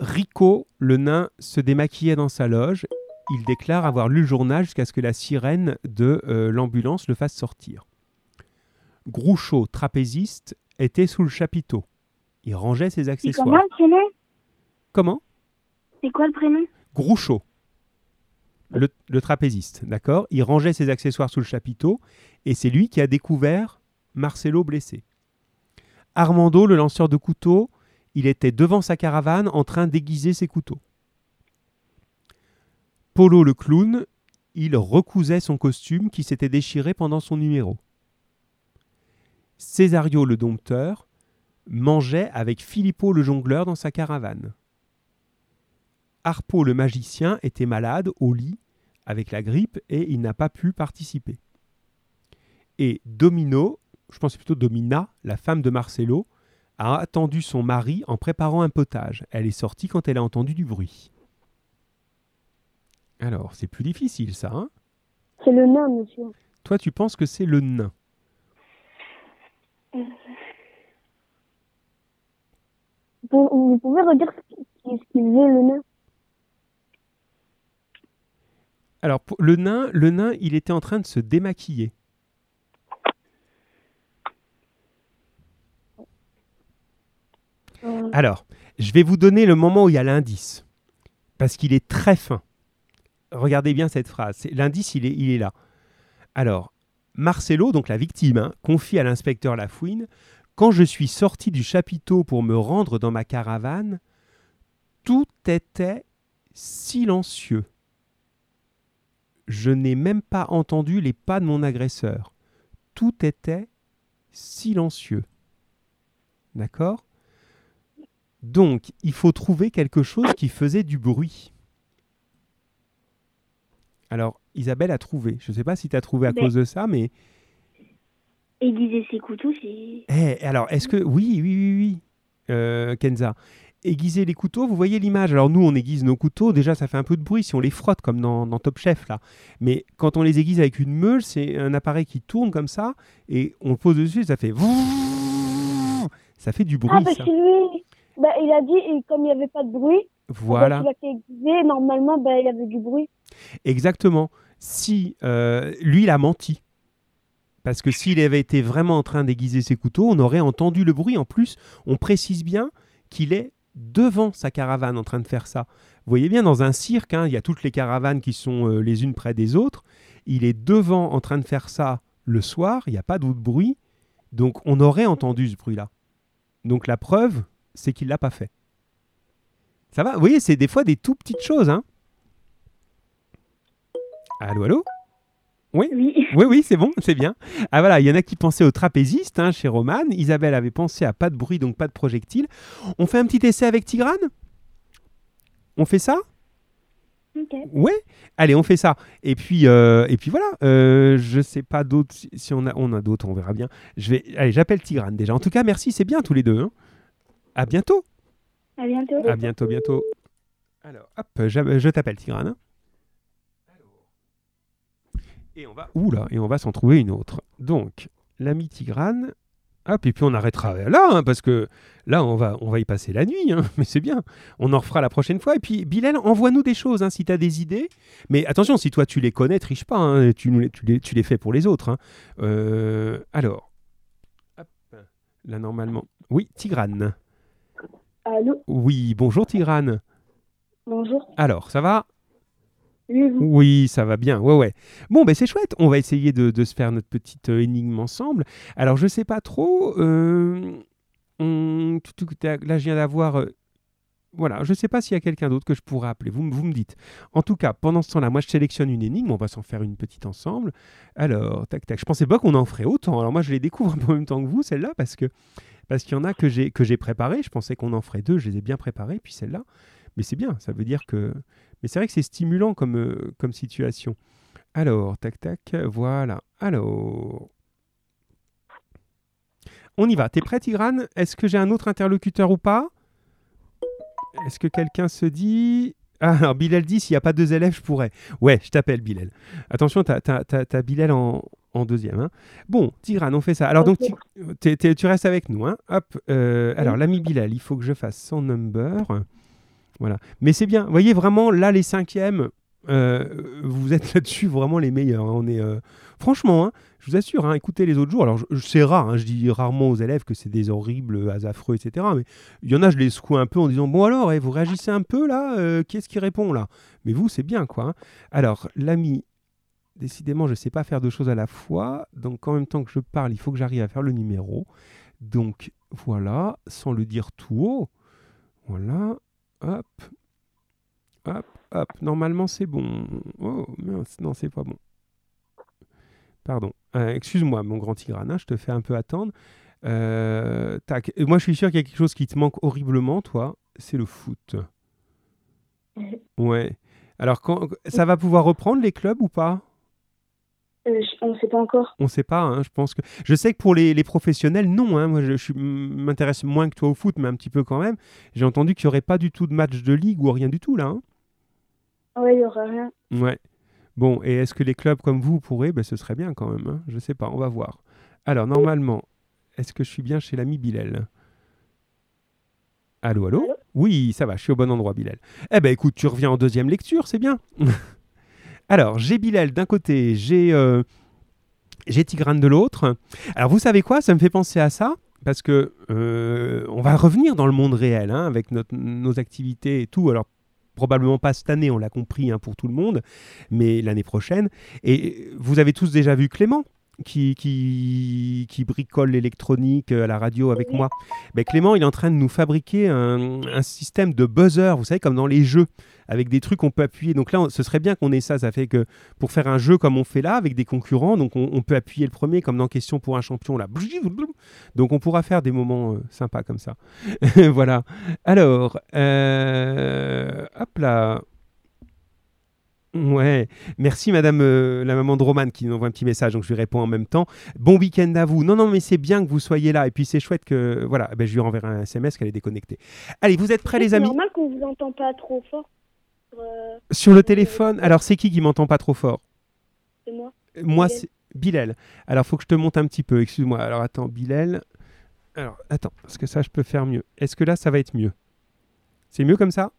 Rico, le nain, se démaquillait dans sa loge. il déclare avoir lu le journal jusqu'à ce que la sirène de euh, l'ambulance le fasse sortir. Groucho, trapéziste, était sous le chapiteau. Il rangeait ses C'est accessoires. comment le prénom? Comment? C'est quoi le prénom? Groucho, le, le trapéziste, d'accord? Il rangeait ses accessoires sous le chapiteau et c'est lui qui a découvert Marcelo blessé. Armando, le lanceur de couteaux, il était devant sa caravane en train d'aiguiser ses couteaux. Polo, le clown, il recousait son costume qui s'était déchiré pendant son numéro. Césario, le dompteur, mangeait avec Filippo, le jongleur, dans sa caravane. Harpo, le magicien, était malade au lit avec la grippe et il n'a pas pu participer. Et Domino, je pense plutôt Domina, la femme de Marcelo, a attendu son mari en préparant un potage. Elle est sortie quand elle a entendu du bruit. Alors, c'est plus difficile ça. Hein? C'est le nain, monsieur. Toi, tu penses que c'est le nain? Vous, vous pouvez redire ce qui- ce qu'il faisait, le nain? Alors, le nain, le nain, il était en train de se démaquiller. Euh, Alors, je vais vous donner le moment où il y a l'indice. Parce qu'il est très fin. Regardez bien cette phrase. L'indice, il est, il est là. Alors, Marcelo, donc la victime, hein, confie à l'inspecteur Lafouine Quand je suis sorti du chapiteau pour me rendre dans ma caravane, tout était silencieux. Je n'ai même pas entendu les pas de mon agresseur. Tout était silencieux. D'accord? Donc, il faut trouver quelque chose qui faisait du bruit. Alors, Isabelle a trouvé. Je ne sais pas si tu as trouvé à cause de ça, mais... Aiguiser ses couteaux, c'est. Eh, alors, est-ce que... Oui, oui, oui, oui, euh, Kenza. Aiguiser les couteaux, vous voyez l'image. Alors, nous, on aiguise nos couteaux. Déjà, ça fait un peu de bruit si on les frotte, comme dans, dans Top Chef, là. Mais quand on les aiguise avec une meule, c'est un appareil qui tourne comme ça, et on le pose dessus, ça fait... Ça fait du bruit, Ah, parce ça. que lui, bah, il a dit, et comme il n'y avait pas de bruit, Voilà. il a été aiguisé, normalement, bah, il y avait du bruit. Exactement. Si euh, lui, il a menti. Parce que s'il avait été vraiment en train d'aiguiser ses couteaux, on aurait entendu le bruit. En plus, on précise bien qu'il est devant sa caravane en train de faire ça. Vous voyez bien, dans un cirque, hein, il y a toutes les caravanes qui sont euh, les unes près des autres. Il est devant en train de faire ça le soir, il n'y a pas d'autre bruit. Donc on aurait entendu ce bruit-là. Donc la preuve, c'est qu'il ne l'a pas fait. Ça va? Vous voyez, c'est des fois des tout petites choses. Hein allô, allô? Oui. oui, oui, c'est bon, c'est bien. Ah voilà, il y en a qui pensaient au trapéziste hein, chez Roman. Isabelle avait pensé à pas de bruit, donc pas de projectile. On fait un petit essai avec Tigrane? On fait ça? Ok. Ouais Allez, on fait ça. Et puis, euh, et puis voilà, euh, je sais pas d'autres. Si, si on a, on a d'autres, on verra bien. Je vais, allez, j'appelle Tigrane déjà. En tout cas, merci, c'est bien tous les deux. hein. À bientôt. À bientôt. À bientôt, bientôt. Alors, hop, je, je t'appelle Tigrane. Et on va, oula, et on va s'en trouver une autre. Donc, l'ami Tigrane. Hop, et puis on arrêtera là, hein, parce que là, on va, on va y passer la nuit, hein, mais c'est bien. On en refera la prochaine fois. Et puis, Bilal, envoie-nous des choses hein, si tu as des idées. Mais attention, si toi tu les connais, triche pas, hein, tu, nous les- tu, les, tu les fais pour les autres. hein. Euh, alors, hop, là, normalement. Oui, Tigrane. Allô? Oui, bonjour Tigrane. Bonjour. Alors, ça va? Oui, ça va bien. Ouais, ouais. Bon, ben c'est chouette. On va essayer de, se faire notre petite euh, énigme ensemble. Alors, je sais pas trop. euh, là, je viens d'avoir. euh, voilà, je sais pas s'il y a quelqu'un d'autre que je pourrais appeler. Vous, vous me dites. En tout cas, pendant ce temps-là, moi, je sélectionne une énigme. On va s'en faire une petite ensemble. Alors, tac, tac. Je pensais pas qu'on en ferait autant. Alors, moi, je les découvre en même temps que vous, celle-là, parce que parce qu'il y en a que j'ai que j'ai préparé. Je pensais qu'on en ferait deux. Je les ai bien préparées. Puis celle-là. Mais c'est bien. Ça veut dire que mais c'est vrai que c'est stimulant comme, euh, comme situation. Alors, tac, tac, voilà. Alors. On y va. T'es prêt, Tigrane? Est-ce que j'ai un autre interlocuteur ou pas? Est-ce que quelqu'un se dit? Ah, alors Bilal dit s'il n'y a pas deux élèves, je pourrais. Ouais, je t'appelle Bilal. Attention, t'as as, Bilal en, en deuxième. hein. Bon, Tigrane, on fait ça. Alors, donc, tu restes avec nous. Hein Hop. euh, alors, l'ami Bilal, il faut que je fasse son number. Voilà. Mais c'est bien. Vous voyez, vraiment, là, les cinquièmes, Euh, vous êtes là-dessus vraiment les meilleurs. hein. On euh, franchement, hein, je vous assure, hein, écoutez les autres jours. Alors, c'est rare, je dis rarement aux élèves que c'est des horribles, euh, affreux, etc. Mais il y en a, je les secoue un peu en disant Bon, alors, eh, vous réagissez un peu là euh, Qui est-ce qui répond là? Mais vous, c'est bien, quoi. Alors, l'ami, décidément, je ne sais pas faire deux choses à la fois. Donc, en même temps que je parle, il faut que j'arrive à faire le numéro. Donc, voilà, sans le dire tout haut. Voilà, hop, hop, hop. Normalement, c'est bon. Oh, mince, non, c'est pas bon. Pardon. Euh, Excuse-moi, mon grand tigrane, je te fais un peu attendre. Euh, tac. Et Moi, je suis sûr qu'il y a quelque chose qui te manque horriblement, toi. C'est le foot. Ouais. Alors, quand, ça va pouvoir reprendre les clubs ou pas? Euh, on ne sait pas encore. On ne sait pas, hein, je pense que. Je sais que pour les, les professionnels, non. hein, moi, je, m'intéresse moins que toi au foot, mais un petit peu quand même. J'ai entendu qu'il n'y aurait pas du tout de match de ligue ou rien du tout là. hein. Ouais, il n'y aura rien. Ouais. Bon, et est-ce que les clubs comme vous pourraient? Ben, Ce serait bien quand même. hein. Je sais pas, on va voir. Alors, normalement, est-ce que je suis bien chez l'ami Bilal? Allô, allô? Allô? Oui, ça va, je suis au bon endroit, Bilal. Eh ben écoute, tu reviens en deuxième lecture, c'est bien. Alors, j'ai Bilal d'un côté, j'ai euh, Tigrane de l'autre. Alors, vous savez quoi? Ça me fait penser à ça. Parce que euh, on va revenir dans le monde réel hein, avec notre- nos activités et tout. Alors, probablement pas cette année, on l'a compris hein, pour tout le monde, mais l'année prochaine. Et vous avez tous déjà vu Clément qui, qui, qui bricole l'électronique euh, à la radio avec moi. Ben, Clément, il est en train de nous fabriquer un, un système de buzzer, vous savez, comme dans les jeux, avec des trucs qu'on peut appuyer. Donc là, on- ce serait bien qu'on ait ça. Ça fait que pour faire un jeu comme on fait là, avec des concurrents, donc on, on peut appuyer le premier, comme dans Question pour un champion, là. Donc on pourra faire des moments euh, sympas comme ça. voilà. Alors, euh, hop là. Ouais, merci Madame euh, la maman de Romane qui nous envoie un petit message, donc je lui réponds en même temps. Bon week-end à vous. Non, non, mais c'est bien que vous soyez là. Et puis c'est chouette que. Voilà, ben, je lui renverrai un SMS qu'elle est déconnectée. Allez, vous êtes prêts les C'est amis? normal qu'on vous entend pas trop fort. Euh, Sur le téléphone, alors c'est qui qui m'entend pas trop fort? C'est moi. Moi, c'est Bilal. Alors, faut que je te monte un petit peu. Excuse-moi. Alors, attends, Bilal. Alors, attends, parce que ça, je peux faire mieux. Est-ce que là, ça va être mieux? C'est mieux comme ça?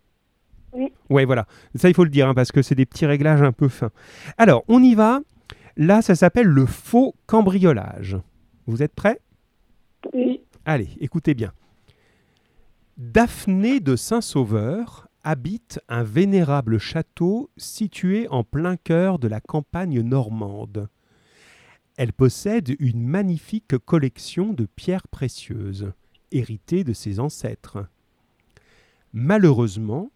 Oui. Ouais, voilà. Ça, il faut le dire, hein, parce que c'est des petits réglages un peu fins. Alors, on y va. Là, ça s'appelle le faux cambriolage. Vous êtes prêts? Oui. Allez, écoutez bien. Daphné de Saint-Sauveur habite un vénérable château situé en plein cœur de la campagne normande. Elle possède une magnifique collection de pierres précieuses, héritées de ses ancêtres. Malheureusement,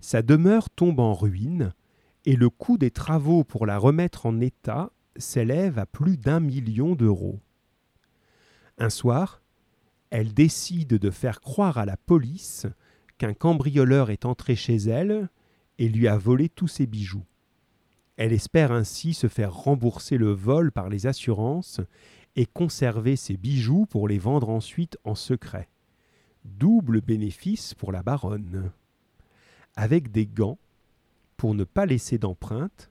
sa demeure tombe en ruine et le coût des travaux pour la remettre en état s'élève à plus d'un million d'euros. Un soir, elle décide de faire croire à la police qu'un cambrioleur est entré chez elle et lui a volé tous ses bijoux. Elle espère ainsi se faire rembourser le vol par les assurances et conserver ses bijoux pour les vendre ensuite en secret. Double bénéfice pour la baronne. Avec des gants, pour ne pas laisser d'empreinte,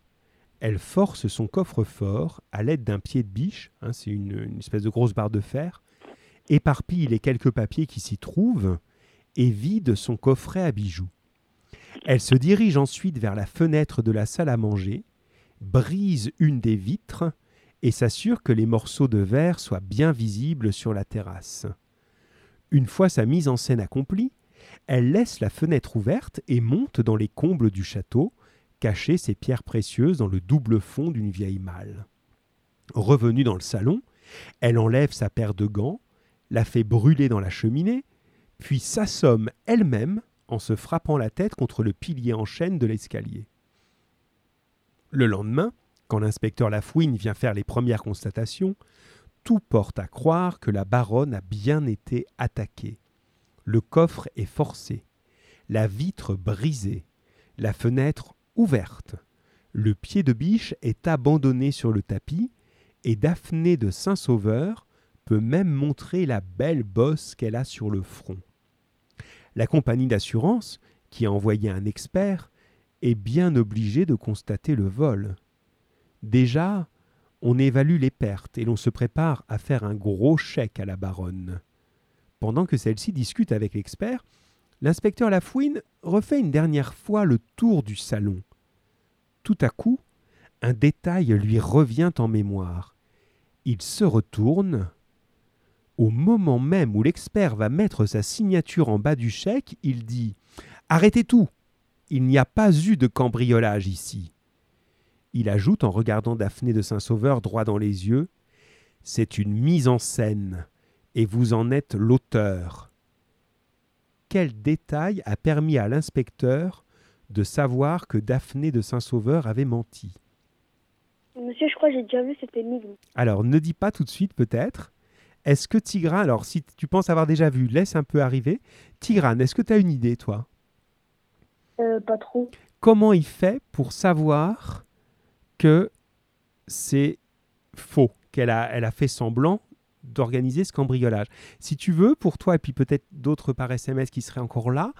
elle force son coffre-fort à l'aide d'un pied de biche, hein, c'est une, une espèce de grosse barre de fer, éparpille les quelques papiers qui s'y trouvent et vide son coffret à bijoux. Elle se dirige ensuite vers la fenêtre de la salle à manger, brise une des vitres et s'assure que les morceaux de verre soient bien visibles sur la terrasse. Une fois sa mise en scène accomplie, elle laisse la fenêtre ouverte et monte dans les combles du château, cacher ses pierres précieuses dans le double fond d'une vieille malle. Revenue dans le salon, elle enlève sa paire de gants, la fait brûler dans la cheminée, puis s'assomme elle-même en se frappant la tête contre le pilier en chêne de l'escalier. Le lendemain, quand l'inspecteur Lafouine vient faire les premières constatations, tout porte à croire que la baronne a bien été attaquée. Le coffre est forcé, la vitre brisée, la fenêtre ouverte. Le pied de biche est abandonné sur le tapis et Daphné de Saint-Sauveur peut même montrer la belle bosse qu'elle a sur le front. La compagnie d'assurance, qui a envoyé un expert, est bien obligée de constater le vol. Déjà, on évalue les pertes et l'on se prépare à faire un gros chèque à la baronne. Pendant que celle-ci discute avec l'expert, l'inspecteur Lafouine refait une dernière fois le tour du salon. Tout à coup, un détail lui revient en mémoire. Il se retourne. Au moment même où l'expert va mettre sa signature en bas du chèque, il dit Arrêtez tout Il n'y a pas eu de cambriolage ici. Il ajoute en regardant Daphné de Saint-Sauveur droit dans les yeux C'est une mise en scène, et vous en êtes l'auteur. Quel détail a permis à l'inspecteur de savoir que Daphné de Saint-Sauveur avait menti? Monsieur, je crois que j'ai déjà vu cette énigme. Alors, ne dis pas tout de suite peut-être. Est-ce que Tigran, alors si tu penses avoir déjà vu, laisse un peu arriver. Tigran, est-ce que tu as une idée, toi? Euh, pas trop. Comment il fait pour savoir que c'est faux, qu'elle a, elle a fait semblant d'organiser ce cambriolage? Si tu veux, pour toi, et puis peut-être d'autres par SMS qui seraient encore là,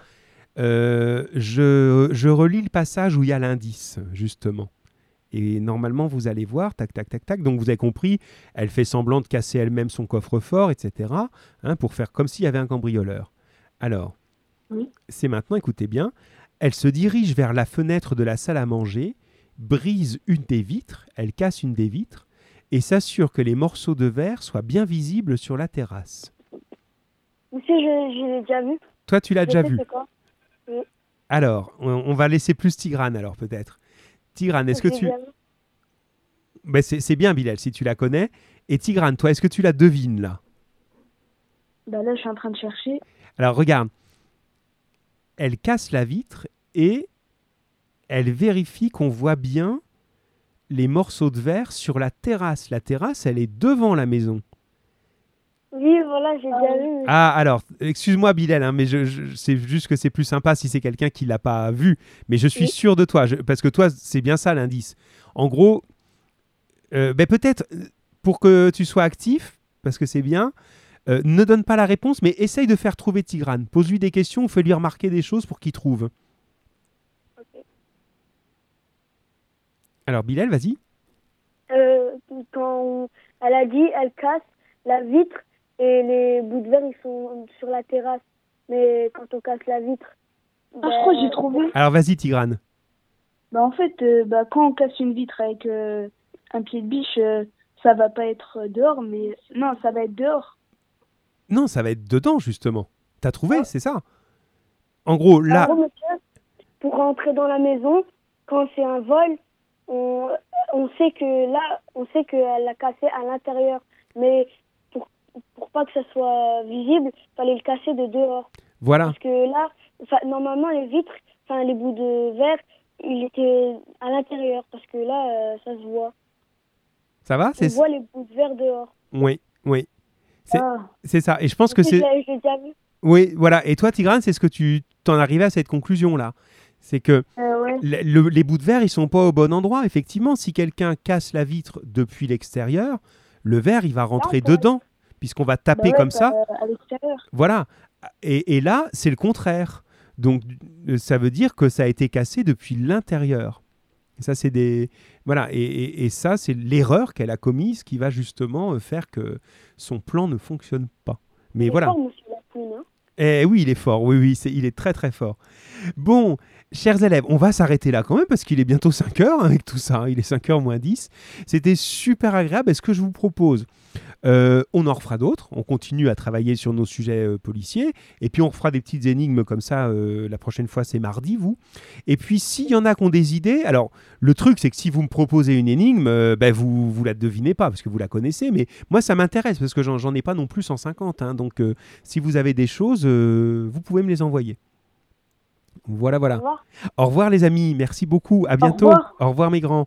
euh, je, je relis le passage où il y a l'indice, justement. Et normalement, vous allez voir, tac, tac, tac, tac. Donc, vous avez compris, elle fait semblant de casser elle-même son coffre-fort, etc. hein, pour faire comme s'il y avait un cambrioleur. Alors, Oui. c'est maintenant, écoutez bien, elle se dirige vers la fenêtre de la salle à manger, brise une des vitres, elle casse une des vitres, et s'assure que les morceaux de verre soient bien visibles sur la terrasse. Monsieur, je, je l'ai déjà vu. Toi, tu l'as déjà vu. Alors, on, on va laisser plus Tigrane, alors peut-être. Tigrane, est-ce que tu... Ben, c'est c'est bien, Bilal, si tu la connais. Et Tigrane, toi, est-ce que tu la devines là? Bah là, je suis en train de chercher. Alors, regarde. Elle casse la vitre et elle vérifie qu'on voit bien les morceaux de verre sur la terrasse. La terrasse, elle est devant la maison. Oui, voilà, j'ai déjà vu. Ah, alors, excuse-moi, Bilal, hein, mais je, je- c'est juste que c'est plus sympa si c'est quelqu'un qui l'a pas vu. Mais je suis Oui. sûr de toi, je- parce que toi, c'est bien ça l'indice. En gros, euh, ben peut-être euh, pour que tu sois actif, parce que c'est bien, euh, ne donne pas la réponse, mais essaye de faire trouver Tigrane. Pose-lui des questions ou fais-lui remarquer des choses pour qu'il trouve. Ok. Alors, Bilal, vas-y. Euh, quand elle a dit, elle casse la vitre et les bouts de verre, ils sont sur la terrasse. Mais quand on casse la vitre. Ah, je crois que j'ai trouvé. Alors, vas-y, Tigrane. Bah, en fait, euh, bah, quand on casse une vitre avec euh, un pied de biche, euh, ça va pas être dehors, mais non, ça va être dehors. Non, ça va être dedans, justement. T'as trouvé, c'est ça? En gros, là... En gros, monsieur, pour rentrer dans la maison, quand c'est un vol, on, on sait que là, on sait qu'elle l'a cassé à l'intérieur. Mais pour, pas que ça soit visible, fallait le casser de dehors. Voilà. Parce que là, normalement, les vitres, enfin, les bouts de verre, ils étaient à l'intérieur. Parce que là, euh, ça se voit. Ça va? On voit les bouts de verre dehors. Oui, oui. C'est- Ah. Ça. Et je pense que c'est... Oui, voilà. Et toi, Tigrane, c'est ce que tu t'en arrivé à cette conclusion-là. C'est que Euh, ouais. le- le- les bouts de verre, ils sont pas au bon endroit. Effectivement, si quelqu'un casse la vitre depuis l'extérieur, le verre, il va rentrer dedans, puisqu'on va Bah taper ouais, comme bah, ça. À l'extérieur. Voilà. Et, et là, c'est le contraire. Donc, euh, ça veut dire que ça a été cassé depuis l'intérieur. Et ça, c'est des voilà. Et, et- et ça, c'est l'erreur qu'elle a commise qui va justement euh, faire que son plan ne fonctionne pas. Mais Il est voilà. fort, monsieur Lafouine, hein. Eh oui, il est fort, oui, oui, il est très très fort. Bon, chers élèves, on va s'arrêter là quand même parce qu'il est bientôt 5 heures avec tout ça, hein, il est 5 heures moins 10. C'était super agréable. Est-ce que je vous propose euh, On en refera d'autres, on continue à travailler sur nos sujets euh, policiers et puis on refera des petites énigmes comme ça euh, la prochaine fois, c'est mardi, vous. Et puis s'il y en a qui ont des idées, alors le truc c'est que si vous me proposez une énigme, ben, vous vous la devinez pas parce que vous la connaissez, mais moi ça m'intéresse parce que j'en, ai pas non plus 150, hein, donc si vous avez des choses, vous pouvez me les envoyer. Voilà, Au voilà. revoir. Au revoir les amis, merci beaucoup, à bientôt. revoir. Au revoir mes grands.